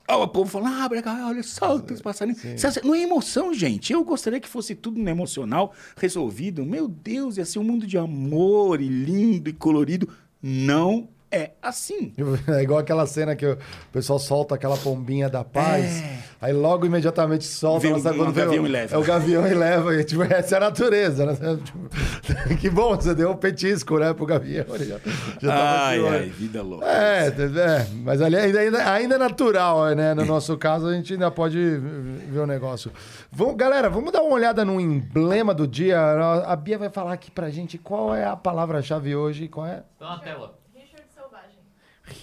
O povo fala, ah, abre a gaiola, solta os passarinhos. Não é emoção, gente. Eu gostaria que fosse tudo no emocional resolvido. Meu Deus, ia ser um mundo de amor e lindo e colorido. Não é assim. É igual aquela cena que o pessoal solta aquela pombinha da paz. É. Aí logo imediatamente solta. Vem ela sabe um quando vem gavião o- e leva. É o gavião e leva. E, tipo, essa é a natureza, né? Tipo, que bom, você deu um petisco, né, pro gavião. Já, já tava Ai, ai, vida louca. É, é, mas ali ainda, ainda, ainda é natural, né? No nosso caso, a gente ainda pode ver o negócio. Vamos, galera, vamos dar uma olhada no emblema do dia. A Bia vai falar aqui pra gente qual é a palavra-chave hoje. Qual é? Tá na tela.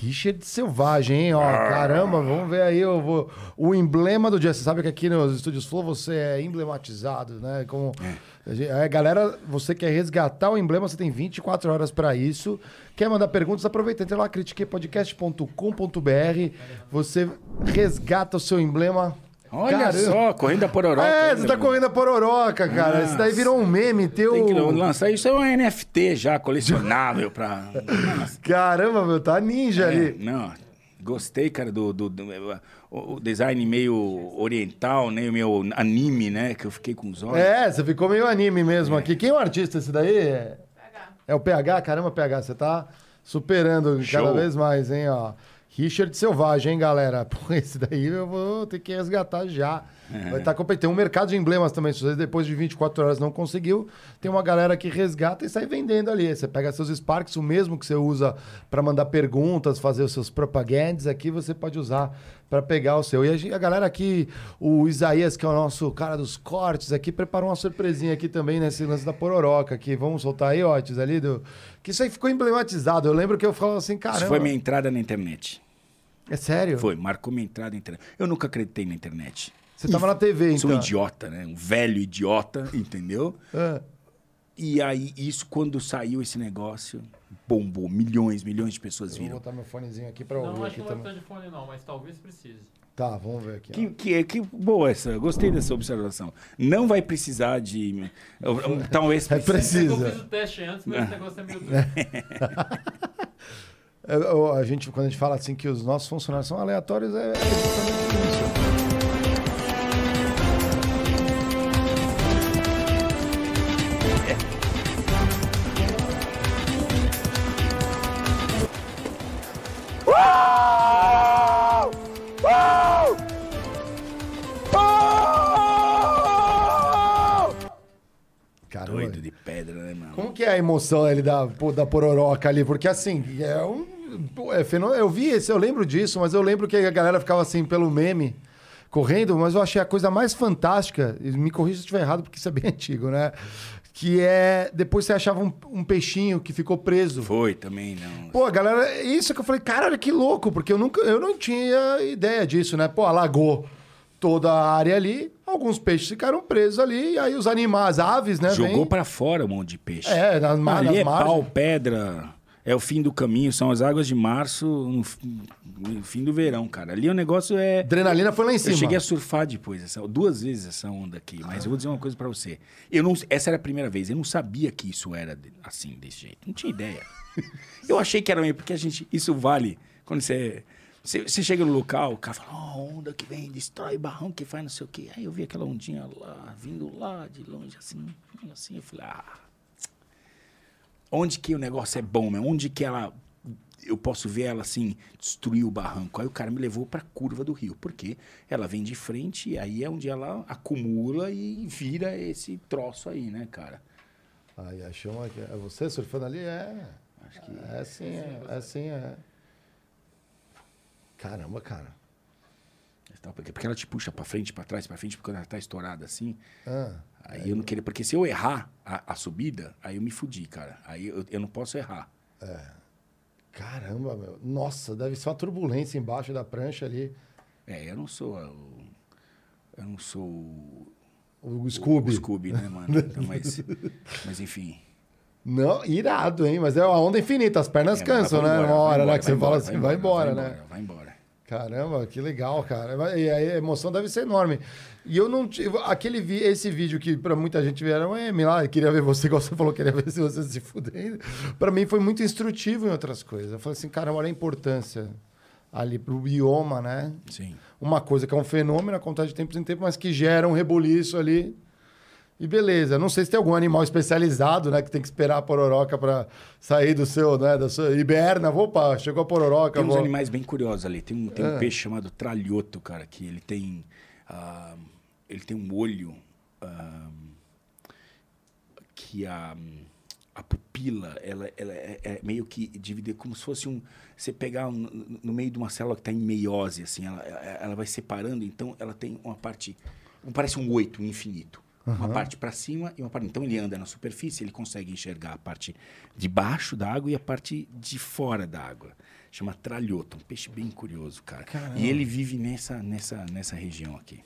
Richard Selvagem. Hein? Ó, caramba, vamos ver aí eu vou, o emblema do dia. Você sabe que aqui nos Estúdios Flow você é emblematizado, né? Como, gente- é, galera, você quer resgatar o emblema, você tem 24 horas pra isso. Quer mandar perguntas? Aproveita, entra lá, critiquepodcast.com.br. Você resgata o seu emblema. Olha Caramba. só, correndo a pororoca. É, ainda, você tá mano. correndo a pororoca, cara. Isso daí Nossa. virou um meme teu. Tem que lançar isso, é um NFT já, colecionável pra... Nossa. Caramba, meu, tá ninja É, ali. não, gostei, cara, do, do, do- o, design meio oriental, né, meio anime, né, que eu fiquei com os olhos. É, você ficou meio anime mesmo aqui. Quem é o artista esse daí? É- PH. É o PH? Caramba, PH, você tá superando cada Show. vez mais, hein, ó. Richard Selvagem, hein, galera? Pô, esse daí eu vou ter que resgatar já. Vai estar competindo. Tem um mercado de emblemas também. Se você depois de 24 horas não conseguiu, tem uma galera que resgata e sai vendendo ali. Você pega seus Sparks, o mesmo que você usa para mandar perguntas, fazer os seus propagandas, aqui você pode usar para pegar o seu. E a, galera aqui, o Isaías, que é o nosso cara dos cortes aqui, preparou uma surpresinha aqui também nesse lance da pororoca aqui. Vamos soltar aí, Otis, ali do... Que isso aí ficou emblematizado. Eu lembro que eu falava assim, caramba... Isso foi minha entrada na internet. É sério? Foi, marcou minha entrada na internet. Eu nunca acreditei na internet. Você tava na TV, Sou um então. idiota, né? Um velho idiota, entendeu? Ah, E aí, isso, quando saiu esse negócio, bombou. Milhões, milhões de pessoas eu vou viram. botar meu fonezinho aqui pra Não, ouvir acho que não vai também. precisar de fone não, mas talvez precise. Tá, vamos ver aqui. Que, que, que boa essa, gostei dessa observação. Não vai precisar de. Talvez É precise. É que eu Precisa. fiz o teste antes, mas esse negócio é meio duro. É, a gente, quando a gente fala assim que os nossos funcionários são aleatórios, é, é justamente isso. Doido de pedra, né, mano? Como que é a emoção ali da, da pororoca ali? Porque assim, é um. pô, É fenô- Eu vi esse, eu lembro disso, mas eu lembro que a galera ficava assim pelo meme, correndo, mas eu achei a coisa mais fantástica, me corrija se eu estiver errado, porque isso é bem antigo, né? Que é. Depois você achava um, um peixinho que ficou preso. Foi também, não. Pô, galera, isso que eu falei, cara, olha que louco, porque eu nunca, eu não tinha ideia disso, né? Pô, alagou toda a área ali, alguns peixes ficaram presos ali, e aí os animais, aves, né? Jogou vêm- pra fora um monte de peixe. É, nas, mar- Ali nas é margens. pau, pedra. É o fim do caminho, são as águas de março, no, no fim do verão, cara. Ali o negócio é. Adrenalina foi lá em cima. Eu cheguei a surfar depois, essa- duas vezes essa onda aqui, mas eu vou dizer uma coisa pra você. Eu não, essa era a primeira vez, eu não sabia que isso era assim, desse jeito. Não tinha ideia. Eu achei que era meio, porque a gente. Isso vale quando você. Você, você chega no local, o cara fala, ó, onda que vem, destrói barrão que faz não sei o quê. Aí eu vi aquela ondinha lá, vindo lá de longe, assim, assim, eu falei, ah. Onde que o negócio é bom, meu? Onde que ela. Eu posso ver ela assim, destruir o barranco. Aí o cara me levou pra curva do rio. Porque ela vem de frente e aí é onde ela acumula e vira esse troço aí, né, cara? Aí, a chama aqui. É você surfando ali? É. Acho que. É sim, é. É sim, é. Caramba, cara. Porque, ela te puxa pra frente, pra trás, pra frente, porque ela tá estourada assim. Ah, Aí eu não queria. Porque se eu errar a, a subida, aí eu me fudi, cara. Aí eu, eu não posso errar. caramba, meu. Nossa, deve ser uma turbulência embaixo da prancha ali. É, eu não sou. o- Eu não sou o O Scooby. O Scooby, né, mano? Então, mas, mas enfim. Não, irado, hein? Mas é uma onda infinita, as pernas É, cansam, né? embora, Uma hora, embora, né? Que você vai fala embora, assim, vai embora, vai né? embora, Vai embora. Caramba, que legal, cara. E aí a emoção deve ser enorme. E eu não tive. Aquele vi, esse vídeo que pra muita gente vieram, é, lá, queria ver você, igual você falou, queria ver se você se fudendo. Pra mim foi muito instrutivo em outras coisas. Eu falei assim, cara, olha a importância ali pro bioma, né? Sim. Uma coisa que é um fenômeno, acontece de tempos em tempos, mas que gera um rebuliço ali. E beleza, não sei se tem algum animal especializado, né? Que tem que esperar a pororoca pra sair do seu, né? Da sua hiberna. Opa, chegou a pororoca. Tem uns vou- animais bem curiosos ali. Tem um, tem um Ah. peixe chamado tralhoto, cara, que ele tem. ah, ele tem um olho. ah, que a, a pupila, ela, ela é, é meio que dividida, como se fosse um. Você pegar um- no- no meio de uma célula que está em meiose, assim, ela, ela vai separando, então ela tem uma parte. Parece um oito, um infinito. Uma parte para cima e uma parte. Então ele anda na superfície, ele consegue enxergar a parte de baixo da água e a parte de fora da água. Chama tralhoto, um peixe bem curioso, cara. E ele vive nessa, nessa, nessa região aqui.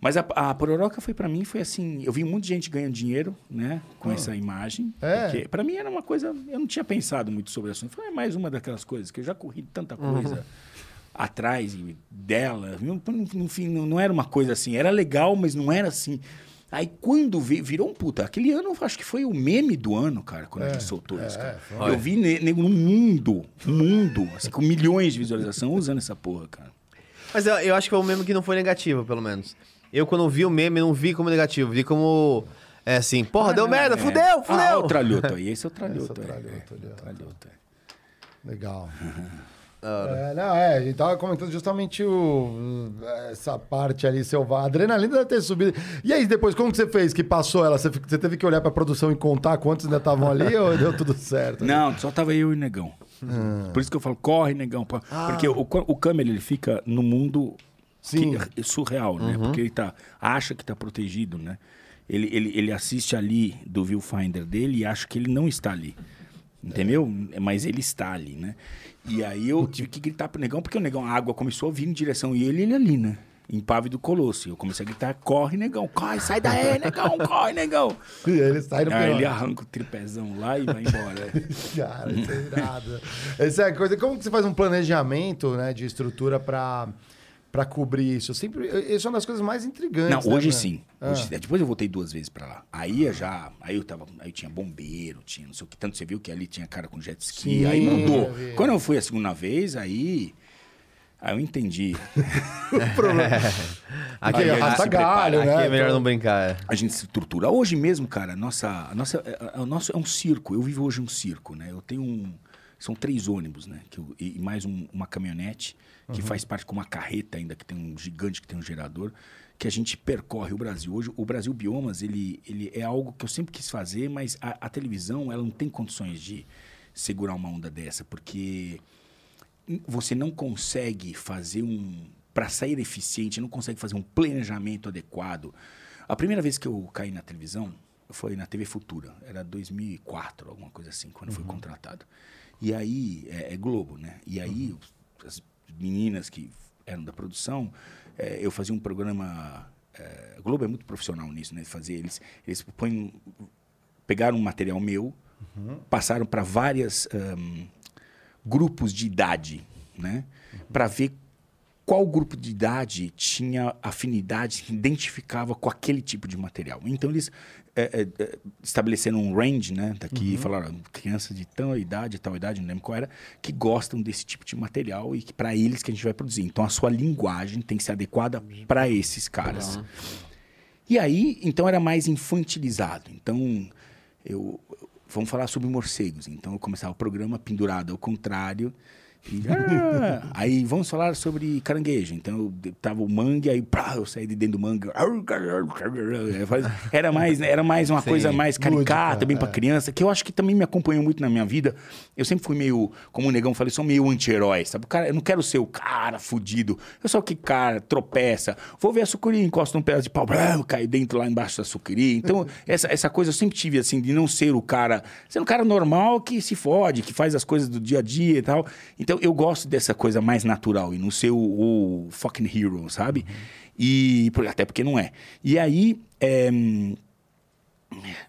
Mas a, a pororoca foi para mim foi assim, eu vi um monte de gente ganhando dinheiro, né, com essa imagem. É? Para mim era uma coisa, eu não tinha pensado muito sobre o assunto. Foi mais uma daquelas coisas que eu já corri tanta coisa atrás dela. No, no fim, não, não era uma coisa assim, era legal, mas não era assim. Aí quando vi- virou um puta, aquele ano acho que foi o meme do ano, cara, quando a gente soltou isso, cara. Eu vi ne- nego no mundo, mundo, assim, com milhões de visualização usando essa porra, cara. Mas eu, eu acho que foi um meme que não foi negativo, pelo menos. Eu, quando vi o meme, não vi como negativo. Vi como, é assim, porra, deu merda, É. fudeu, fudeu. Ah, o tralhoto aí, esse é o tralhoto. Esse é o é, tralhoto é, ali, ó. tralhoto, é. Legal. É, não, é, a gente tava comentando justamente o, essa parte ali, selvagem. A adrenalina deve ter subido. E aí, depois, como que você fez que passou ela? Você, você teve que olhar pra produção e contar quantos ainda estavam ali ou deu tudo certo? Não, só tava eu e o negão. Ah. Por isso que eu falo, corre, negão. pô. Porque o, o câmera, ele fica no mundo Sim. que- surreal, né? Porque ele tá, acha que tá protegido, né? Ele, ele, ele assiste ali do viewfinder dele e acha que ele não está ali. Entendeu? Mas ele está ali, né? E aí eu tive que gritar pro negão, porque o negão, a água começou a vir em direção e ele, ele ali, né? Em Pave do Colosso. E eu comecei a gritar, corre, negão, corre, sai daí, negão, corre, negão. E ele sai no Aí ele pior. arranca o tripézão lá e vai embora. Cara, isso é irado. Essa é a coisa. Como que você faz um planejamento né, de estrutura pra, pra cobrir isso? Sempre, isso é uma das coisas mais intrigantes. Não, né, hoje né? sim. Hoje sim. Depois eu voltei duas vezes pra lá. Aí eu já. Aí eu tava. Aí tinha bombeiro, tinha não sei o que. Tanto você viu que ali tinha cara com jet ski. Sim, aí mudou. eu. Quando eu fui a segunda vez, aí. Aí eu entendi. Aqui, Aí Aí arrasta se galho, aqui né? é melhor Então- não brincar. é. A gente se estrutura. Hoje mesmo, cara, a nossa, a nossa, a- a- o nosso é um circo. Eu vivo hoje um circo, né? Eu tenho um. São três ônibus, né? Que e mais um- uma caminhonete, que faz parte com uma carreta ainda, que tem um gigante que tem um gerador, que a gente percorre o Brasil. Hoje, o Brasil Biomas, ele, ele é algo que eu sempre quis fazer, mas a, a televisão, ela não tem condições de segurar uma onda dessa, porque você não consegue fazer um. Para sair eficiente, não consegue fazer um planejamento adequado. A primeira vez que eu caí na televisão foi na TV Futura. Era 2004, alguma coisa assim, quando eu fui contratado. E aí, é, é Globo, né? E aí, as meninas que eram da produção, é, eu fazia um programa. é, Globo é muito profissional nisso, né? Fazer, eles, eles põem, pegaram um material meu, passaram para várias. ahn, grupos de idade, né? Para ver qual grupo de idade tinha afinidade, se identificava com aquele tipo de material. Então eles é, é, é, estabeleceram um range, né? Daqui falaram crianças de tal idade, tal idade, não lembro qual era, que gostam desse tipo de material e que para eles que a gente vai produzir. Então a sua linguagem tem que ser adequada para esses caras. E aí, então era mais infantilizado. Então, eu vamos falar sobre morcegos. Então eu começava o programa pendurado ao contrário. Ah, aí vamos falar sobre caranguejo. Então eu tava o mangue, aí pá, eu saí de dentro do mangue. Era mais, era mais uma Sim. coisa mais caricata, bem pra criança, que eu acho que também me acompanhou muito na minha vida. Eu sempre fui meio, como o Negão falou, eu sou meio anti-herói, sabe? Cara, eu não quero ser o cara fudido. Eu sou que cara tropeça. Vou ver a sucuri, encosta um pedaço de pau, blá, cai dentro lá embaixo da sucuri. Então, essa, essa coisa eu sempre tive, assim, de não ser o cara... Ser um cara normal que se fode, que faz as coisas do dia a dia e tal. Então, eu gosto dessa coisa mais natural e não ser o, o fucking hero, sabe? E... por- Até porque não é. E aí... é,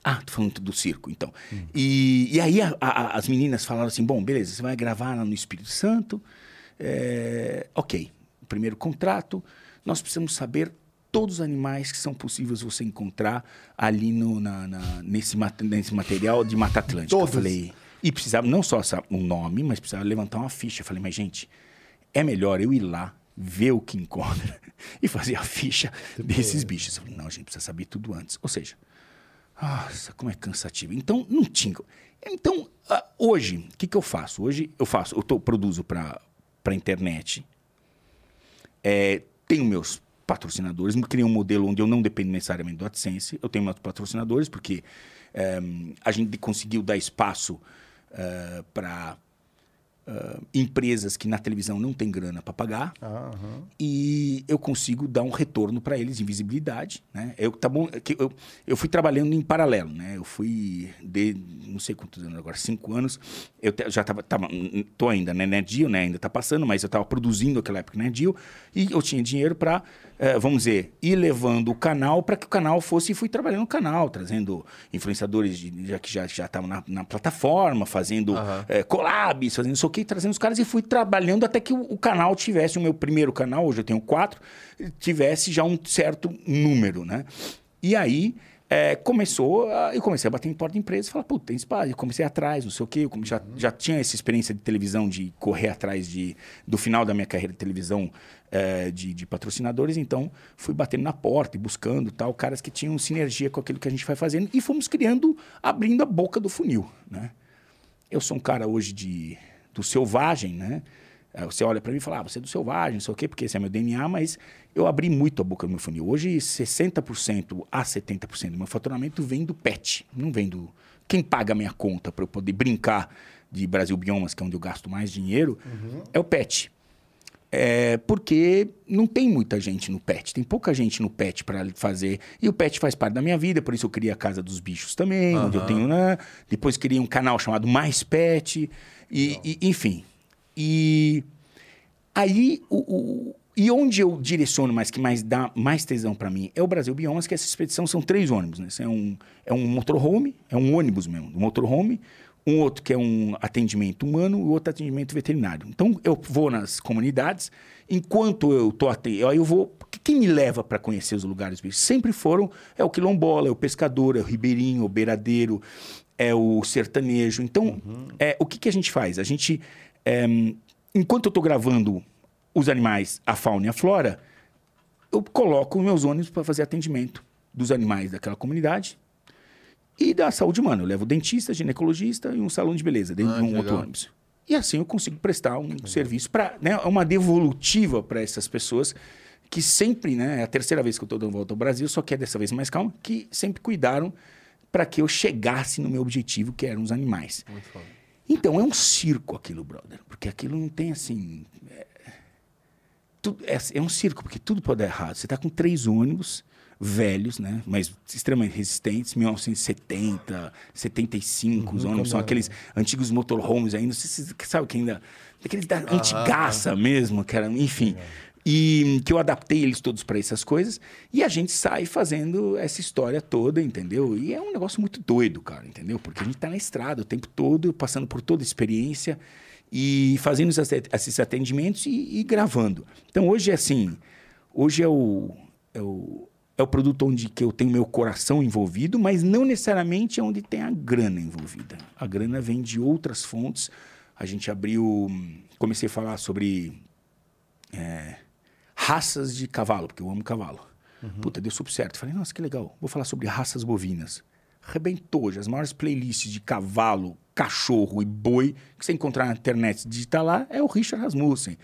ah, tô falando do circo, então. E, e aí a- a- as meninas falaram assim: bom, beleza, você vai gravar lá no Espírito Santo. é, ok, primeiro contrato, nós precisamos saber todos os animais que são possíveis você encontrar ali no, na, na- nesse, nesse material de Mata Atlântica. Todos? Eu falei, e precisava não só um nome, mas precisava levantar uma ficha. Eu falei, mas gente, é melhor eu ir lá vê o que encontra e fazer a ficha desses bichos. Eu falei, não, a gente precisa saber tudo antes. Ou seja, nossa, como é cansativo. Então, não tinha. Então, ah, hoje, o que, que eu faço? Hoje eu faço, eu tô, produzo para a internet, é, tenho meus patrocinadores, criei um modelo onde eu não dependo necessariamente do AdSense, eu tenho meus patrocinadores, porque é, a gente conseguiu dar espaço é, para uh, empresas que na televisão não tem grana para pagar Aham. e eu consigo dar um retorno para eles em visibilidade, né? Eu tá bom, que eu, eu fui trabalhando em paralelo, né? Eu fui de não sei quantos anos agora, cinco anos. Eu te- já tava, tava tô ainda né, Nerdil, né? Ainda tá passando, mas eu tava produzindo aquela época Nerdil e eu tinha dinheiro para vamos dizer, ir levando o canal para que o canal fosse e fui trabalhando no canal, trazendo influenciadores de, já que já já estavam na, na plataforma, fazendo eh, collabs, fazendo isso trazendo os caras e fui trabalhando até que o, o canal tivesse o meu primeiro canal, hoje eu tenho quatro, tivesse já um certo número, né? E aí é, começou, a, eu comecei a bater em porta de empresa e falar, pô, tem espaço. Eu comecei atrás, não sei o quê. Eu já, já tinha essa experiência de televisão, de correr atrás de, do final da minha carreira de televisão é, de, de patrocinadores. Então, fui batendo na porta e buscando tal, caras que tinham sinergia com aquilo que a gente vai fazendo. E fomos criando, abrindo a boca do funil, né? Eu sou um cara hoje de, do selvagem, né? Eh, Você olha para mim e fala, ah, você é do selvagem, não sei o quê, porque esse é meu DNA, mas eu abri muito a boca do meu funil. Hoje, 60% a 70% do meu faturamento vem do pet, não vem do... Quem paga a minha conta para eu poder brincar de Brasil Biomas, que é onde eu gasto mais dinheiro, é o pet. É, porque não tem muita gente no pet, tem pouca gente no pet para fazer. E o pet faz parte da minha vida, por isso eu criei a Casa dos Bichos também, onde eu tenho, né? Depois criei um canal chamado Mais Pet, e, e- enfim. E aí, o, o- e onde eu direciono mais, que mais dá mais tesão para mim, é o Brasil Biomas, que essa expedição são três ônibus, né? É um, é um motorhome, é um ônibus mesmo, um motorhome, um outro que é um atendimento humano e o outro atendimento veterinário. Então, eu vou nas comunidades, enquanto eu tô atendendo, aí eu vou... Quem me leva para conhecer os lugares bichos? Sempre foram, é o quilombola, é o pescador, é o ribeirinho, o beiradeiro, é o sertanejo. Então, é, o que, que a gente faz? A gente, é, enquanto eu estou gravando os animais, a fauna e a flora, eu coloco meus ônibus para fazer atendimento dos animais daquela comunidade e da saúde humana. Eu levo dentista, ginecologista e um salão de beleza dentro Ah, de um outro ônibus. E assim eu consigo prestar um serviço para, né, uma devolutiva para essas pessoas que sempre, né, é a terceira vez que eu estou dando volta ao Brasil, só que é dessa vez mais calma, que sempre cuidaram para que eu chegasse no meu objetivo, que eram os animais. Muito foda. Então, é um circo aquilo, brother. Porque aquilo não tem assim. É, tudo- é, é um circo, porque tudo pode dar errado. Você está com três ônibus velhos, né? Mas extremamente resistentes, 1970, 75, os ônibus são aqueles antigos motorhomes ainda. Não sei se você sabe que ainda. Daqueles da antigaça mesmo, que era, enfim. E que eu adaptei eles todos para essas coisas. E a gente sai fazendo essa história toda, entendeu? E é um negócio muito doido, cara, entendeu? Porque a gente tá na estrada o tempo todo, passando por toda a experiência e fazendo esses atendimentos e, e gravando. Então hoje é assim, hoje é o, é o, é o produto onde que eu tenho meu coração envolvido, mas não necessariamente é onde tem a grana envolvida. A grana vem de outras fontes. A gente abriu, comecei a falar sobre é, raças de cavalo, porque eu amo cavalo. Puta, deu super certo. Falei, nossa, que legal. Vou falar sobre raças bovinas. Rebentou hoje. As maiores playlists de cavalo, cachorro e boi que você encontrar na internet digitar lá é o Richard Rasmussen.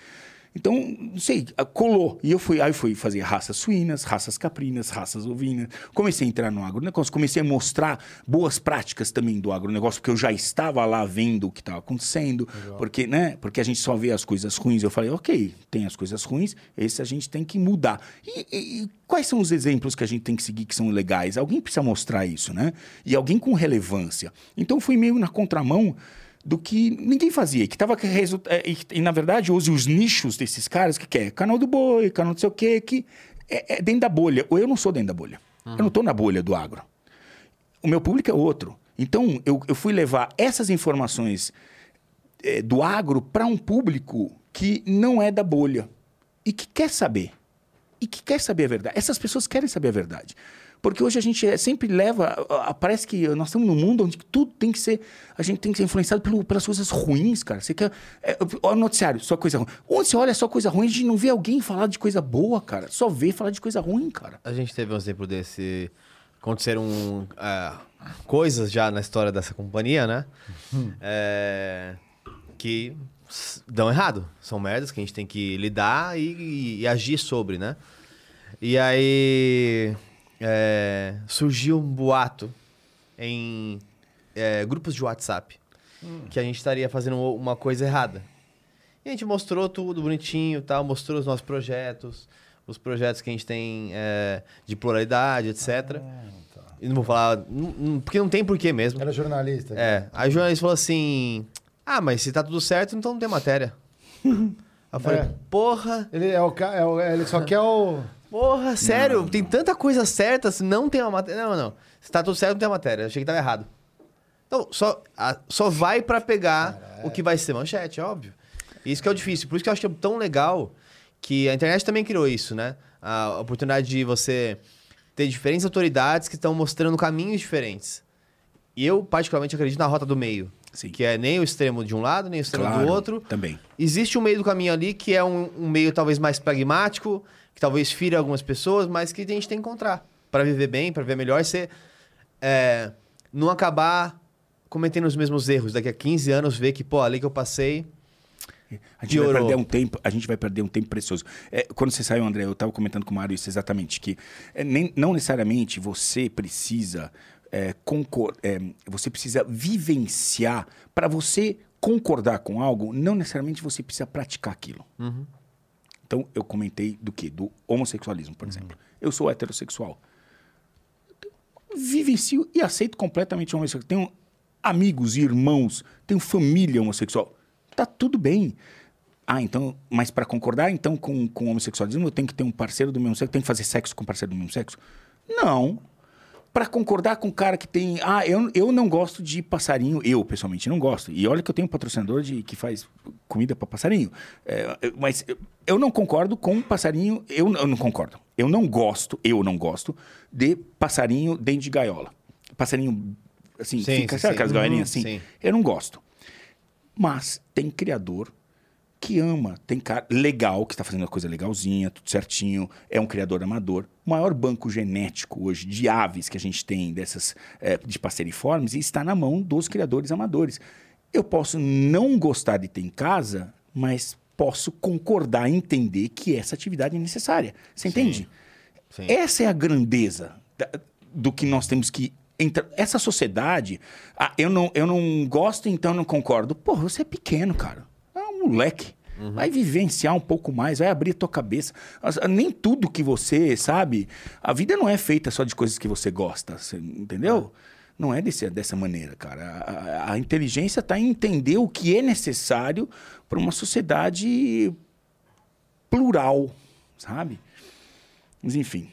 Então, não sei, colou. E eu fui, aí eu fui fazer raças suínas, raças caprinas, raças ovinas. Comecei a entrar no agronegócio, comecei a mostrar boas práticas também do agronegócio, porque eu já estava lá vendo o que estava acontecendo. Porque, né? Porque a gente só vê as coisas ruins. Eu falei, ok, tem as coisas ruins, esse a gente tem que mudar. E, e- e quais são os exemplos que a gente tem que seguir que são legais? Alguém precisa mostrar isso, né? E alguém com relevância. Então, fui meio na contramão do que ninguém fazia, que tava resu- é, e, e, na verdade hoje os nichos desses caras que quer canal do boi, canal não sei o quê, que é, é dentro da bolha. Ou eu não sou dentro da bolha. Eu não estou na bolha do agro. O meu público é outro. Então eu, eu fui levar essas informações eh, do agro para um público que não é da bolha e que quer saber. E que quer saber a verdade. Essas pessoas querem saber a verdade. Porque hoje a gente é- sempre leva. Parece que nós estamos num mundo onde tudo tem que ser. A gente tem que ser influenciado pelo- pelas coisas ruins, cara. Você quer. É, olha o noticiário, só coisa ruim. Onde você olha só coisa ruim, a gente não vê alguém falar de coisa boa, cara. Só vê falar de coisa ruim, cara. A gente teve um exemplo desse. Aconteceram é, coisas já na história dessa companhia, né? É, que dão errado. São merdas que a gente tem que lidar e, e- e agir sobre, né? E aí é, surgiu um boato em é, grupos de WhatsApp que a gente estaria fazendo uma coisa errada. E a gente mostrou tudo bonitinho tal, mostrou os nossos projetos, os projetos que a gente tem é, de pluralidade, etc. E não vou falar, não- porque não tem porquê mesmo. Era jornalista. É, aí o jornalista falou assim: Ah, mas se tá tudo certo, então não tem matéria. Aí eu falei, É. porra, Ele, é o, é o- ele só quer o. porra, sério, tem tanta coisa certa, se não tem uma matéria. Não, não. Se tá tudo certo, não tem matéria. Achei que tava errado. Então, só, a- só vai pra pegar o que vai ser manchete, óbvio. Isso que é o difícil. Por isso que eu acho que é tão legal que a internet também criou isso, né? A oportunidade de você ter diferentes autoridades que estão mostrando caminhos diferentes. E eu, particularmente, acredito na rota do meio. Sim. Que é nem o extremo de um lado, nem o extremo do outro. Também. Existe um meio do caminho ali que é um, um meio talvez mais pragmático, que talvez fira algumas pessoas, mas que a gente tem que encontrar para viver bem, para viver melhor, ser é, não acabar cometendo os mesmos erros. Daqui a 15 anos ver que, pô, ali que eu passei, A gente vai perder um tempo, a gente vai perder um tempo precioso. É, quando você saiu, André, eu estava comentando com o Mário isso exatamente, que é, nem- não necessariamente você precisa é, concor- é, você precisa vivenciar para você concordar com algo, não necessariamente você precisa praticar aquilo. Então, eu comentei do que? Do homossexualismo, por exemplo. Eu sou heterossexual. Vivencio e aceito completamente o homossexual. Tenho amigos e irmãos, tenho família homossexual. Tá tudo bem. Ah, então, mas para concordar então com, com o homossexualismo, eu tenho que ter um parceiro do mesmo sexo, tenho que fazer sexo com um parceiro do mesmo sexo? Não. Para concordar com um cara que tem. Ah, eu, eu não gosto de passarinho. Eu, pessoalmente, não gosto. E olha que eu tenho um patrocinador de, que faz comida para passarinho. É, mas eu, não concordo com passarinho. Eu, eu não concordo. Eu não gosto, eu não gosto de passarinho dentro de gaiola. Passarinho, assim, Sim, fica, sim, sabe aquelas gaiolinhas Uhum, assim? sim. Eu não gosto. Mas tem criador que ama, tem cara legal, que está fazendo a coisa legalzinha, tudo certinho, é um criador amador. O maior banco genético hoje de aves que a gente tem, dessas eh, de passeriformes, está na mão dos criadores amadores. Eu posso não gostar de ter em casa, mas posso concordar e entender que essa atividade é necessária. Você entende? Sim. Essa é a grandeza da- do que nós temos que entrar. Essa sociedade, ah, eu, não, eu não gosto, então não concordo. Pô, você é pequeno, cara. É um moleque. Vai vivenciar um pouco mais, vai abrir a tua cabeça. Nem tudo que você sabe, a vida não é feita só de coisas que você gosta, você- entendeu? Não é desse, dessa maneira, cara. A, a- a inteligência está em entender o que é necessário para uma sociedade plural, sabe? Mas enfim.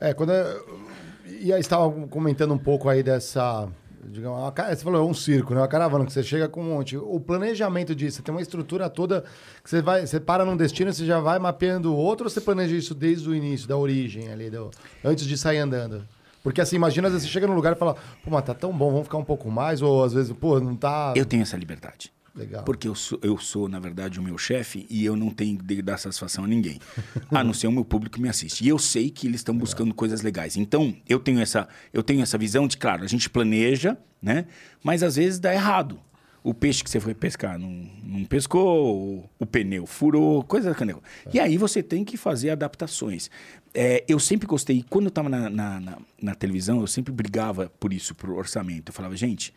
É, quando. eu- E aí, estava comentando um pouco aí dessa. Digamos, uma ca- você falou, é um circo, né? Uma caravana que você chega com um monte. O planejamento disso, você tem uma estrutura toda que você vai, você para num destino, você já vai mapeando outro, ou você planeja isso desde o início, da origem ali, do- antes de sair andando? Porque assim, imagina, às vezes você chega num lugar e fala, pô, mas tá tão bom, vamos ficar um pouco mais, ou às vezes, pô, não tá. Eu tenho essa liberdade. Legal. Porque eu sou, eu sou, na verdade, o meu chefe e eu não tenho de dar satisfação a ninguém. A não ser o meu público que me assiste. E eu sei que eles estão buscando coisas legais. Então, eu tenho, essa, eu tenho essa visão de, claro, a gente planeja, né? Mas às vezes dá errado. O peixe que você foi pescar não, não pescou, o, pneu furou, coisa da canela. E aí você tem que fazer adaptações. É, eu sempre gostei, quando eu estava na, na, na- na televisão, eu sempre brigava por isso, por orçamento. Eu falava, gente,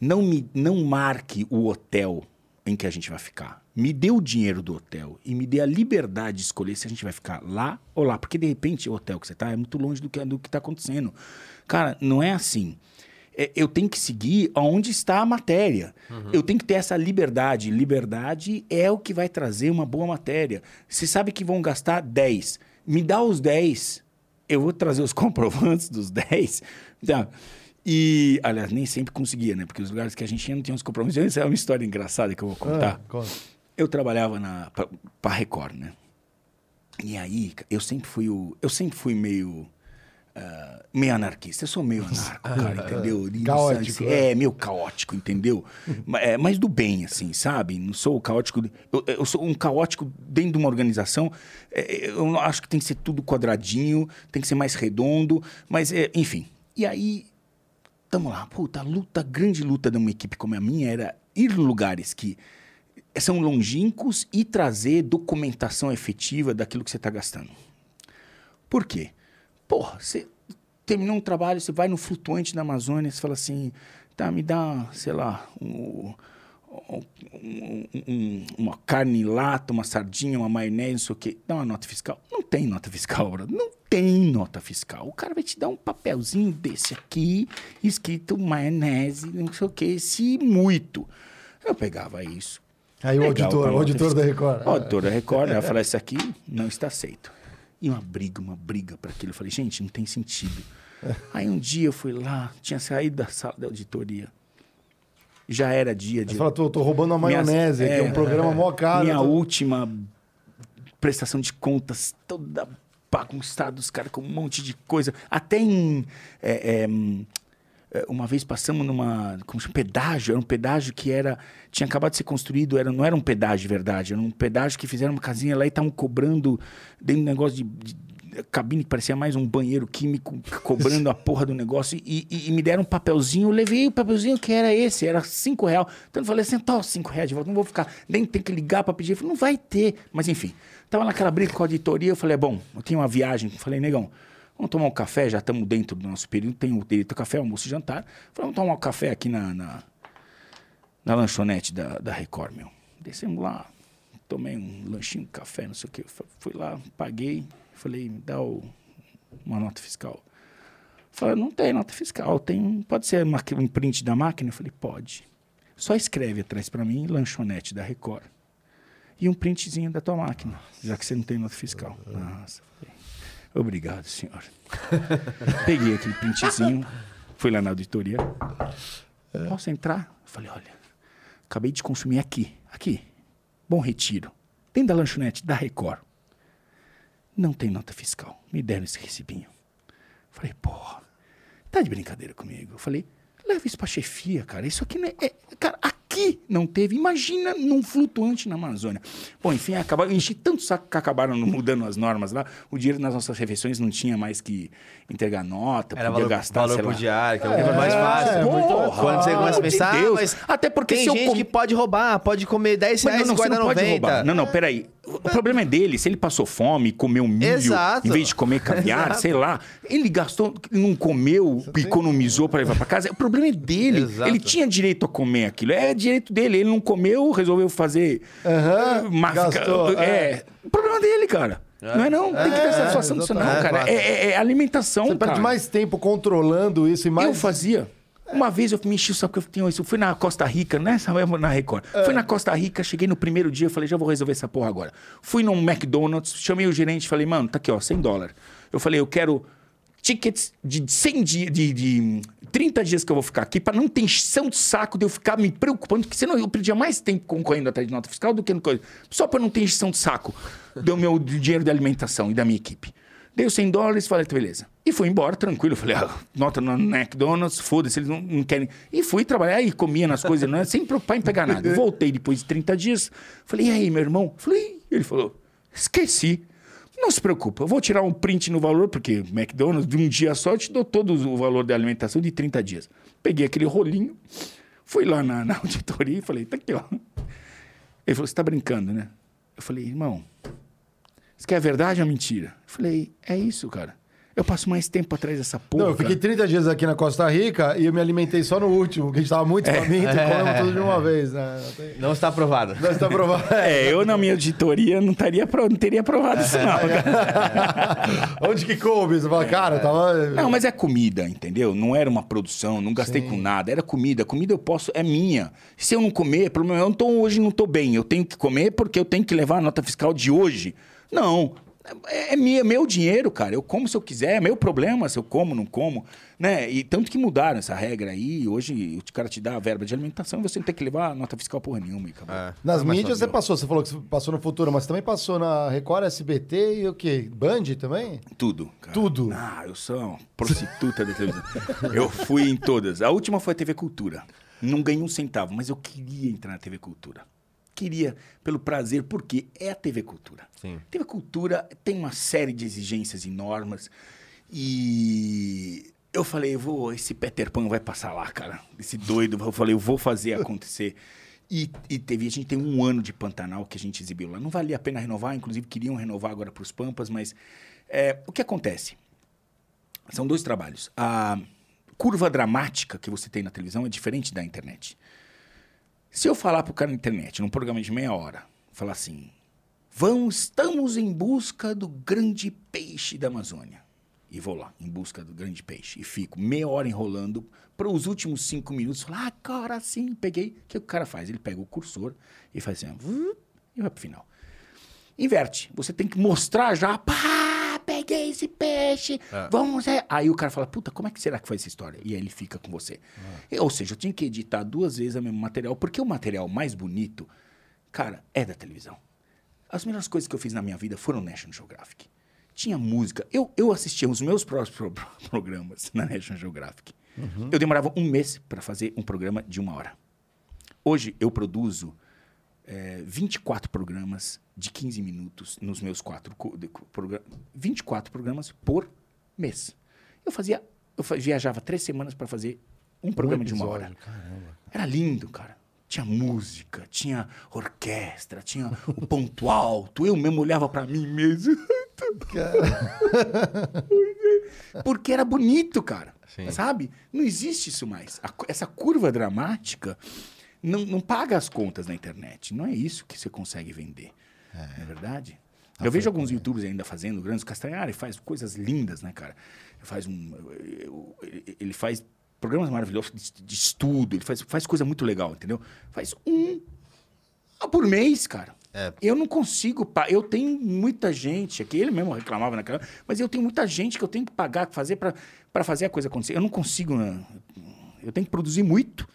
não me não marque o hotel em que a gente vai ficar. Me dê o dinheiro do hotel e me dê a liberdade de escolher se a gente vai ficar lá ou lá, porque de repente o hotel que você está é muito longe do que do que está acontecendo. Cara, não é assim. É, eu tenho que seguir aonde está a matéria. Eu tenho que ter essa liberdade. Liberdade é o que vai trazer uma boa matéria. Você sabe que vão gastar 10. Me dá os 10. Eu vou trazer os comprovantes dos 10. Tá? E, aliás, nem sempre conseguia, né? Porque os lugares que a gente ia não tinha os compromissos. Isso é uma história engraçada que eu vou contar. Ah, conta. Eu trabalhava na pra, pra Record, né? E aí, eu sempre fui o, eu sempre fui meio ah, meio anarquista. Eu sou meio anarco, cara, entendeu? Caótico, é. É, meio caótico, entendeu? É, mas do bem, assim, sabe? Não sou caótico. Eu, eu sou um caótico dentro de uma organização. é, eu acho que tem que ser tudo quadradinho, tem que ser mais redondo, mas, é, enfim. E aí, tamo lá. Puta, a luta, a grande luta de uma equipe como a minha era ir em lugares que são longínquos e trazer documentação efetiva daquilo que você está gastando. Por quê? Porra, você terminou um trabalho, você vai no flutuante da Amazônia, você fala assim, tá, me dá, sei lá, um- um- um- um- uma carne lata, uma sardinha, uma maionese, não sei o quê. Dá uma nota fiscal. Não tem nota fiscal, bro. Não tem nota fiscal. O cara vai te dar um papelzinho desse aqui, escrito maionese, não sei o quê, se muito. Eu pegava isso. Aí o auditor, o auditor da. Record. O auditor da Record, ela falou, isso aqui não está aceito. E uma briga, uma briga para aquilo. Eu falei, gente, não tem sentido. Aí um dia eu fui lá, tinha saído da sala da auditoria. Já era dia de... Você fala, tô, tô roubando uma Minhas- maionese, que é um é, programa mó caro. Minha tô- última prestação de contas toda bagunçada, os caras com um monte de coisa. Até em. é, é, é, uma vez passamos numa. Como chama? Pedágio. Era um pedágio que era. Tinha acabado de ser construído, era, não era um pedágio de verdade. Era um pedágio que fizeram uma casinha lá e estavam cobrando dentro de um negócio de. de cabine que parecia mais um banheiro químico, cobrando a porra do negócio. E, e- e me deram um papelzinho. Eu levei o papelzinho que era esse, era cinco reais. Então eu falei assim: tá, cinco reais de volta, não vou ficar. Nem tem que ligar para pedir. Falei, não vai ter. Mas enfim, tava naquela briga com a auditoria. Eu falei: é bom, eu tenho uma viagem. Eu falei, negão. Vamos tomar um café, já estamos dentro do nosso período, tem o direito a café, almoço e jantar. Falei, vamos tomar um café aqui na, na, na lanchonete da, da Record, meu. Descemos lá, tomei um lanchinho, café, não sei o. Fu- Fui lá, paguei, falei, me dá o- uma nota fiscal. Falei, não tem nota fiscal, tem, pode ser uma- um print da máquina? Eu falei, pode. Só escreve atrás para mim, lanchonete da Record. E um printzinho da tua máquina, já que você não tem nota fiscal. Nossa, falei, obrigado, senhor. Peguei aquele printzinho, fui lá na auditoria. Posso entrar? Eu falei, olha, acabei de consumir aqui, aqui. Bom Retiro. Dentro da lanchonete da Record. Não tem nota fiscal. Me deram esse recibinho. Falei, porra, tá de brincadeira comigo. Eu falei, leva isso pra chefia, cara. Isso aqui não é. é- cara, aqui não teve. Imagina num flutuante na Amazônia. Bom, enfim, acabaram, enchi tanto saco que acabaram mudando as normas lá. O dinheiro nas nossas refeições não tinha mais que entregar nota, Era podia valor, gastar, valor sei por lá. diário, que é muito mais É, fácil. é mais Quando você começa a Pelo amor de pensar, Deus. mas Até porque tem se eu gente com- que pode roubar, pode comer 10 Mas reais não, e não, você guarda não pode 90. roubar. Não, não, peraí. O problema é dele. Se ele passou fome, comeu milho, Exato. em vez de comer caviar, sei lá. Ele gastou, não comeu, economizou para levar para casa. O problema é dele. Exato. Ele tinha direito a comer aquilo. É direito dele. Ele não comeu, resolveu fazer... Aham, eh, ma- gastou, é. é. O problema é dele, cara. Não é não. Tem que ter É, satisfação disso não, cara. É, É, é- é alimentação, Você cara. perde mais tempo controlando isso e mais. Eu fazia. Uma vez eu me enchi o saco que eu tinha isso. Eu fui na Costa Rica, nessa mesma na Record. Fui na Costa Rica, cheguei no primeiro dia, eu falei, já vou resolver essa porra agora. Fui num McDonald's, chamei o gerente, falei, mano, tá aqui, ó, 100 dólares. Eu falei, eu quero tickets de 100 dias, de, de 30 dias que eu vou ficar aqui, pra não ter encheção de saco de eu ficar me preocupando, porque senão eu perdia mais tempo concorrendo atrás de nota fiscal do que no coisa. Só pra não ter encheção de saco do meu dinheiro de alimentação e da minha equipe. Dei os 100 dólares falei, tá, beleza. E fui embora, tranquilo. Falei, ah, nota no McDonald's, foda-se, eles não, não querem. E fui trabalhar e comia nas coisas, não, é, sem preocupar em pegar nada. Voltei depois de 30 dias. Falei, e aí, meu irmão? Falei, ele falou, esqueci. Não se preocupa, eu vou tirar um print no valor, porque McDonald's, de um dia só, eu te dou todo o valor da alimentação de 30 dias. Peguei aquele rolinho, fui lá na, na auditoria e falei, tá aqui, ó. Ele falou, você tá brincando, né? Eu falei, irmão, isso quer verdade ou mentira? Eu falei, é isso, cara. Eu passo mais tempo atrás dessa porra. Não, eu fiquei 30 dias aqui na Costa Rica e eu me alimentei só no último, que a gente tava muito faminto e comemos tudo de uma vez, né? Não Não está aprovado. Mas tá provado. É, eu na minha auditoria não, estaria, apro- não teria aprovado isso, não. Onde que coube? Você fala, cara, tava. Não, mas é comida, entendeu? Não era uma produção, não gastei com nada. Era comida. Comida eu posso, é minha. Se eu não comer, problema, eu não tô, hoje não tô bem. Eu tenho que comer porque eu tenho que levar a nota fiscal de hoje. Não. É, é meu, é meu dinheiro, cara. Eu como se eu quiser, é meu problema se eu como, não como. Né? E tanto que mudaram essa regra aí. Hoje o cara te dá a verba de alimentação e você não tem que levar nota fiscal porra nenhuma. É. Nas É mídias você passou, você falou que você passou no Futuro, mas também passou na Record, SBT e o quê? Band também? Tudo. cara. Tudo. Ah, eu sou uma prostituta da televisão. Eu fui em todas. A última foi a TV Cultura. Não ganhei um centavo, mas eu queria entrar na TV Cultura. Queria, pelo prazer, porque é a TV Cultura. Sim. TV Cultura tem uma série de exigências e normas. E eu falei, eu vou, esse Peter Pan vai passar lá, cara. Esse doido. Eu falei, eu vou fazer acontecer. E, e teve, a gente tem um ano de Pantanal que a gente exibiu lá. Não valia a pena renovar, inclusive queriam renovar agora para os Pampas, mas é, o que acontece? São dois trabalhos. A curva dramática que você tem na televisão é diferente da internet. Se eu falar pro cara na internet, num programa de meia hora, falar assim: Vamos, estamos em busca do grande peixe da Amazônia. E vou lá, em busca do grande peixe. E fico meia hora enrolando para os últimos cinco minutos falar, agora sim, peguei. O que o cara faz? Ele pega o cursor e faz assim, e vai pro final. Inverte. Você tem que mostrar já, pá, peguei esse peixe, vamos... É. Aí o cara fala, puta, como é que será que foi essa história? E aí ele fica com você. E, Ou seja, eu tinha que editar duas vezes o mesmo material, porque o material mais bonito, cara, é da televisão. As melhores coisas que eu fiz na minha vida foram National Geographic. Tinha música. Eu, eu assistia os meus próprios pro- programas na National Geographic. Eu demorava um mês para fazer um programa de uma hora. Hoje eu produzo é, 24 programas de 15 minutos nos meus quatro co- de- co- progra- 24 programas por mês. Eu fazia, eu viajava três semanas para fazer um programa de uma hora. episódio, Caramba. Era lindo, cara. Tinha música, tinha orquestra, tinha o ponto alto. Eu mesmo olhava pra mim mesmo. Porque era bonito, cara. Sim. Sabe? Não existe isso mais. A essa curva dramática não, não paga as contas na internet. Não é isso que você consegue vender. Não é verdade? Eu vejo alguns youtubers ainda fazendo grandes. Castanhari faz coisas lindas, né, cara? Faz um, ele faz programas maravilhosos de, de estudo. Ele faz, faz coisa muito legal, entendeu? Faz um por mês, cara. É. Eu não consigo. Eu tenho muita gente aqui, ele mesmo reclamava naquela. Mas eu tenho muita gente que eu tenho que pagar, fazer para fazer a coisa acontecer. Eu não consigo. né? Eu tenho que produzir muito.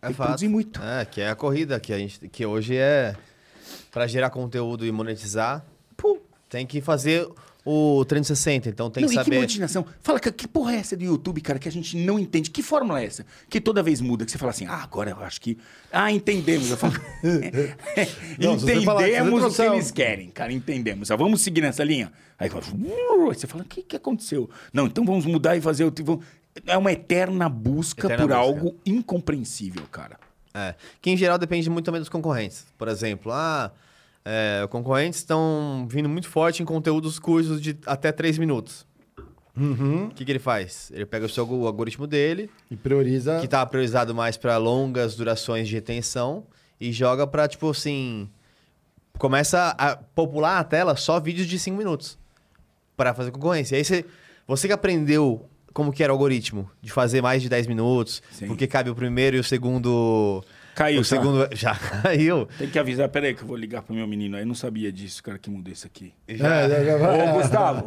Tem que produzir muito. É, que é a corrida que a gente que hoje é pra gerar conteúdo e monetizar, Pô, tem que fazer o 360, então tem não, que e que saber. monetização? Fala, que, que porra é essa do YouTube, cara, que a gente não entende? Que fórmula é essa? Que toda vez muda, que você fala assim, ah, agora eu acho que. Ah, entendemos. Eu falo, Não, falar você entendemos o que eles querem, cara, entendemos. Ah, vamos seguir nessa linha? Aí você fala, o que, que aconteceu? Não, então vamos mudar e fazer o. É uma eterna busca Eterna por busca. algo incompreensível, cara. É, que em geral depende muito também dos concorrentes. Por exemplo, ah, é, concorrentes estão vindo muito forte em conteúdos cursos de até 3 minutos. O que, que ele faz? Ele pega o seu o algoritmo dele, E prioriza. que tá priorizado mais para longas durações de retenção, e joga pra, tipo assim. Começa a popular a tela só vídeos de 5 minutos. Pra fazer concorrência. E aí você, você que aprendeu como que era o algoritmo, de fazer mais de 10 minutos, Sim. porque cabe o primeiro e o segundo. Caiu, O tá? segundo. Já caiu. Tem que avisar, peraí que eu vou ligar pro meu menino aí. Eu não sabia disso, cara, que mudou isso aqui. É, já- já vai- Ô, Gustavo,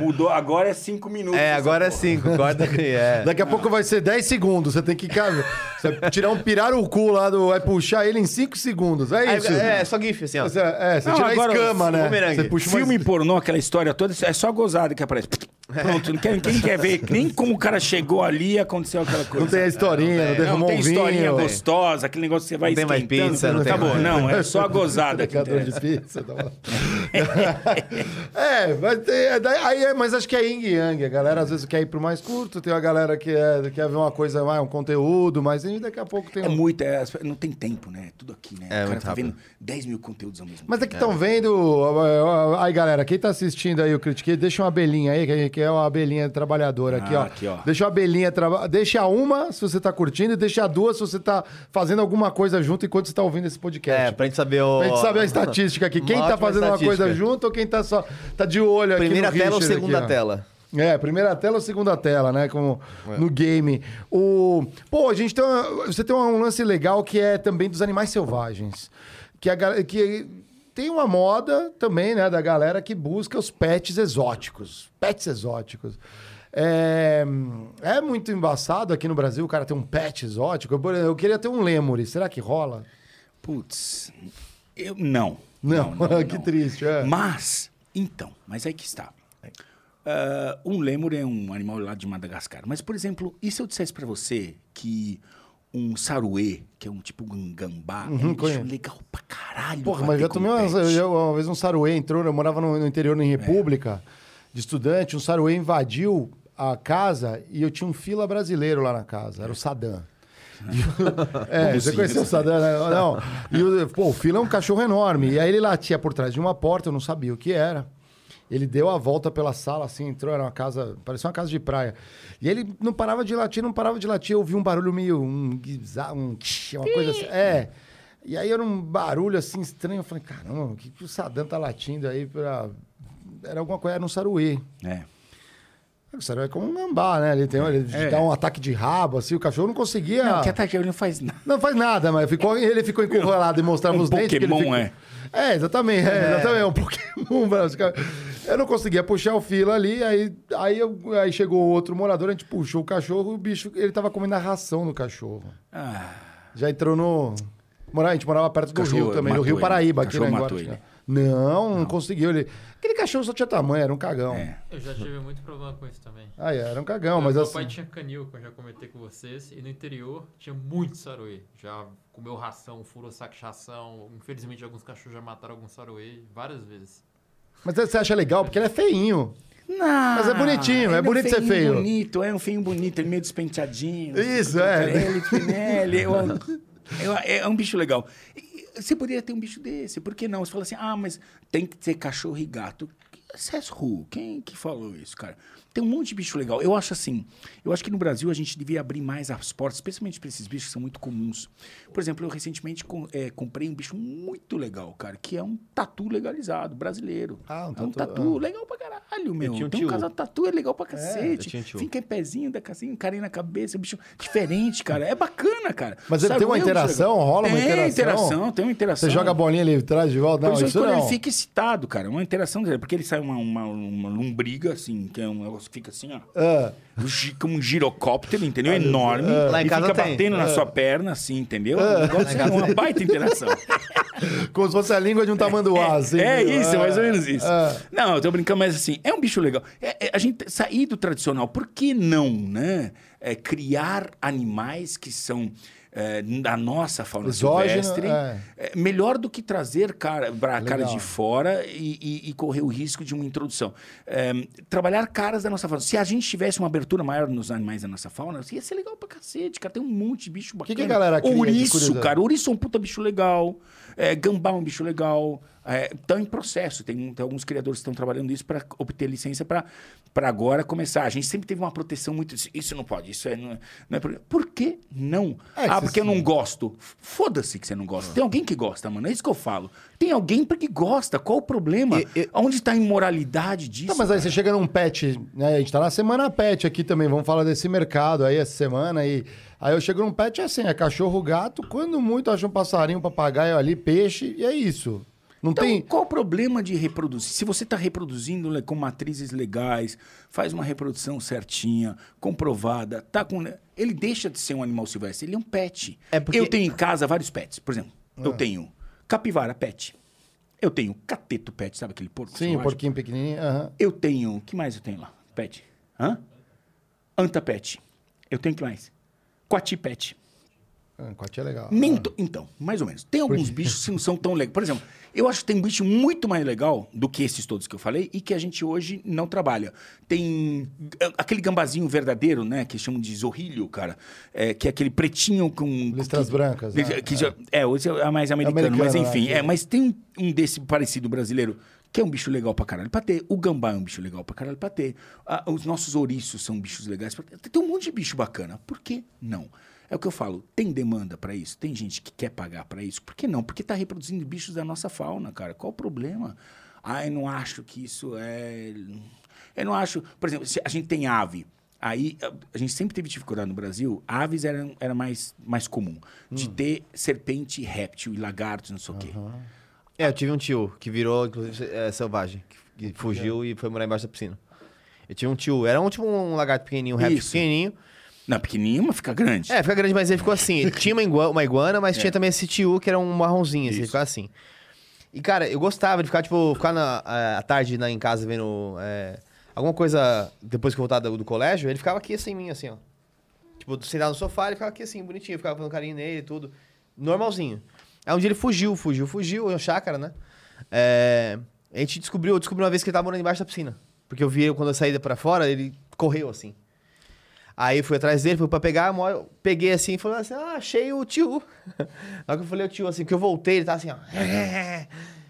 mudou, agora é cinco minutos. É, agora é porra. 5. Corta aqui. É. Daqui a pouco vai ser 10 segundos. Você tem que cara, você vai tirar um pirarucu lá do. Vai puxar ele em 5 segundos. É É, isso. é, só GIF, assim, ó. Você, é, você Não, tira agora, a escama, né? Você puxa uma Filme pornô, aquela história toda, é só gozada que aparece. Pronto, não quer, quem quer ver nem como o cara chegou ali e aconteceu aquela coisa. Não tem a historinha, não, tem. derramou Não tem um vinho. historinha gostosa, aquele negócio que você vai Não tem mais pizza, não tem Acabou. mais- Não, é só a gozada que Pegador de pizza. Tá é, mas, é, aí, é, mas acho que é yin yang. A galera às vezes quer ir pro mais curto, tem a galera que é, quer ver uma coisa mais, um conteúdo, mas daqui a pouco tem. É um- muito, é, não tem tempo, né? Tudo aqui, né? É, o cara tá rápido. vendo 10 mil conteúdos ao mesmo Mas é tempo. que estão vendo. ó, ó, Aí, galera, quem tá assistindo aí o Critiquei, deixa uma abelhinha aí, que- é uma abelhinha trabalhadora aqui, Ah, ó. aqui, ó. Deixa uma abelhinha. Traba... Deixa uma se você tá curtindo e deixa duas se você tá fazendo alguma coisa junto enquanto você tá ouvindo esse podcast. É, pra gente saber o. Pra gente saber a estatística aqui. Quem tá ótima fazendo uma coisa junto ou quem tá só. tá de olho aqui Primeira tela ou Richard segunda aqui, tela? É, primeira tela ou segunda tela, né? Como É. no game. O... Pô, a gente tem uma- você tem um lance legal que é também dos animais selvagens. Que, a, gal- que tem uma moda também, né, da galera que busca os pets exóticos. Pets exóticos. É, é muito embaçado aqui no Brasil o cara ter um pet exótico. Eu, eu queria ter um lemure. Será que rola? Putz, eu não. Não, que triste. É. Mas, então, mas aí que está. Ah, um lêmur é um animal lá de Madagascar. Mas, por exemplo, e se eu dissesse pra você que um saruê, que é um tipo um gambá, é um bicho Uhum, conheço. legal pra caralho. Porra, pra mas já tomei umas, eu- uma vez um saruê entrou, eu morava no, no interior, em República, de estudante, um saruê invadiu a casa e eu tinha um fila brasileiro lá na casa, era o Saddam. é, você assim? conheceu o Saddam, né? Não. E o, pô, o fila é um cachorro enorme. E aí ele latia por trás de uma porta, eu não sabia o que era. Ele deu a volta pela sala, assim, entrou, era uma casa, parecia uma casa de praia. E ele não parava de latir, não parava de latir. Eu ouvi um barulho meio, um, um uma coisa assim. É. E aí era um barulho assim estranho. Eu falei, caramba, o que, que o Saddam tá latindo aí pra. Era alguma coisa, era um saruê. É. O saruê é como um gambá, né? Ele, tem, ele É. dá um ataque de rabo, assim, o cachorro não conseguia. Não, que ataque ele não faz nada. Não faz nada, mas ficou, ele ficou encurralado e mostrava Um os dentes. ele Pokémon, fica- É, exatamente. É, exatamente. É um Pokémon. Eu não conseguia puxar o fila ali, aí, aí, eu- aí chegou outro morador, a gente puxou o cachorro e o bicho, ele tava comendo a ração do cachorro. Ah, Já entrou no... A gente morava perto do Cachorro Rio também, do matou Rio ele. Paraíba, aqui Cachorro lá ele. Não, não, conseguiu. Ele... Aquele cachorro só tinha tamanho, era um cagão. é. Eu já tive muito problema com isso também. Ah, é, era um cagão, Meu- mas meu assim... pai tinha canil, que eu já comentei com vocês, e no interior tinha muito saruê. Já comeu ração, furou saco de ração. Infelizmente, alguns cachorros já mataram algum saruê várias vezes. Mas você acha legal, porque ele é feinho. Não, Mas é bonitinho, é ele bonito ser feinho feio. bonito, é um feio bonito, ele meio despenteadinho. Isso, é. Ele, ele, é, um- é um- é um bicho legal. E Você poderia ter um bicho desse, por que não? Você fala assim, ah, mas tem que ter cachorro e gato. Says who? Quem que falou isso, cara? Tem um monte de bicho legal. Eu acho assim, eu acho que no Brasil a gente devia abrir mais as portas, especialmente para esses bichos que são muito comuns. Por exemplo, eu recentemente com- é, comprei um bicho muito legal, cara, que é um tatu legalizado, brasileiro. Ah, um é um tatu, tatu ah. legal pra caralho, meu. Tem um tio. casal tatu, é legal pra eu cacete. tio. Fica em pezinho da casinha, carinha na cabeça, bicho diferente, cara. É bacana, cara. Mas ele tem uma é interação? Rola uma tem interação? interação, tem uma interação. Você joga a bolinha ali atrás de volta? Não, isso quando não. ele fica excitado, cara, uma interação porque ele sai uma, uma, uma lombriga, assim, que é um negócio que fica assim, ó. Ah, um Como um girocóptero, entendeu? Enorme. Lá em e casa fica tem. batendo na sua perna, assim, entendeu? Um negócio, é uma baita interação. como se fosse a língua de um tamanduá, assim. É entendeu? isso, Ah, mais ou menos isso. ah. Não, eu tô brincando, mas assim, é um bicho legal. É- é a gente sair do tradicional, por que não, né? É, criar animais que são é, da nossa fauna Exógeno, silvestre. é. É, melhor do que trazer cara, cara de fora e, e- e correr o risco de uma introdução. É, trabalhar caras da nossa fauna. Se a gente tivesse uma abertura maior nos animais da nossa fauna, ia ser legal pra cacete, cara. Tem um monte de bicho bacana. que a galera cria Ouriço, cara. Ouriço é um puta bicho legal. É, gambá é um bicho legal. Estão em processo. Tem, tem alguns criadores que estão trabalhando isso para obter licença para agora começar. A gente sempre teve uma proteção muito. Isso não pode, isso é, não, é- não é por, que não? É, ah, que porque eu não gosto. Foda-se que você não gosta. Tem alguém que gosta, mano. É isso que eu falo. Tem alguém porque gosta. Qual o problema? E- e- Onde está a imoralidade disso? Mas aí você chega num pet, né? A gente tá na semana pet aqui também, vamos falar desse mercado aí essa semana aí. Aí eu chego num pet é assim, é cachorro, gato, quando muito acha um passarinho, papagaio ali, peixe, e é isso. Não Então, tem... qual o problema de reproduzir? Se você está reproduzindo com matrizes legais, faz uma reprodução certinha, comprovada, tá com. Ele deixa de ser um animal silvestre, ele é um pet. É porque- Eu tenho em casa vários pets. Por exemplo, Ah. eu tenho capivara pet. Eu tenho cateto pet, sabe aquele porco? Sim, o selvagem? porquinho pequenininho. Eu tenho. que mais eu tenho lá? Pet. Hã? Anta pet. Eu tenho que mais? Coati pet. Ah, Coati é legal. Nem Ah. to- Então, mais ou menos. Tem alguns bichos que não são tão legais. Por exemplo, eu acho que tem bicho muito mais legal do que esses todos que eu falei e que a gente hoje não trabalha. Tem ah, aquele gambazinho verdadeiro, né? Que chamam de zorrilho, cara. É, que é aquele pretinho com... Listras que- brancas, né? Que, já- é, hoje é mais americano, americano, mas né? enfim. Que- É, mas tem um desse parecido brasileiro que é um bicho legal pra caralho pra ter. O gambá é um bicho legal pra caralho pra ter. Ah, os nossos ouriços são bichos legais pra ter. Tem um monte de bicho bacana. Por que não? É o que eu falo. Tem demanda pra isso? Tem gente que quer pagar pra isso? Por que não? Porque tá reproduzindo bichos da nossa fauna, cara. Qual o problema? Ah, eu não acho que isso é... Eu não acho... Por exemplo, se a gente tem ave... Aí, a- gente sempre teve dificuldade no Brasil. Aves era, era mais, mais comum. De ter serpente, réptil e lagartos, não sei o quê. É, eu tive um tio que virou, inclusive, é, selvagem. Que, fugiu e foi morar embaixo da piscina. Eu tive um tio, era um tipo um lagarto pequenininho, um réptil Isso. pequenininho. Não, pequenininho, mas fica grande. É, fica grande, mas ele ficou assim. Ele tinha uma iguana, uma iguana mas tinha também esse tio que era um marronzinho, assim, ele ficava assim. E, cara, eu gostava de ficar, tipo, ficar na, à tarde na, em casa vendo é, alguma coisa depois que eu voltava do, do colégio. Ele ficava aqui assim em mim, assim, ó. Tipo, sentado no sofá, ele ficava aqui assim, bonitinho, eu ficava fazendo carinho nele e tudo. Normalzinho. Aí um dia ele fugiu, fugiu, fugiu, é um chácara, né? É, a gente descobriu, eu descobri uma vez que ele tava morando embaixo da piscina. Porque eu vi ele quando eu saí pra fora, ele correu assim. Aí eu fui atrás dele, fui pra pegar, peguei assim e falei assim: Ah, achei o tio. Na hora que eu falei o tio assim, que eu voltei, ele tava assim, ó.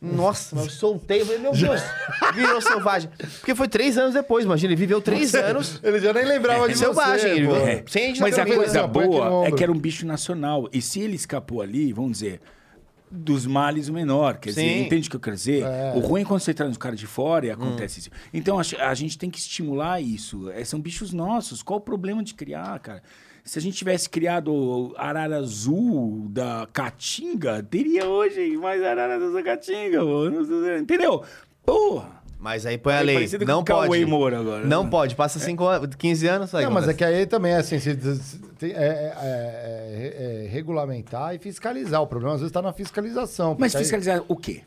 Nossa, mas eu soltei, eu falei, meu Deus, virou selvagem. Porque foi três anos depois, imagina, ele viveu três anos. Ele já nem lembrava de selvagem, você, virou- É. Sem a gente Mas a coisa boa é que era um bicho nacional. E se ele escapou ali, vamos dizer, dos males o menor. Quer dizer, Sim. entende o que eu quero dizer? É. O ruim é quando você traz os caras de fora e acontece isso. Então a, a gente tem que estimular isso. É, são bichos nossos. Qual o problema de criar, cara? Se a gente tivesse criado arara azul da Caatinga, teria hoje mais arara azul da Caatinga. Entendeu? Porra! Mas aí põe a É lei. com Não pode. Moura agora, Não né? pode. Passa cinco anos, 15 anos, sai. Não, mas é que aí também é assim, se- se- tem- é, é- é- é regulamentar e fiscalizar. O problema às vezes está na fiscalização. Mas porque aí- fiscalizar o quê?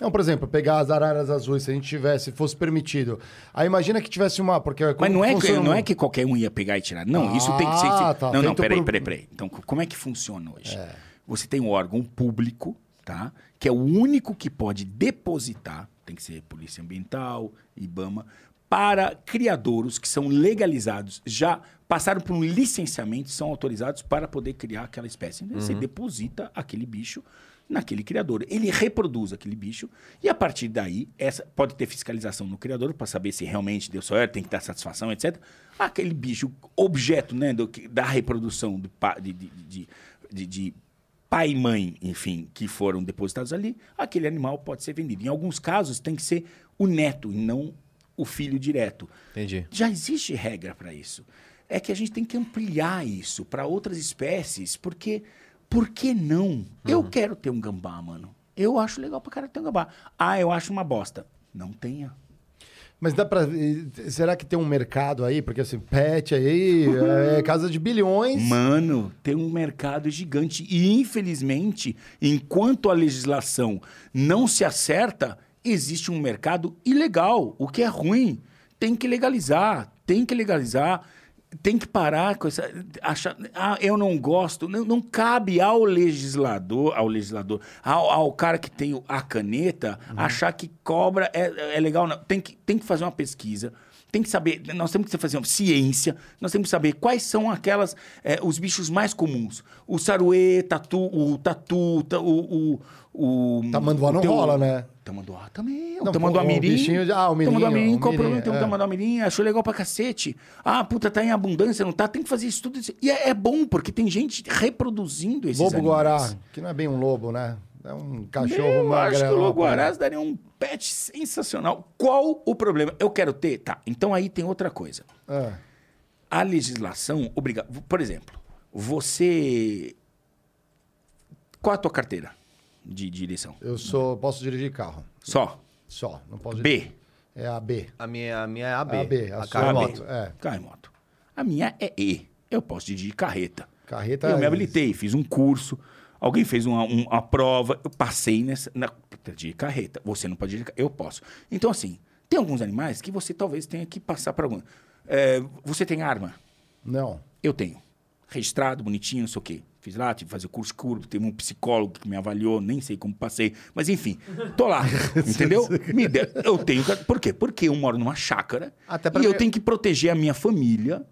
Não, por exemplo, pegar as araras azuis, se a gente tivesse, fosse permitido. Aí imagina que tivesse uma. Porque Mas como não é, que, não é que qualquer um ia pegar e tirar. Não, isso tem que ser. Ah, tá, não, não, peraí, por- peraí, peraí. Então, co- como é que funciona hoje? É. Você tem um órgão público, tá? Que é o único que pode depositar, tem que ser Polícia Ambiental, IBAMA, para criadouros que são legalizados, já passaram por um licenciamento, são autorizados para poder criar aquela espécie. Então, Você deposita aquele bicho naquele criador. Ele reproduz aquele bicho e a partir daí essa pode ter fiscalização no criador para saber se realmente deu certo, tem que dar satisfação, etc. Aquele bicho objeto, né, do da reprodução do de, de, de- de pai e mãe, enfim, que foram depositados ali, aquele animal pode ser vendido. Em alguns casos tem que ser o neto e não o filho direto. Entendi. Já existe regra para isso. É que a gente tem que ampliar isso para outras espécies, porque por que não? Eu quero ter um gambá, mano. Eu acho legal pra cara ter um gambá. Ah, eu acho uma bosta. Não tenha. Mas dá pra. Será que tem um mercado aí? Porque assim, pet aí é casa de bilhões. Mano, tem um mercado gigante. E, infelizmente, enquanto a legislação não se acerta, existe um mercado ilegal, o que é ruim. Tem que legalizar, tem que legalizar. Tem que parar com essa. Achar, ah, eu não gosto. Não, não cabe ao legislador, ao legislador, ao, ao cara que tem a caneta, achar que cobra é, é legal. Não. Tem, que, tem que fazer uma pesquisa. Tem que saber, nós temos que fazer uma ciência, nós temos que saber quais são aquelas, eh, os bichos mais comuns. O saruê, tatu, o tatu, ta- o... o, o Tamanduá não o teu- rola, né? Tamanduá também. O Não, tamanduá o mirim. bichinho de- ah, o mirim, Tamanduá mirim, o qual o problema? Tem um é. tamanduá mirim, achou legal pra cacete. Ah, puta, tá em abundância, não tá? Tem que fazer isso tudo. E é, é bom, porque tem gente reproduzindo esses Lobo animais. Guará, que não é bem um lobo, né? É um cachorro Eu acho que o magrelo. Guarás daria um pet sensacional. Qual o problema? Eu quero ter? Tá, então aí tem outra coisa. É. A legislação obriga... Por exemplo, você... Qual a tua carteira de direção? Eu sou. Posso dirigir carro. Só. Só. Não posso dirigir. B. É a B. A minha, a minha é a B. A B, a A, carro é e B. moto. É. Carro e moto. A minha é E. Eu posso dirigir carreta. Carreta. Eu me é- habilitei, fiz um curso. Alguém fez uma, um- uma prova, eu passei nessa. Na, de carreta. Você não pode dirigir, eu posso. Então, assim, tem alguns animais que você talvez tenha que passar para algum. É, você tem arma? Não. Eu tenho. Registrado, bonitinho, não sei o quê. Fiz lá, tive que fazer o curso curto, teve um psicólogo que me avaliou, nem sei como passei. Mas enfim, tô lá, entendeu? Me deu- eu tenho. Por quê? Porque eu moro numa chácara Até e eu tenho que proteger a minha família.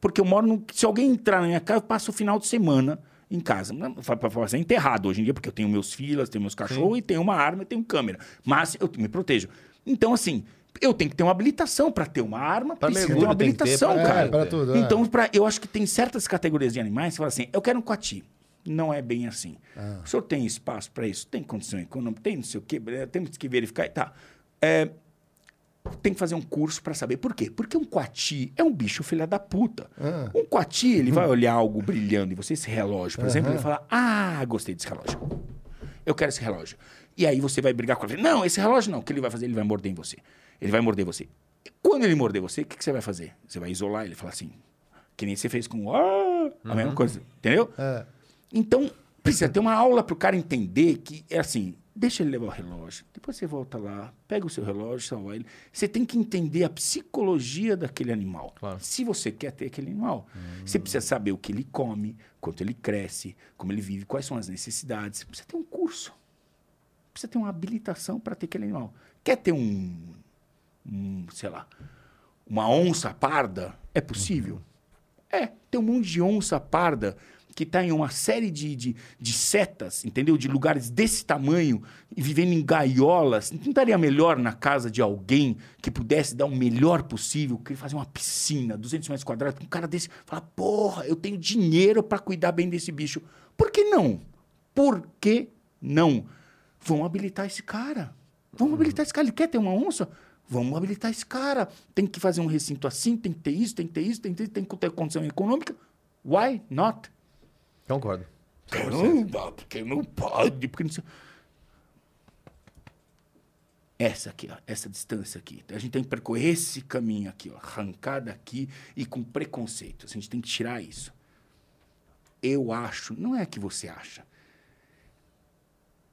Porque eu moro no. Se alguém entrar na minha casa, eu passo o final de semana em casa. Não fa- Pra fazer enterrado hoje em dia, porque eu tenho meus filhos, tenho meus cachorros e tenho uma arma e tenho câmera. Mas eu me protejo. Então, assim, eu tenho que ter uma habilitação para ter uma arma, Pra precisa ter mergulho uma tem que ter, habilitação, pra- cara. É, pra tudo, é. Então, pra, eu acho que tem certas categorias de animais que fala assim: eu quero um coati. Não é bem assim. Ah. O senhor tem espaço para isso? Tem condição econômica? Tem não sei o quê? eh, Temos que verificar e tá. É, tem que fazer um curso para saber. Por quê? Porque um coati é um bicho filha da puta. Ah. Um coati, ele vai olhar algo brilhando em você, esse relógio, por exemplo, ele vai falar: Ah, gostei desse relógio. Eu quero esse relógio. E aí você vai brigar com ele. Não, esse relógio não. O que ele vai fazer? Ele vai morder em você. Ele vai morder você. Quando ele morder você, o que, que você vai fazer? Você vai isolar ele, falar assim, que nem você fez com ah, a mesma coisa, entendeu? É. Então, precisa ter uma aula para o cara entender que é assim, deixa ele levar o relógio, depois você volta lá, pega o seu relógio, salva ele. Você tem que entender a psicologia daquele animal. Claro. Se você quer ter aquele animal, você precisa saber o que ele come, quanto ele cresce, como ele vive, quais são as necessidades. Você precisa ter um curso. Precisa ter uma habilitação para ter aquele animal. Quer ter um, um, sei lá, uma onça parda? É possível? É, tem um monte de onça parda que está em uma série de, de, de setas, entendeu? De lugares desse tamanho e vivendo em gaiolas. Não estaria melhor na casa de alguém que pudesse dar o melhor possível, que fazer uma piscina, 200 metros quadrados, um cara desse fala, porra, eu tenho dinheiro para cuidar bem desse bicho. Por que não? Por que não? Vamos habilitar esse cara. Vamos habilitar esse cara. Ele quer ter uma onça? Vamos habilitar esse cara. Tem que fazer um recinto assim, tem que ter isso, tem que ter isso, tem que ter, tem que ter condição econômica. Why not? Concordo. Caramba, porque não pode, porque não sei. Essa aqui, ó, essa distância aqui. A gente tem que percorrer esse caminho aqui, ó, arrancar daqui e com preconceito. A gente tem que tirar isso. Eu acho, não é que você acha.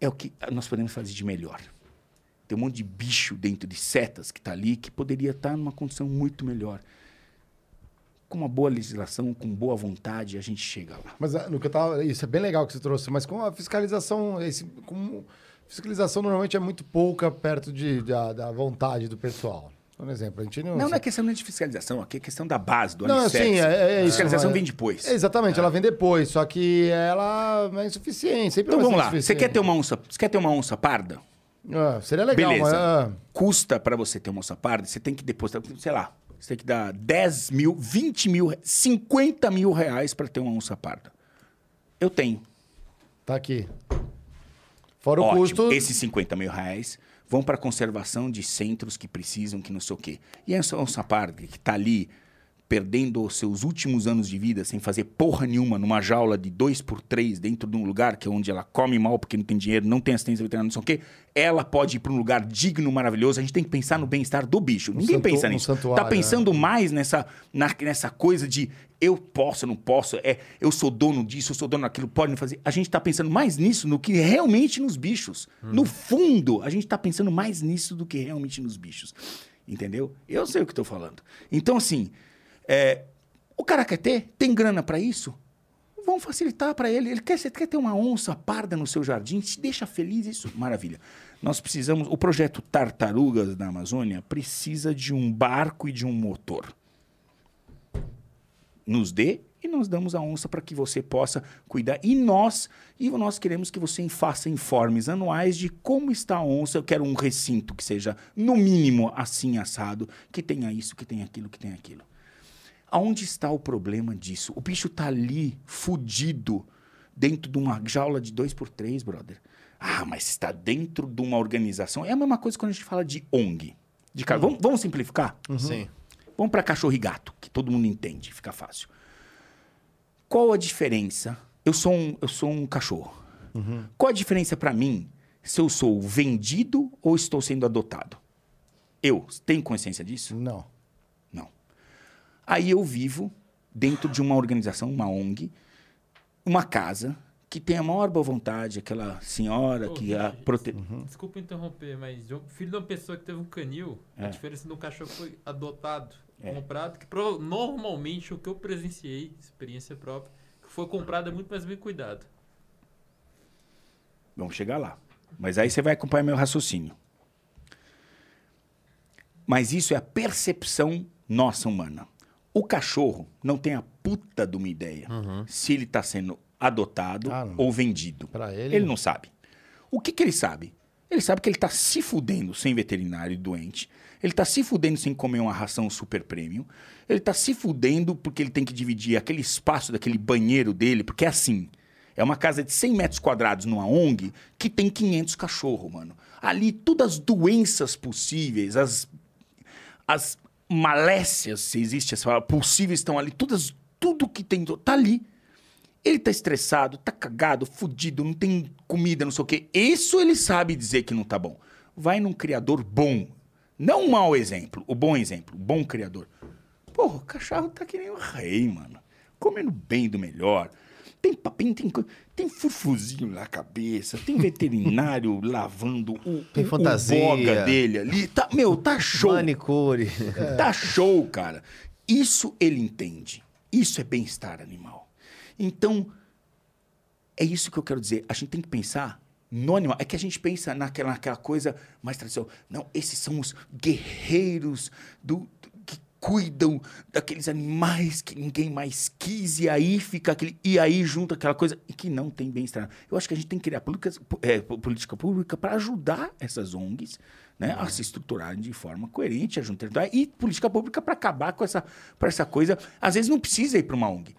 É o que nós podemos fazer de melhor. Tem um monte de bicho dentro de setas que está ali que poderia estar numa condição muito melhor. Com uma boa legislação, com boa vontade, a gente chega lá. Mas ah, no que eu tava, isso é bem legal que você trouxe, mas com a fiscalização, esse, com, fiscalização normalmente é muito pouca perto de, da, da vontade do pessoal. Por exemplo, a gente não. Não, não é questão de fiscalização, aqui é questão da base, do Não, alicerce. sim, é, é fiscalização mas- vem depois. É, Exatamente, ela vem depois, só que ela é insuficiente. Sempre Então vamos lá. Você quer ter uma onça? Você quer ter uma onça parda? Ah, seria legal, Beleza. mas. ah, Custa para você ter uma onça parda, você tem que depositar, sei lá, você tem que dar 10 mil, 20 mil, 50 mil reais para ter uma onça parda. Eu tenho. tá aqui. Fora o Ótimo. custo. Esses 50 mil reais vão para conservação de centros que precisam, que não sei o quê. E essa onça parda que está ali perdendo os seus últimos anos de vida sem fazer porra nenhuma numa jaula de 2 por 3 dentro de um lugar que é onde ela come mal porque não tem dinheiro, não tem assistência veterinária, não sei o quê, ela pode ir para um lugar digno, maravilhoso. A gente tem que pensar no bem-estar do bicho. Ninguém santu- pensa nisso. santuário, Tá pensando mais nessa, na- nessa coisa de eu posso, não posso, é, eu sou dono disso, eu sou dono daquilo, pode não fazer. A gente tá pensando mais nisso do que realmente nos bichos. No fundo, a gente tá pensando mais nisso do que realmente nos bichos. Entendeu? Eu sei o que tô falando. Então, assim, é, o cara quer ter? Tem grana para isso? Vamos facilitar para ele. Ele quer, quer ter uma onça parda no seu jardim? Te deixa feliz isso? Maravilha. Nós precisamos. O projeto Tartarugas da Amazônia precisa de um barco e de um motor. Nos dê e nós damos a onça para que você possa cuidar. E nós, e nós queremos que você faça informes anuais de como está a onça. Eu quero um recinto que seja, no mínimo, assim assado, que tenha isso, que tenha aquilo, que tenha aquilo. Aonde está o problema disso? O bicho tá ali, fudido, dentro de uma jaula de 2 por 3 brother. Ah, mas está dentro de uma organização. É a mesma coisa quando a gente fala de ONG. De cara. Vamos, vamos simplificar? Sim. Vamos para cachorro e gato, que todo mundo entende, fica fácil. Qual a diferença? Eu sou um, eu sou um cachorro. Qual a diferença para mim se eu sou vendido ou estou sendo adotado? Eu tenho consciência disso? Não. Aí eu vivo dentro de uma organização, uma ONG, uma casa que tem a maior boa vontade, aquela senhora Ô, que a prote... Desculpa interromper, mas o filho de uma pessoa que teve um canil, É. a diferença do cachorro foi adotado, É. comprado, que pro- normalmente o que eu presenciei, experiência própria, que foi comprado é muito mais bem cuidado. Vamos chegar lá. Mas aí você vai acompanhar meu raciocínio. Mas isso é a percepção nossa humana. O cachorro não tem a puta de uma ideia se ele está sendo adotado Ah, ou vendido. Ele- Ele não sabe. O que, que ele sabe? Ele sabe que ele está se fudendo sem veterinário e doente. Ele está se fudendo sem comer uma ração super premium. Ele está se fudendo porque ele tem que dividir aquele espaço daquele banheiro dele, porque é assim. É uma casa de 100 metros quadrados numa ONG que tem 500 cachorros, mano. Ali, todas as doenças possíveis, as, as malécias, se existe essa palavra, possíveis estão ali. Todas, tudo que tem, tá ali. Ele tá estressado, tá cagado, fudido, não tem comida, não sei o quê. Isso ele sabe dizer que não tá bom. Vai num criador bom. Não um mau exemplo, o bom exemplo, o bom criador. Porra, o cachorro tá que nem o rei, mano. Comendo bem do melhor. Tem papinho, tem, co- tem fufuzinho na cabeça, tem veterinário lavando o, Tem o- fantasia. o boga dele ali. Tá, meu, tá show. Manicure. Tá show, cara. Isso ele entende. Isso é bem-estar animal. Então, é isso que eu quero dizer. A gente tem que pensar no animal. É que a gente pensa naquela, naquela coisa mais tradicional. Não, esses são os guerreiros do, cuidam daqueles animais que ninguém mais quis. E aí fica aquele. E aí junta aquela coisa e que não tem bem-estar. Eu acho que a gente tem que criar políticas, é, política pública para ajudar essas ONGs né, a se estruturarem de forma coerente, a juntar e política pública para acabar com essa, essa coisa. Às vezes não precisa ir para uma ONG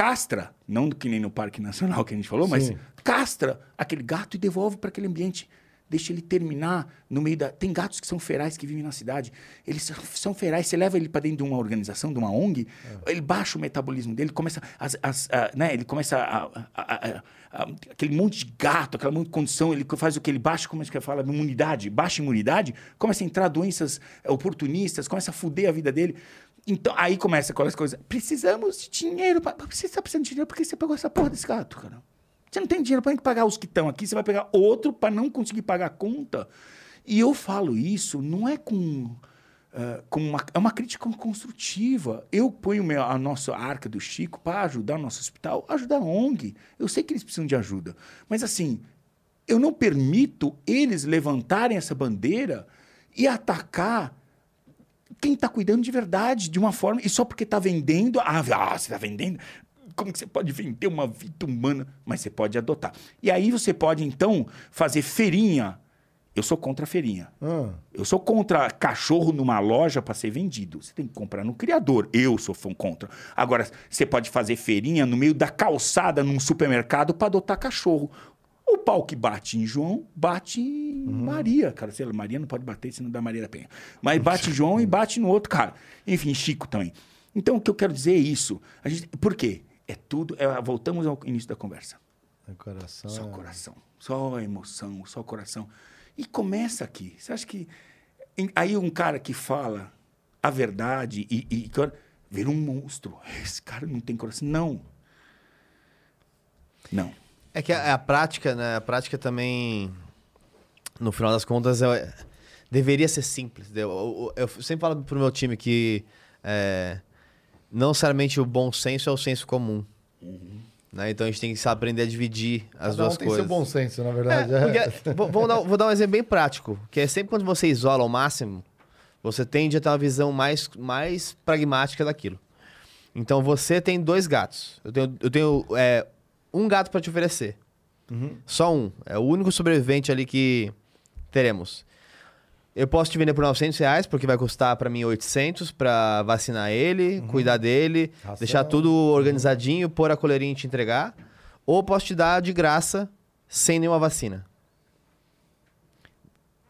castra, não que nem no Parque Nacional que a gente falou, mas Sim. castra aquele gato e devolve para aquele ambiente. Deixa ele terminar no meio da. Tem gatos que são ferais que vivem na cidade. Eles são- ferais. Você leva ele para dentro de uma organização, de uma ONG, ele baixa o metabolismo dele, começa. As, as, a- né? Ele começa a, a- aquele monte de gato, aquela monte de condição. Ele faz o que? Ele baixa, como é que fala? Imunidade. Baixa imunidade, começa a entrar doenças oportunistas, começa a fuder a vida dele. Então, aí começa aquelas coisas. Precisamos de dinheiro. Pra... Você está precisando de dinheiro porque você pegou essa porra desse gato, cara. Você não tem dinheiro para pagar os que estão aqui, você vai pegar outro para não conseguir pagar a conta. E eu falo isso, não é com. eh, com uma, é uma crítica construtiva. Eu ponho meu, a nossa arca do Chico para ajudar o nosso hospital, ajudar a ONG. Eu sei que eles precisam de ajuda. Mas assim, eu não permito eles levantarem essa bandeira e atacar quem está cuidando de verdade, de uma forma, e só porque está vendendo, ah, ah, você está vendendo, como que você pode vender uma vida humana? Mas você pode adotar. E aí você pode, então, fazer feirinha. Eu sou contra a feirinha. Ah, Eu sou contra cachorro numa loja para ser vendido. Você tem que comprar no criador. Eu sou fã contra. Agora, você pode fazer feirinha no meio da calçada num supermercado para adotar cachorro. O pau que bate em João, bate em Maria. Cara, sei lá, Maria não pode bater, senão dá Maria da Penha. Mas bate João e bate no outro cara. Enfim, Chico também. Então, o que eu quero dizer é isso. A gente, por quê? É tudo. é- voltamos ao início da conversa. é coração. Só coração. Só emoção, só coração. E começa aqui. Você acha que. Aí um cara que fala a verdade e, e vira um monstro. Esse cara não tem coração. Não. Não. É que a, a prática, né? A prática também, no final das contas, é- deveria ser simples. Eu, eu- eu sempre falo pro meu time que é, não necessariamente o bom senso é o senso comum. Né? Então a gente tem que aprender a dividir as Cada um duas tem coisas. seu bom senso, na É, verdade. é. porque- vou, dar, vou dar um exemplo bem prático, que é sempre quando você isola ao máximo, você tende a ter uma visão mais, mais pragmática daquilo. Então você tem dois gatos. Eu tenho, eu tenho é, um gato para te oferecer. Só um. É o único sobrevivente ali que teremos. Eu posso te vender por 900 reais, porque vai custar para mim 800 para vacinar ele, cuidar dele, Ração. deixar tudo organizadinho, pôr a coleirinha e te entregar. Ou posso te dar de graça, sem nenhuma vacina.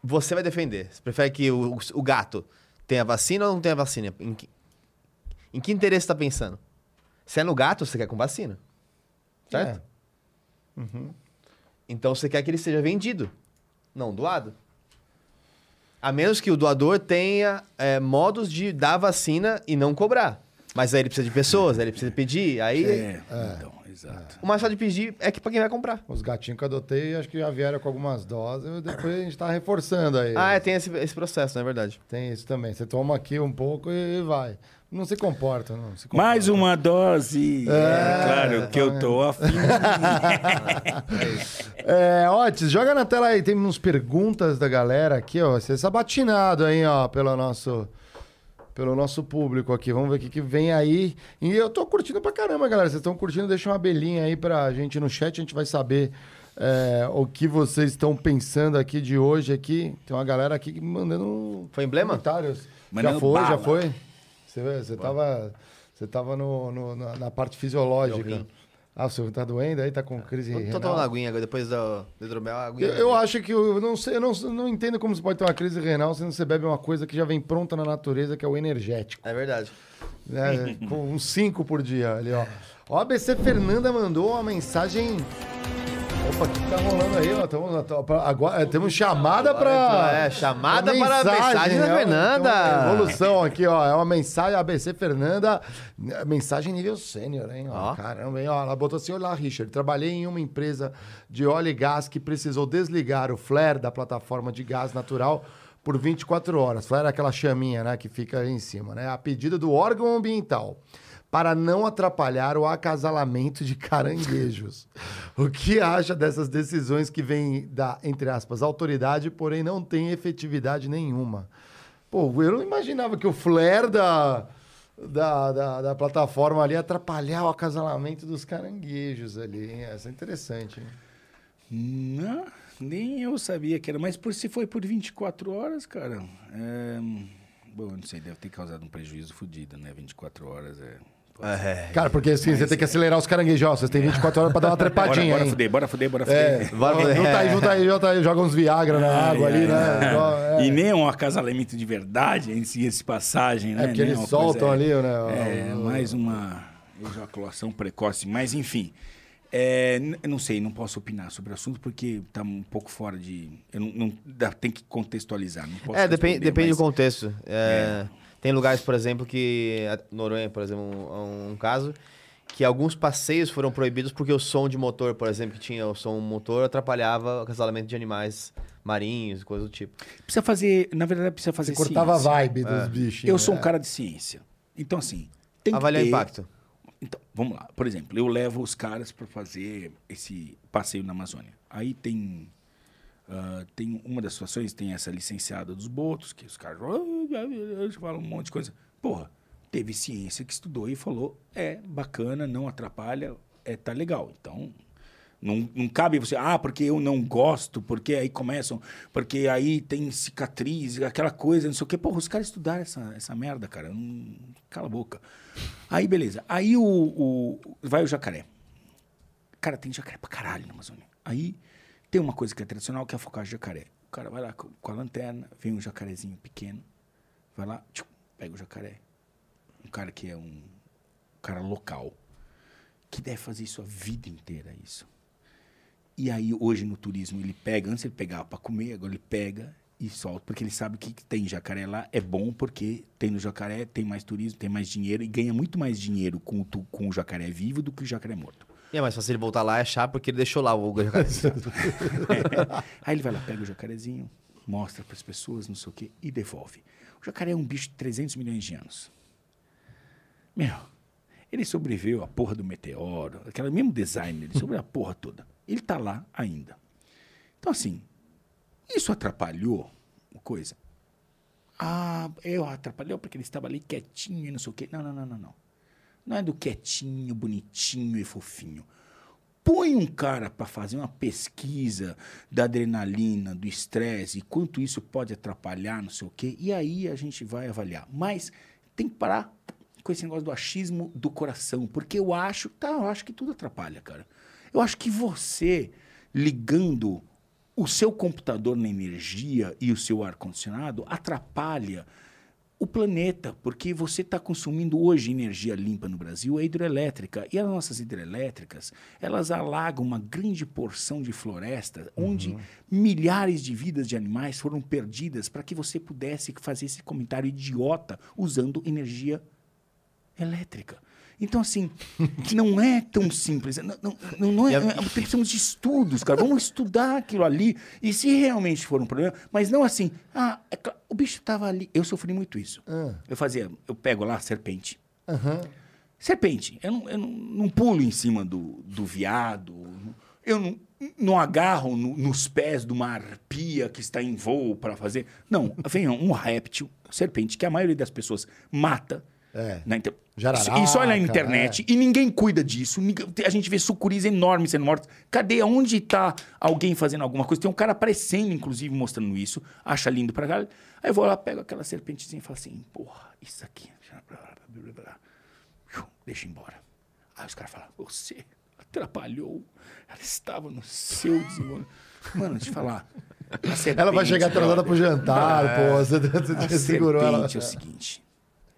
Você vai defender. Você prefere que o, o gato tenha vacina ou não tenha vacina? Em que, em que interesse você está pensando? Se é no gato, você quer com vacina. Certo? É. Então você quer que ele seja vendido, não doado. A menos que o doador tenha é, modos de dar vacina e não cobrar. Mas aí ele precisa de pessoas, aí ele precisa pedir. Aí É, então, exato. o mais fácil de pedir é que para quem vai comprar. Os gatinhos que eu adotei, acho que já vieram com algumas doses. Depois a gente tá reforçando aí. Ah, é, tem esse, esse processo, não é verdade? Tem isso também. Você toma aqui um pouco e vai. Não se comporta, não. Se comporta. Mais uma dose. É, É, claro que eu tô afim. É, Otis, joga na tela aí. Tem uns perguntas da galera aqui, ó. Você é sabatinado aí, ó, pelo nosso, pelo nosso público aqui. Vamos ver o que, que vem aí. E eu tô curtindo pra caramba, galera. Vocês estão curtindo? Deixa uma abelhinha aí pra gente no chat. A gente vai saber é, o que vocês estão pensando aqui de hoje aqui. Tem uma galera aqui mandando Foi emblema? comentários. Mandando já foi, já bala. foi. Você, você tava, você tava no, no- na, na parte fisiológica. Ah, o senhor tá doendo aí? Tá com crise Eu renal? tô tomando aguinha agora, depois do, do hidromel, a aguinha. Eu, eu acho que eu não sei, eu não, não entendo como você pode ter uma crise renal se você bebe uma coisa que já vem pronta na natureza, que é o energético. É verdade. Né? Com uns 5 por dia ali, ó. Ó, a ABC Fernanda mandou uma mensagem. Opa, o que tá rolando aí? Ó, tamo, pra- agora, é, temos chamada pra. É, chamada pra para a mensagem da né? Fernanda. Uma evolução aqui, ó. É uma mensagem ABC Fernanda. Mensagem nível sênior, hein? Ó, Ó. Caramba, hein? Ó, ela botou assim: Olá, Richard. Trabalhei em uma empresa de óleo e gás que precisou desligar o flare da plataforma de gás natural por 24 horas. Flare é aquela chaminha, né? Que fica aí em cima, né? A pedido do órgão ambiental. Para não atrapalhar o acasalamento de caranguejos. O que acha dessas decisões que vêm da, entre aspas, autoridade, porém não tem efetividade nenhuma? Pô, eu não imaginava que o flare da, da, da, da plataforma ali atrapalhar o acasalamento dos caranguejos ali. Essa é interessante. hein? Não, nem eu sabia que era. Mas por se foi por 24 horas, cara. É... Bom, não sei, deve ter causado um prejuízo fodido, né? 24 horas é. É. Cara, porque assim, você tem que acelerar os caranguejos. Ó, Vocês têm 24 horas pra dar uma Bora, trepadinha, bora hein? fuder, bora fuder, bora É, fuder. Bora fuder. junta aí, junta aí, junta aí, joga uns Viagra na água ali, né? É. E nem é um acasalamento de verdade em si, esse passagem, né? É porque Nem eles soltam coisa- ali, né? É, mais uma ejaculação precoce. Mas, enfim, é, não sei, não posso opinar sobre o assunto porque tá um pouco fora de... Eu não, não- tem que contextualizar, não posso É, depende, depende mas- do contexto. É, Tem lugares, por exemplo, que. A Noronha, por exemplo, um, um caso. Que alguns passeios foram proibidos porque o som de motor, por exemplo, que tinha o som motor, atrapalhava o acasalamento de animais marinhos, coisa do tipo. Precisa fazer, na verdade, precisa fazer Você cortava a ciência. vibe dos bichinhos. Eu sou um né? cara de ciência. Então, assim, tem Avaliar que ter... impacto. Então, vamos lá. Por exemplo, eu levo os caras para fazer esse passeio na Amazônia. Aí tem ah, tem uma das situações tem essa licenciada dos botos que os caras "Ah, falam um monte de coisa. Porra, teve ciência que estudou e falou é bacana, não atrapalha, é tá legal. Então não, não cabe você, ah, porque eu não gosto, porque aí começam, porque aí tem cicatriz, aquela coisa, não sei o quê. Porra, os caras estudaram essa, essa merda, cara. Não, cala a boca. Aí, beleza. Aí o, o- vai o jacaré. Cara, tem jacaré pra caralho na Amazônia. Aí tem uma coisa que é tradicional, que é focar jacaré. O cara vai lá com, a lanterna, vem um jacarezinho pequeno, vai lá, tchum, pega o jacaré. Um cara que é um cara local, que deve fazer isso a vida inteira, isso. E aí, hoje no turismo, ele pega, antes ele pegava para comer, agora ele pega e solta, porque ele sabe que tem jacaré lá é bom, porque tem no jacaré, tem mais turismo, tem mais dinheiro e ganha muito mais dinheiro com o, com o jacaré vivo do que o jacaré morto. E é mais fácil ele voltar lá e achar porque ele deixou lá o jacaré. Aí ele vai lá, pega o jacarezinho, mostra para as pessoas, não sei o quê, e devolve. O jacaré é um bicho de 300 milhões de anos. Meu, ele sobreviveu à porra do meteoro, aquele mesmo design, ele sobreviveu a porra toda. Ele tá lá ainda. Então, assim, isso atrapalhou coisa? Ah, eu atrapalhou porque ele estava ali quietinho e não sei o quê. Não, não, não, não, não. Não é do quietinho, bonitinho e fofinho. Põe um cara para fazer uma pesquisa da adrenalina, do estresse, e quanto isso pode atrapalhar, não sei o quê, e aí a gente vai avaliar. Mas tem que parar com esse negócio do achismo do coração, porque eu acho, tá, eu acho que tudo atrapalha, cara. Eu acho que você ligando o seu computador na energia e o seu ar-condicionado atrapalha o planeta, porque você está consumindo hoje energia limpa no Brasil, é hidrelétrica. E as nossas hidrelétricas, elas alagam uma grande porção de floresta, onde milhares de vidas de animais foram perdidas para que você pudesse fazer esse comentário idiota usando energia elétrica. Então, assim, não é tão simples. Não, não, não, é, é- precisamos de estudos, cara. Vamos estudar aquilo ali. E se realmente for um problema, mas não assim, ah, é cla- o bicho estava ali. Eu sofri muito isso. Ah. Eu fazia, eu pego lá serpente. Aham. Serpente. Eu não, eu não, não pulo em cima do, do viado. Eu não, não agarro no- nos pés de uma arpia que está em voo para fazer. Não, vem um réptil, serpente, que a maioria das pessoas mata. É. Na inter... Jararaca, Isso olha na internet e ninguém cuida disso. A gente vê sucuris enormes sendo mortos. Cadê? Onde está alguém fazendo alguma coisa? Tem um cara aparecendo, inclusive, mostrando isso. Acha lindo pra cá. Aí eu vou lá, pego aquela serpentezinha e falo assim: porra, isso aqui. Deixa embora. Aí os caras falam: você atrapalhou. Ela estava no seu desenvolvimento. Mano, deixa eu te falar. a Ela vai serpente, chegar atrasada pro jantar, pô. Você, a você segurou ela. serpente é o seguinte: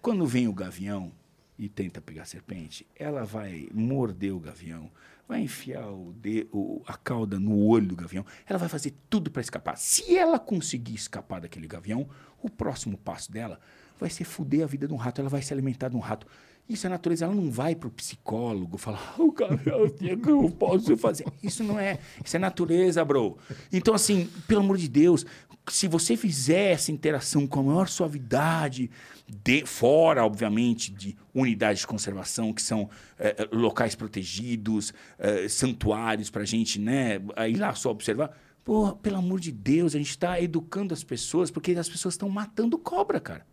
quando vem o gavião, e tenta pegar a serpente, ela vai morder o gavião, vai enfiar o de, o, a cauda no olho do gavião, ela vai fazer tudo para escapar. Se ela conseguir escapar daquele gavião, o próximo passo dela vai ser fuder a vida de um rato, ela vai se alimentar de um rato. Isso é natureza, ela não vai para o psicólogo falar, o gavião, o que eu posso fazer? Isso não é, isso é natureza, bro. Então, assim, pelo amor de Deus, se você fizer essa interação com a maior suavidade, de, fora, obviamente, de unidades de conservação, que são eh, locais protegidos, eh, santuários para a gente né, ir lá só observar. Pô, pelo amor de Deus, a gente está educando as pessoas, porque as pessoas estão matando cobra, cara.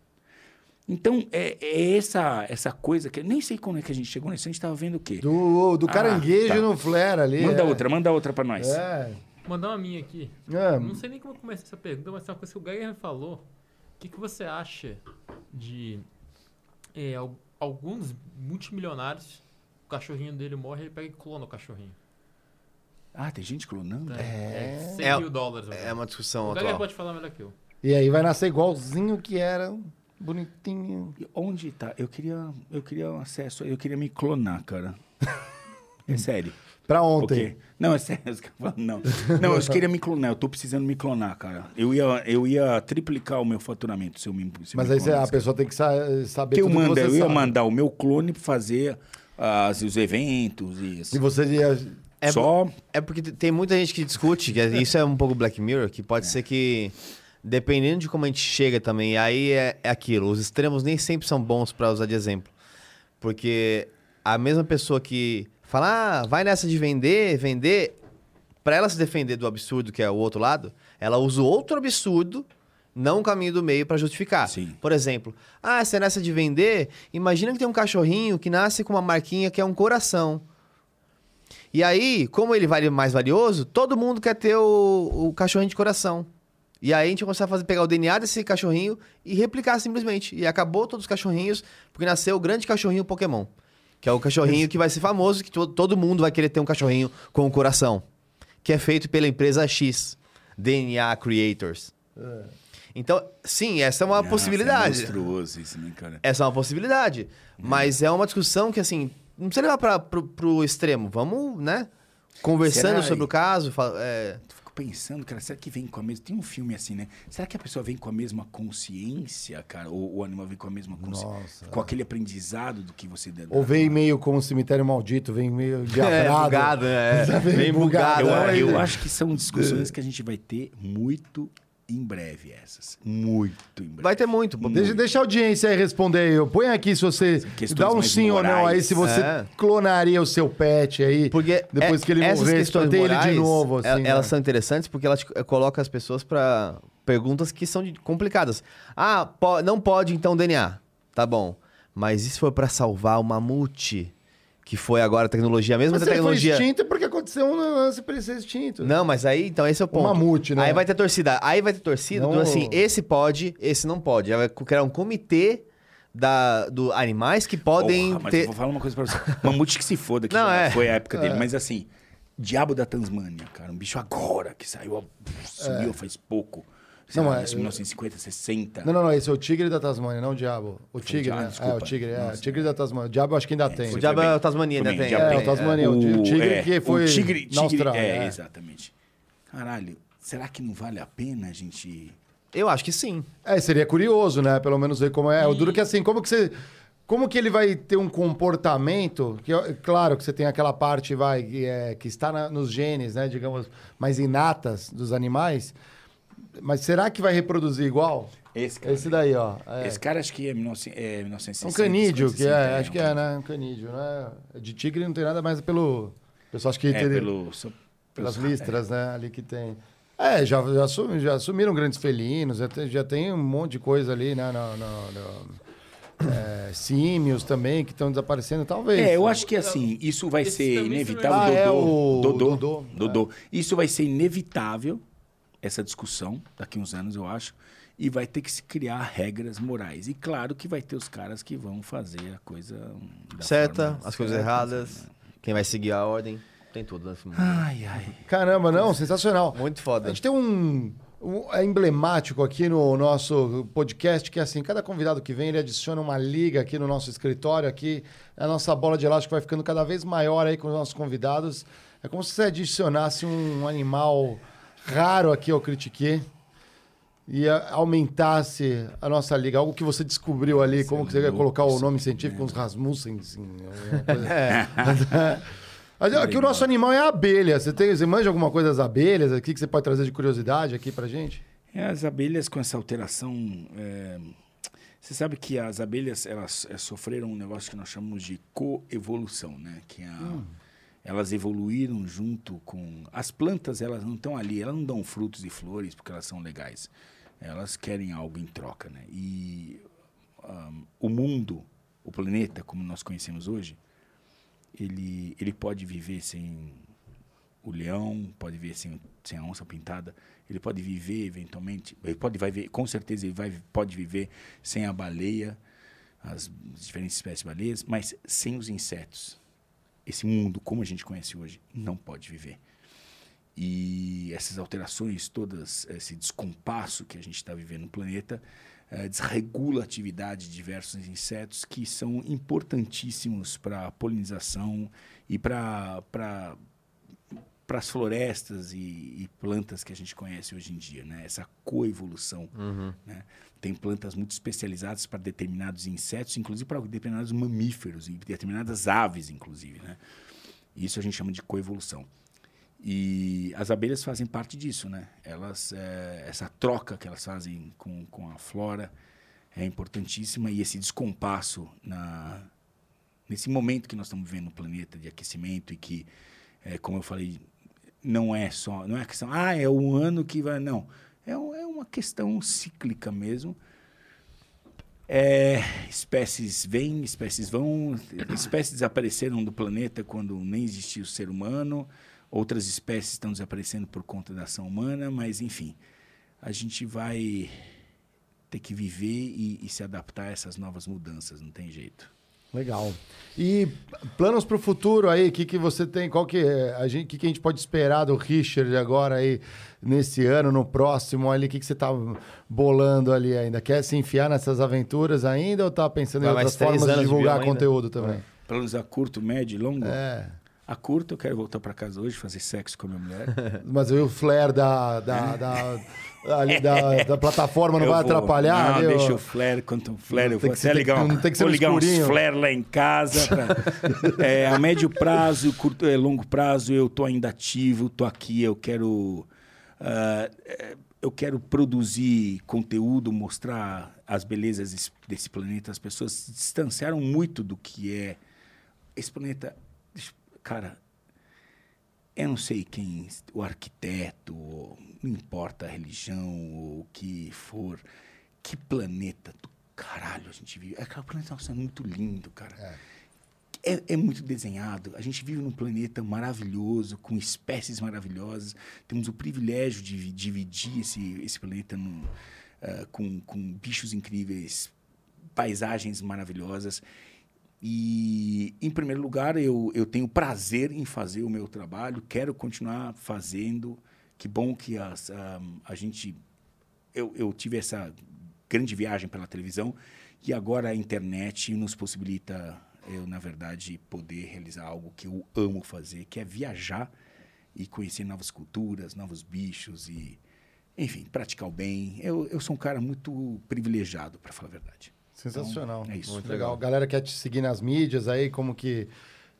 Então, é, é, essa essa coisa que. Nem sei como é que a gente chegou nisso. A gente estava vendo o quê? Do, do Ah, caranguejo tá. no flare ali. Manda é. outra, manda outra para nós. É. Mandar uma minha aqui. É. Não sei nem como começar essa pergunta, mas é uma coisa que o Geiger falou. O que, que você acha de é, al- alguns multimilionários, o cachorrinho dele morre, ele pega e clona o cachorrinho. Ah, tem gente clonando? É, é 100 É- mil dólares. É uma discussão O Geiger atual. pode falar melhor que eu. E aí vai nascer igualzinho que era. Bonitinho. E Onde tá? Eu queria, eu queria um acesso, eu queria me clonar, cara. É sério. Pra ontem. Não, é sério. Não, não eu queria me clonar. Eu tô precisando me clonar, cara. Eu ia, eu ia triplicar o meu faturamento se eu me se Mas me aí você- a clonasse. pessoa tem que sa- saber que eu tudo mando, que você eu ia sabe. mandar o meu clone pra fazer as, os eventos e assim. E você ia... É Só É porque tem muita gente que discute, que é- isso é um pouco Black Mirror, que pode ser que, dependendo de como a gente chega também, aí é, é aquilo. Os extremos nem sempre são bons pra usar de exemplo. Porque a mesma pessoa que fala, ah, vai nessa de vender, vender, pra ela se defender do absurdo que é o outro lado, ela usa o outro absurdo, não o caminho do meio pra justificar. Sim. Por exemplo, ah, você é nessa de vender, imagina que tem um cachorrinho que nasce com uma marquinha que é um coração. E aí, como ele vale mais valioso, todo mundo quer ter o, o cachorrinho de coração. E aí a gente começou a fazer, pegar o DNA desse cachorrinho e replicar simplesmente. E acabou todos os cachorrinhos, porque nasceu o grande cachorrinho Pokémon. Que é o cachorrinho que vai ser famoso, que to- todo mundo vai querer ter um cachorrinho com o coração. Que é feito pela empresa X, DNA Creators. Então, sim, essa é uma Nossa, possibilidade. É monstruoso isso, né, cara? Essa é uma possibilidade. Mas é uma discussão que, assim, não precisa levar pro, pro extremo. Vamos, né? Conversando Será? sobre o caso. é, Fico pensando, cara, será que vem com a mesma. Tem um filme assim, né? Será que a pessoa vem com a mesma consciência, cara? Ou o animal vem com a mesma consciência? Nossa. Com aquele aprendizado do que você dá. Ou vem meio como um cemitério maldito, vem meio diabrado. bugado, né? Tá bem Bem bugado. bugado, Eu, eu acho que são discussões que a gente vai ter muito em breve, essas. Muito em breve. Vai ter muito. pô. Deixa, deixa a audiência aí responder aí. Põe aqui se você dá um sim ou não aí, morais. se você É. clonaria o seu pet aí. Porque depois é- que ele morrer, ele de morais, novo, el- assim. elas né? são interessantes porque elas eh, colocam as pessoas pra perguntas que são complicadas. Ah, po- não pode então DNA. Tá bom. Mas e se for pra salvar o mamute? Que foi agora a tecnologia, a mesma Mas se ele foi tecnologia. extinto é porque aconteceu um lance pra ele ser extinto. Não, mas aí, então, esse é o ponto. mamute, né? Aí vai ter torcida. Aí vai ter torcida do Não- assim, esse pode, esse não pode. Aí vai criar um comitê da, do animais que podem Porra, mas ter. eu vou falar uma coisa pra você. Mamute que se foda, que Não, já é. foi a época dele. Mas assim, Diabo da Tasmânia, cara. Um bicho agora que saiu, subiu faz pouco. Sei Não, lá, é- isso em 1950, 60. Não, não, não, esse é o tigre da Tasmânia, não o diabo. O tigre, diabo, né? desculpa. é, o tigre, é, Nossa. o tigre da Tasmânia. O diabo acho que ainda tem. O Foi diabo bem. é o Tasmania, ainda Foi tem. diabo É, o Tasmania, o tigre que foi o tigre, na tigre, Austrália, É, é. exatamente. Caralho, será que não vale a pena a gente... Eu acho que sim. É, seria curioso, né? Pelo menos ver como é. O duro que assim, como que você. Como que ele vai ter um comportamento? Que, é claro que você tem aquela parte, vai, que, é, que está na- nos genes, né? Digamos, mais inatas dos animais. Mas será que vai reproduzir igual? Esse cara, Esse daí, ó. É, esse cara acho que é, 19, é É 1960. um canídeo, que 50, é, acho que é, né? Um canídeo, né? De tigre não tem nada mais pelo. O pessoal acha que É, teria- pelo... pelas pelos- listras, né? Ali que tem. É, já, já, assumi- já assumiram grandes felinos, já tem, já tem um monte de coisa ali, né? No, no- no- é, símios também que estão desaparecendo, talvez. É, eu acho que assim, isso vai Esse ser inevitável. Ah, Dodô, é o Dodô, Dodô. Dodô. Isso vai ser inevitável, essa discussão, daqui uns anos, eu acho. E vai ter que se criar regras morais. E claro que vai ter os caras que vão fazer a coisa hum, da Certa, forma as coisas certa, erradas. né? Quem vai seguir a ordem. Tem tudo nesse mundo. Ai, ai. Caramba, não, sensacional. Muito A foda. gente tem um. é emblemático aqui no nosso podcast, que é assim, cada convidado que vem, ele adiciona uma liga aqui no nosso escritório, aqui, a nossa bola de elástico vai ficando cada vez maior aí com os nossos convidados. É como se você adicionasse um animal raro aqui ao Critique e aumentasse a nossa liga. Algo que você descobriu ali, como que você ia colocar o nome científico, uns Rasmussen, assim, coisa. Mas aqui o nosso animal é a abelha. Você, tem, você manja alguma coisa das abelhas aqui que você pode trazer de curiosidade aqui pra gente? É, as abelhas com essa alteração. é, Você sabe que as abelhas elas é, sofreram um negócio que nós chamamos de coevolução, né? Que é a- elas evoluíram junto com as plantas. Elas não estão ali, elas não dão frutos e flores porque elas são legais. Elas querem algo em troca, né? E ahm, o mundo, o planeta como nós conhecemos hoje, ele ele pode viver sem o leão, pode viver sem, sem a onça pintada, ele pode viver eventualmente, ele pode vai ver, com certeza ele vai pode viver sem a baleia, as diferentes espécies de baleias, mas sem os insetos. Esse mundo como a gente conhece hoje não pode viver. E essas alterações todas, esse descompasso que a gente está vivendo no planeta, eh, desregula a atividade de diversos insetos que são importantíssimos para a polinização e para para as florestas e, e plantas que a gente conhece hoje em dia, né? Essa coevolução, né? Tem plantas muito especializadas para determinados insetos, inclusive para determinados mamíferos e determinadas aves, inclusive, né? Isso a gente chama de coevolução. E as abelhas fazem parte disso, né? Elas, eh, essa troca que elas fazem com, com a flora é importantíssima e esse descompasso na, nesse momento que nós estamos vivendo no planeta de aquecimento e que, eh, como eu falei, não é só, não é a questão, ah, é um ano que vai, não. É, é uma questão cíclica mesmo. É, espécies vêm, espécies vão, espécies desapareceram do planeta quando nem existia o ser humano, outras espécies estão desaparecendo por conta da ação humana, mas enfim, a gente vai ter que viver e, e se adaptar a essas novas mudanças, não tem jeito. Legal. E planos para o futuro aí, o que, que você tem? Qual que é a gente, que, que a gente pode esperar do Richard agora aí nesse ano, no próximo ali? O que, que você tá bolando ali ainda? Quer se enfiar nessas aventuras ainda ou tá pensando Vai em outras formas de divulgar ainda? conteúdo também? Planos a curto, médio e longo? É. A curto, eu quero voltar para casa hoje, fazer sexo com a minha mulher. Mas aí o flare da, da, da, ali da, da plataforma não Eu vai vou- atrapalhar? Não, ó? deixa o flare, quanto um flare, eu vou até ligar, tem- um, que ser vou ligar uns escurinho. flare lá em casa. pra- é, a médio prazo, curto, é, longo prazo, eu tô ainda ativo, tô aqui, eu quero... é, eu quero produzir conteúdo, mostrar as belezas desse planeta. As pessoas se distanciaram muito do que é esse planeta. Cara, eu não sei quem, o arquiteto, não importa a religião, ou o que for, que planeta do caralho a gente vive. Aquele planeta nossa, é muito lindo, cara. É, é muito desenhado. A gente vive num planeta maravilhoso, com espécies maravilhosas. Temos o privilégio de vi- dividir esse, esse planeta num, ah, com, com bichos incríveis, paisagens maravilhosas. E, em primeiro lugar, eu, eu tenho prazer em fazer o meu trabalho, quero continuar fazendo. Que bom que as, ah, a gente. Eu, eu tive essa grande viagem pela televisão e agora a internet nos possibilita, eu, na verdade, poder realizar algo que eu amo fazer, que é viajar e conhecer novas culturas, novos bichos e, enfim, praticar o bem. Eu, eu sou um cara muito privilegiado, para falar a verdade. Sensacional. Então, é isso. Muito legal. legal. Galera quer te seguir nas mídias aí, como que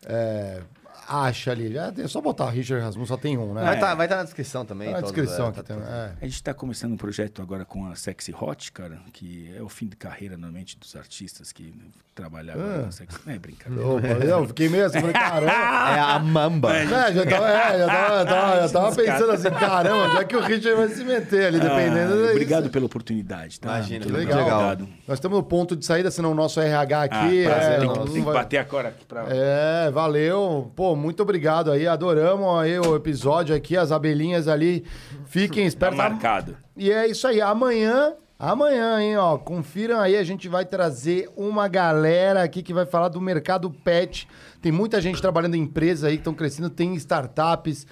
é, acha ali? É, é só botar Richard Rasmussen, só tem um, né? Vai estar vai tá na descrição também. Tá na todos, descrição é, aqui tá é. A gente está começando um projeto agora com a Sexy Hot, cara, que é o fim de carreira, normalmente, dos artistas que trabalham agora Ah. na Sexy... Não é brincadeira. Opa, eu fiquei meio assim, falei, caramba. É a mamba. É, já tava, é, já tava, já tava, já tava pensando assim, caramba, onde é que o Richard vai se meter ali, dependendo Ah, Obrigado pela oportunidade, tá? Imagina, Que legal. Obrigado. Nós estamos no ponto de saída, senão o nosso RH Ah, aqui. prazer, é, tem, não- tem que vai- bater agora aqui pra... É, valeu. Pô, muito obrigado aí. Adoramos aí o episódio aqui, as abelhinhas ali. Fiquem Tá espertos. marcado. E é isso aí. Amanhã, amanhã, hein, ó. Confiram aí, a gente vai trazer uma galera aqui que vai falar do mercado pet. Tem muita gente trabalhando em empresas aí que estão crescendo, tem startups.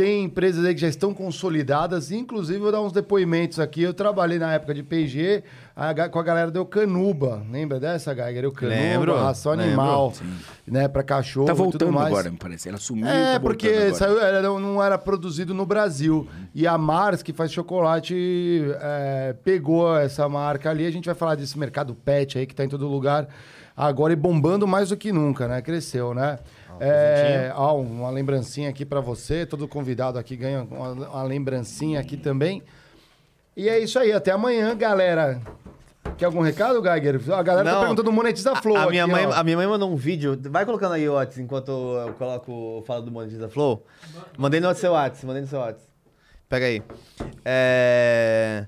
Tem empresas aí que já estão consolidadas, inclusive vou dar uns depoimentos aqui. Eu trabalhei na época de P&G a com a galera do Eucanuba. Lembra dessa, Geiger? Eucanuba, Lembro, ração lembro, animal, sim. né, para cachorro Tá voltando agora, me parece. Ela sumiu. tá É, voltando porque saiu, era- não era produzido no Brasil. E a Mars, que faz chocolate, é, pegou essa marca ali. A gente vai falar desse mercado pet aí que tá em todo lugar agora e bombando mais do que nunca, né? Cresceu, né? É, ó, uma lembrancinha aqui pra você. Todo convidado aqui ganha uma, uma lembrancinha aqui também. E é isso aí. Até amanhã, galera. Quer algum recado, Geiger? A galera tá Não. perguntando do Monetiza Flow. A, a minha aqui, mãe, ó. a minha mãe mandou um vídeo. Vai colocando aí, Otis, enquanto eu coloco, eu falo do Monetiza Flow. Mandei no seu Whats, mandei no seu Whats. Pega aí. É...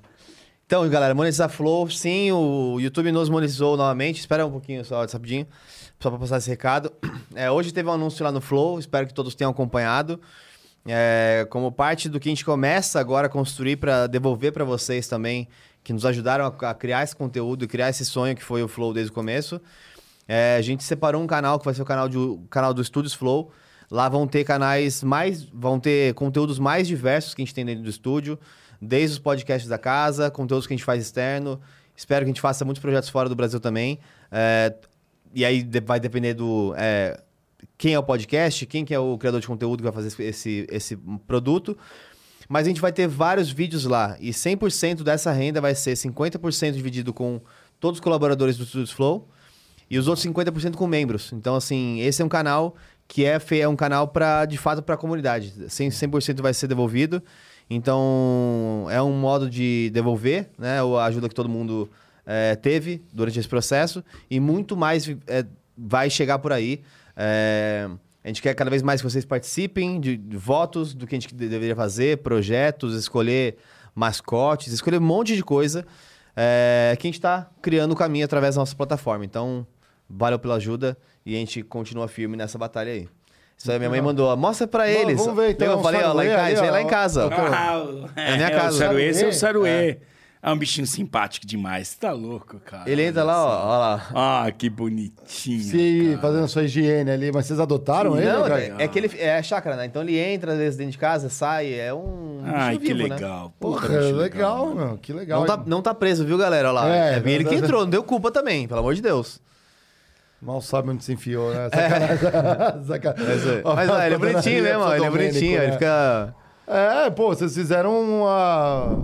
Então, galera, Monetiza Flow, sim, o YouTube nos monetizou novamente. Espera um pouquinho só, rapidinho, só pra passar esse recado. É, hoje teve um anúncio lá no Flow, espero que todos tenham acompanhado. É, como parte do que a gente começa agora a construir para devolver para vocês também, que nos ajudaram a, a criar esse conteúdo e criar esse sonho que foi o Flow desde o começo. É, a gente separou um canal que vai ser o canal, de, o canal do Estúdios Flow. Lá vão ter canais mais. vão ter conteúdos mais diversos que a gente tem dentro do estúdio, desde os podcasts da casa, conteúdos que a gente faz externo. Espero que a gente faça muitos projetos fora do Brasil também. É, e aí vai depender do. é, quem é o podcast, quem que é o criador de conteúdo que vai fazer esse- esse, produto. Mas a gente vai ter vários vídeos lá. E 100% dessa renda vai ser 50% dividido com todos os colaboradores do Studios Flow e os outros 50% com membros. Então, assim, esse é um canal que é, é um canal para de fato para a comunidade. 100%, 100% vai ser devolvido. Então, é um modo de devolver né, a ajuda que todo mundo eh, teve durante esse processo. E muito mais eh, vai chegar por aí. Eh, a gente quer cada vez mais que vocês participem de, de votos do que a gente de- deveria fazer, projetos, escolher mascotes, escolher um monte de coisa é, que a gente está criando o caminho através da nossa plataforma. Então, valeu pela ajuda e a gente continua firme nessa batalha aí. Isso aí minha mãe mandou, mostra pra eles. vamos ver, então, Eu falei, ó, lá em saruê casa, ó. lá em casa. ó. Ah, o- É a minha é, casa. O Saruê, esse é o Saruê? Saruê. É. um bichinho simpático demais. Você tá louco, cara. Ele entra lá, ó, ó lá. Ah, que bonitinho. Se cara. fazendo sua higiene ali, mas vocês adotaram Sim, ele? Não, é, é que ele é a chácara, né? Então ele entra às vezes dentro de casa, sai, é um Ai, que vivo, né? legal. Porra, Puta, bicho legal, mano. meu. Que legal. Não tá, não tá preso, viu, galera? Olha lá. É, É, ele que não- entrou, não deu culpa também, pelo amor de Deus. Mal sabe onde se enfiou, né? Sacanagem. Sacanagem. Mas, é, Ó, mas ó, ele é bonitinho mesmo, ó, ele é bonitinho, né? ele fica... É, pô, vocês fizeram uma.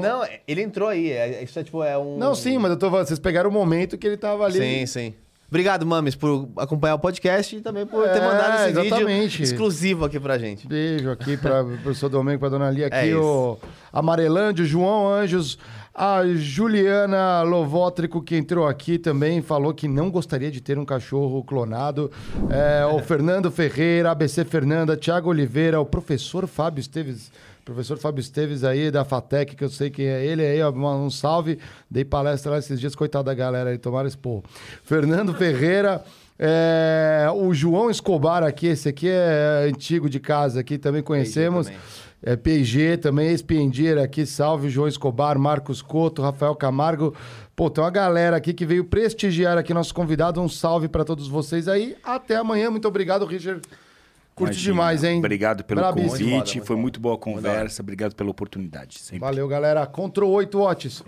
Não, ele entrou aí, é- isso é tipo, é um... Não, sim, mas eu tô falando, vocês pegaram o momento que ele tava ali. Sim, sim. Obrigado, Mames, por acompanhar o podcast e também por ter É, mandado esse exatamente. vídeo exclusivo aqui pra gente. Beijo aqui para o professor Domênico, para dona Lia, aqui É o Amarelândio, João Anjos, a Juliana Lovotrico, que entrou aqui também, falou que não gostaria de ter um cachorro clonado. É, o Fernando Ferreira, ABC Fernanda, Tiago Oliveira, o professor Fábio Esteves. Professor Fábio Esteves aí, da FATEC, que eu sei quem é ele aí, ó, um salve. Dei palestra lá esses dias, coitado da galera aí, tomaram esse porro. Fernando Ferreira, é, o João Escobar aqui, esse aqui é antigo de casa aqui, também conhecemos. também. É, PG também, aqui, salve João Escobar, Marcos Couto, Rafael Camargo. Pô, tem uma galera aqui que veio prestigiar aqui nosso convidado. Um salve para todos vocês aí. Até amanhã. Muito obrigado, Richard. Curte Imagina. demais, hein? Obrigado pelo Brabíssimo. convite. Foi muito boa a conversa. Obrigado pela oportunidade. Sempre. Valeu, galera. Control 8 watts.